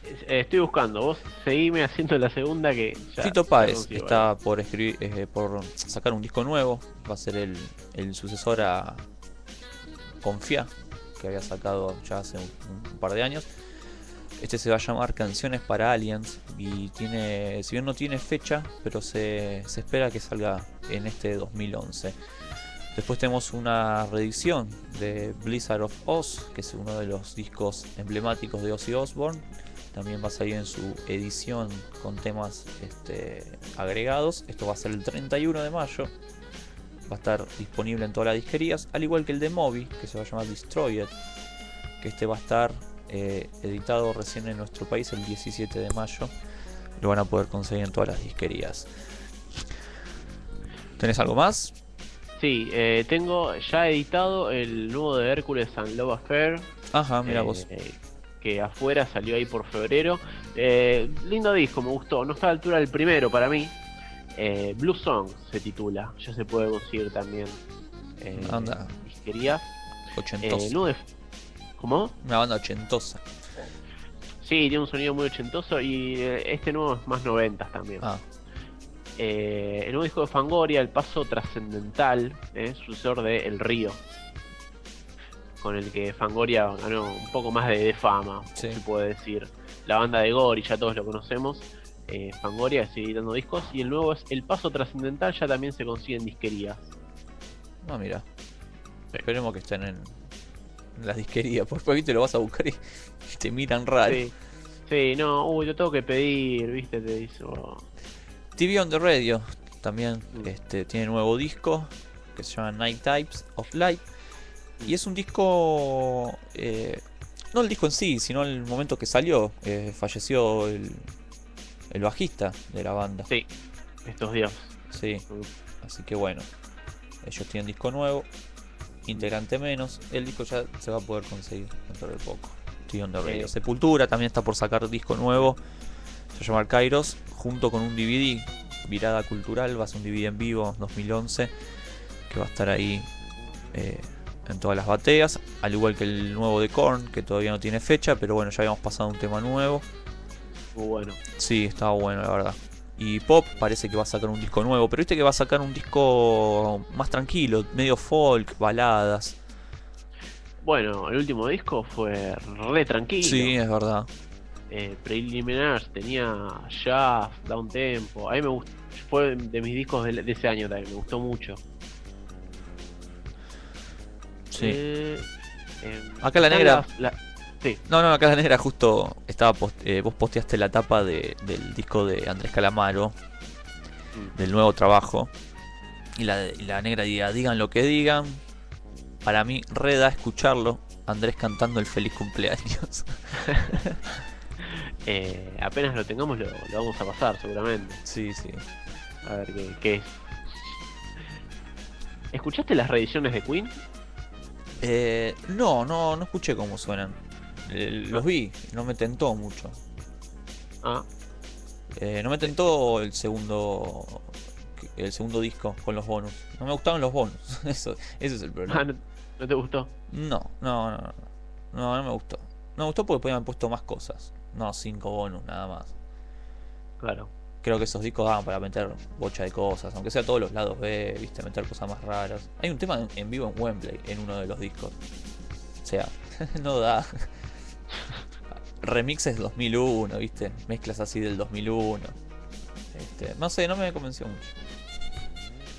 Eh, Estoy buscando, vos seguime haciendo la segunda que ya. Fito Páez está por escribir, eh, por sacar un disco nuevo. Va a ser el, el sucesor a Confía, que había sacado ya hace un, un par de años. Este se va a llamar Canciones para Aliens y tiene, si bien no tiene fecha, pero se, se espera que salga en este 2011. Después tenemos una reedición de Blizzard of Oz, que es uno de los discos emblemáticos de Ozzy Osbourne. También va a salir en su edición con temas este, agregados. Esto va a ser el 31 de mayo. Va a estar disponible en todas las disquerías, al igual que el de Moby, que se va a llamar Destroyed. Que este va a estar eh, editado recién en nuestro país el 17 de mayo. Lo van a poder conseguir en todas las disquerías. ¿Tenés algo más? Sí, eh, tengo ya editado el nuevo de Hércules and Love Affair. Ajá, mira eh, vos. Que afuera salió ahí por febrero. Eh, lindo disco, me gustó. No está a la altura del primero para mí. Eh, Blue Song se titula. Ya se puede conseguir también. Eh, Anda. en disquerías. Eh, de- ¿Cómo? Una banda ochentosa. Sí, tiene un sonido muy ochentoso y eh, este nuevo es más noventas también. Ah, Eh, el nuevo disco de Fangoria, El Paso Trascendental, eh, sucesor de El Río, con el que Fangoria ganó un poco más de, de fama, Sí. se puede decir. La banda de Gori, ya todos lo conocemos. Eh, Fangoria sigue editando discos y el nuevo es El Paso Trascendental, ya también se consigue en disquerías. no, mira. Esperemos que estén en en las disquerías. Por ahí te lo vas a buscar y [LAUGHS] te miran raro. Sí, sí, no, uy, lo tengo que pedir, viste, te hizo. TV on the Radio también Mm. este, tiene nuevo disco que se llama Night Types of Light. Y es un disco. eh, no el disco en sí, sino el momento que salió. eh, falleció el, el bajista de la banda. Sí, estos días. Sí, así que bueno. Ellos tienen disco nuevo, integrante menos. El disco ya se va a poder conseguir dentro de poco. TV on the Radio. Sí. Sepultura también está por sacar disco nuevo. Se va a llamar Kairos, junto con un DVD. Virada Cultural, va a ser un DVD en vivo 2011. Que va a estar ahí eh, en todas las bateas. Al igual que el nuevo de Korn, que todavía no tiene fecha. Pero bueno, ya habíamos pasado un tema nuevo. Muy bueno. Sí, estaba bueno, la verdad. Y Pop parece que va a sacar un disco nuevo, pero viste que va a sacar un disco más tranquilo, medio folk, baladas. Bueno, el último disco fue re tranquilo. Sí, es verdad. eh, Preliminars, tenía jazz, down tempo. A mí me gustó, fue de mis discos de, de ese año también, me gustó mucho. Sí. Eh, em, Acá la negra- la- sí, No, no, acá la negra justo estaba post- eh, vos posteaste la tapa de- del disco de Andrés Calamaro, Mm. del nuevo trabajo. Y la, y la negra diga, digan lo que digan. Para mí, reda escucharlo. Andrés cantando el feliz cumpleaños. [LAUGHS] eh, apenas lo tengamos lo, lo vamos a pasar seguramente. sí, sí. A ver qué, qué es. ¿Escuchaste las reediciones de Queen? Eh, no, no, no escuché cómo suenan. Eh, los vi, no me tentó mucho. Ah, Eh, no me tentó el segundo el segundo disco con los bonus. No me gustaron los bonus. [LAUGHS] Eso, ese es el problema. ah, no, ¿no te gustó? No, no, no, no. No, no me gustó. No me gustó porque podían haber puesto más cosas. no 5 bonus nada más. Claro. Creo que esos discos daban para meter bocha de cosas, aunque sea todos los lados B, viste, meter cosas más raras. Hay un tema en vivo en Wembley en uno de los discos. O sea, [LAUGHS] no da. Remixes 2001, viste, mezclas así del 2001. Este, no sé, no me convenció mucho.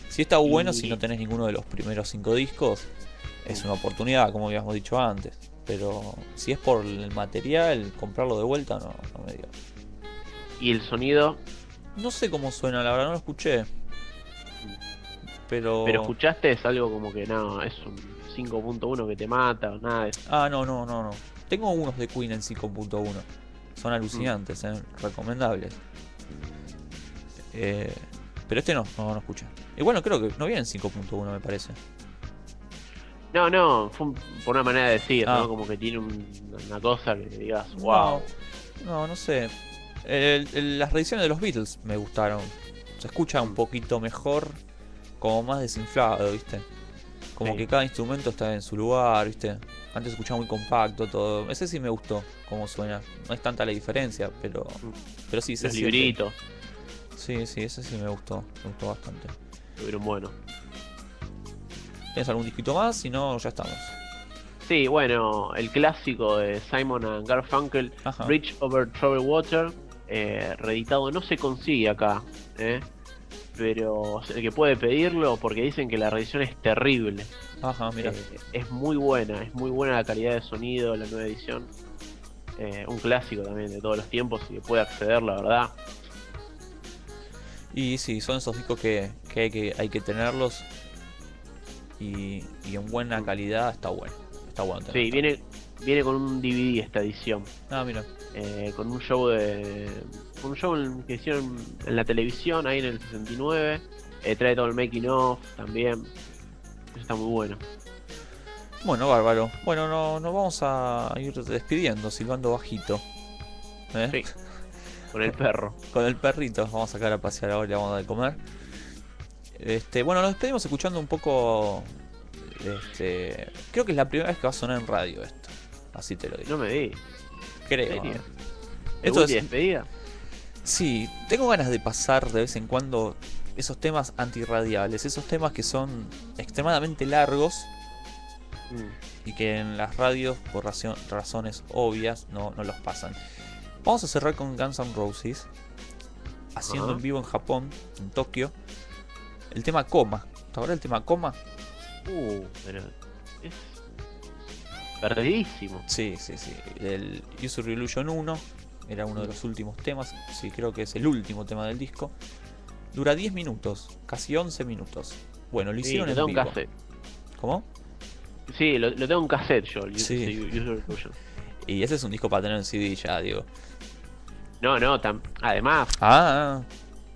Si está bueno, si no tenés ninguno de los primeros cinco discos, es una oportunidad, como habíamos dicho antes. Pero si es por el material, comprarlo de vuelta, no, no me digas. Y el sonido, No sé cómo suena, la verdad no lo escuché. Pero. pero escuchaste, es algo como que no, es un 5.1 que te mata o nada de eso. Ah, no, no, no, no. Tengo unos de Queen en 5.1. Son alucinantes, eh, recomendables. Eh, pero este no, no, no escuché. Y bueno, creo que no viene en 5.1, me parece. No, no, fue un- por una manera de decir, Ah. ¿no? Como que tiene un- una cosa que digas, wow. No, no sé. El- el- las reediciones de los Beatles me gustaron. Se escucha un poquito mejor, como más desinflado, ¿viste? Como Sí. que cada instrumento está en su lugar, ¿viste? Antes se escuchaba muy compacto todo. Ese sí me gustó, cómo suena. No es tanta la diferencia, pero, pero sí se Los libritos Sí, sí, ese sí me gustó. Me gustó bastante. estuvieron buenos. ¿Tienes algún disquito más? Si no, ya estamos. Sí, bueno, el clásico de Simon and Garfunkel, Ajá. Bridge Over Troubled Water, eh, reeditado, no se consigue acá, ¿eh? Pero el que puede pedirlo, porque dicen que la reedición es terrible. Ajá, mira. Eh, es muy buena, es muy buena la calidad de sonido, la nueva edición. Eh, un clásico también de todos los tiempos y que puede acceder, la verdad. Y sí, son esos discos que, que hay que hay que tenerlos. Y, y en buena calidad está bueno. Está bueno Sí, tenerlo. viene, viene con un DVD esta edición. Ah, mira. eh, con un show de con un show que hicieron en la televisión ahí en el 69 eh, trae todo el making of también eso está muy bueno Bueno, bárbaro. Bueno, no, nos vamos a ir despidiendo, silbando bajito. ¿Eh? sí [LAUGHS] con el perro Con el perrito. Vamos a sacar a pasear ahora y le vamos a dar de comer. Este, bueno, nos despedimos escuchando un poco. Este, creo que es la primera vez que va a sonar en radio esto. Así te lo digo. no me di creo. Esto es- despedida? Sí, tengo ganas de pasar de vez en cuando esos temas antirradiales, esos temas que son extremadamente largos Mm, y que en las radios, por razo- razones obvias, no, no los pasan. Vamos a cerrar con Guns N' Roses, haciendo en vivo en Japón, en Tokio, el tema Coma. ¿Te acuerdas del tema Coma? uh pero es perdidísimo Sí, sí, sí. El User Illusion 1 era uno de los últimos temas. Sí, creo que es el último tema del disco. Dura 10 minutos, casi 11 minutos. Bueno, lo sí, hicieron lo en vivo. ¿Cómo? sí lo, lo tengo en cassette yo Sí. Y ese es un disco para tener en CD ya, digo. no no tam- además Ah,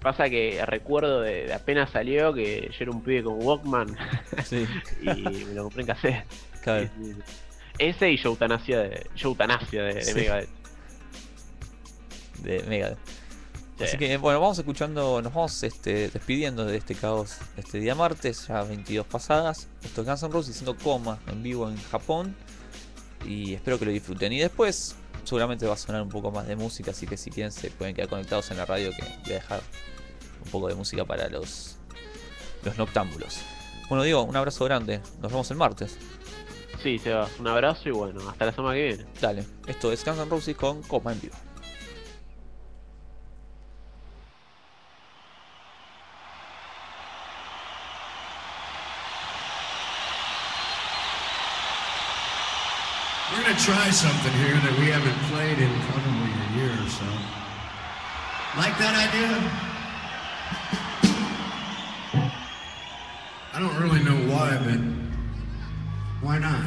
pasa que recuerdo de, de apenas salió que yo era un pibe con Walkman sí, [LAUGHS] y me lo compré en cassette claro. Sí, sí, sí. Ese y Eutanasia de, de, de Sí. Megadeth. De Megadeth. Sí. Así que bueno, vamos escuchando, nos vamos este, despidiendo de este caos este día martes, ya 22 pasadas. Esto es Guns N' Roses haciendo coma en vivo en Japón. Y espero que lo disfruten. Y después seguramente va a sonar un poco más de música, así que si quieren se pueden quedar conectados en la radio que voy a dejar un poco de música para los, los noctámbulos. Bueno, digo, un abrazo grande. Nos vemos el martes. Sí, Sebas, un abrazo y bueno, hasta la semana que viene. Dale, esto es Guns N' Roses con coma en vivo. We're gonna try something here that we haven't played in probably a year or so. Like that idea? I don't really know why, but why not?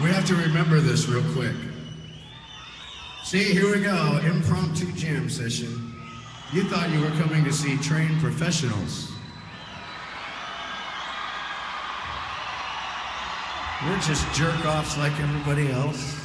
We have to remember this real quick. See, here we go. Impromptu jam session. You thought you were coming to see trained professionals. We're just jerk offs like everybody else.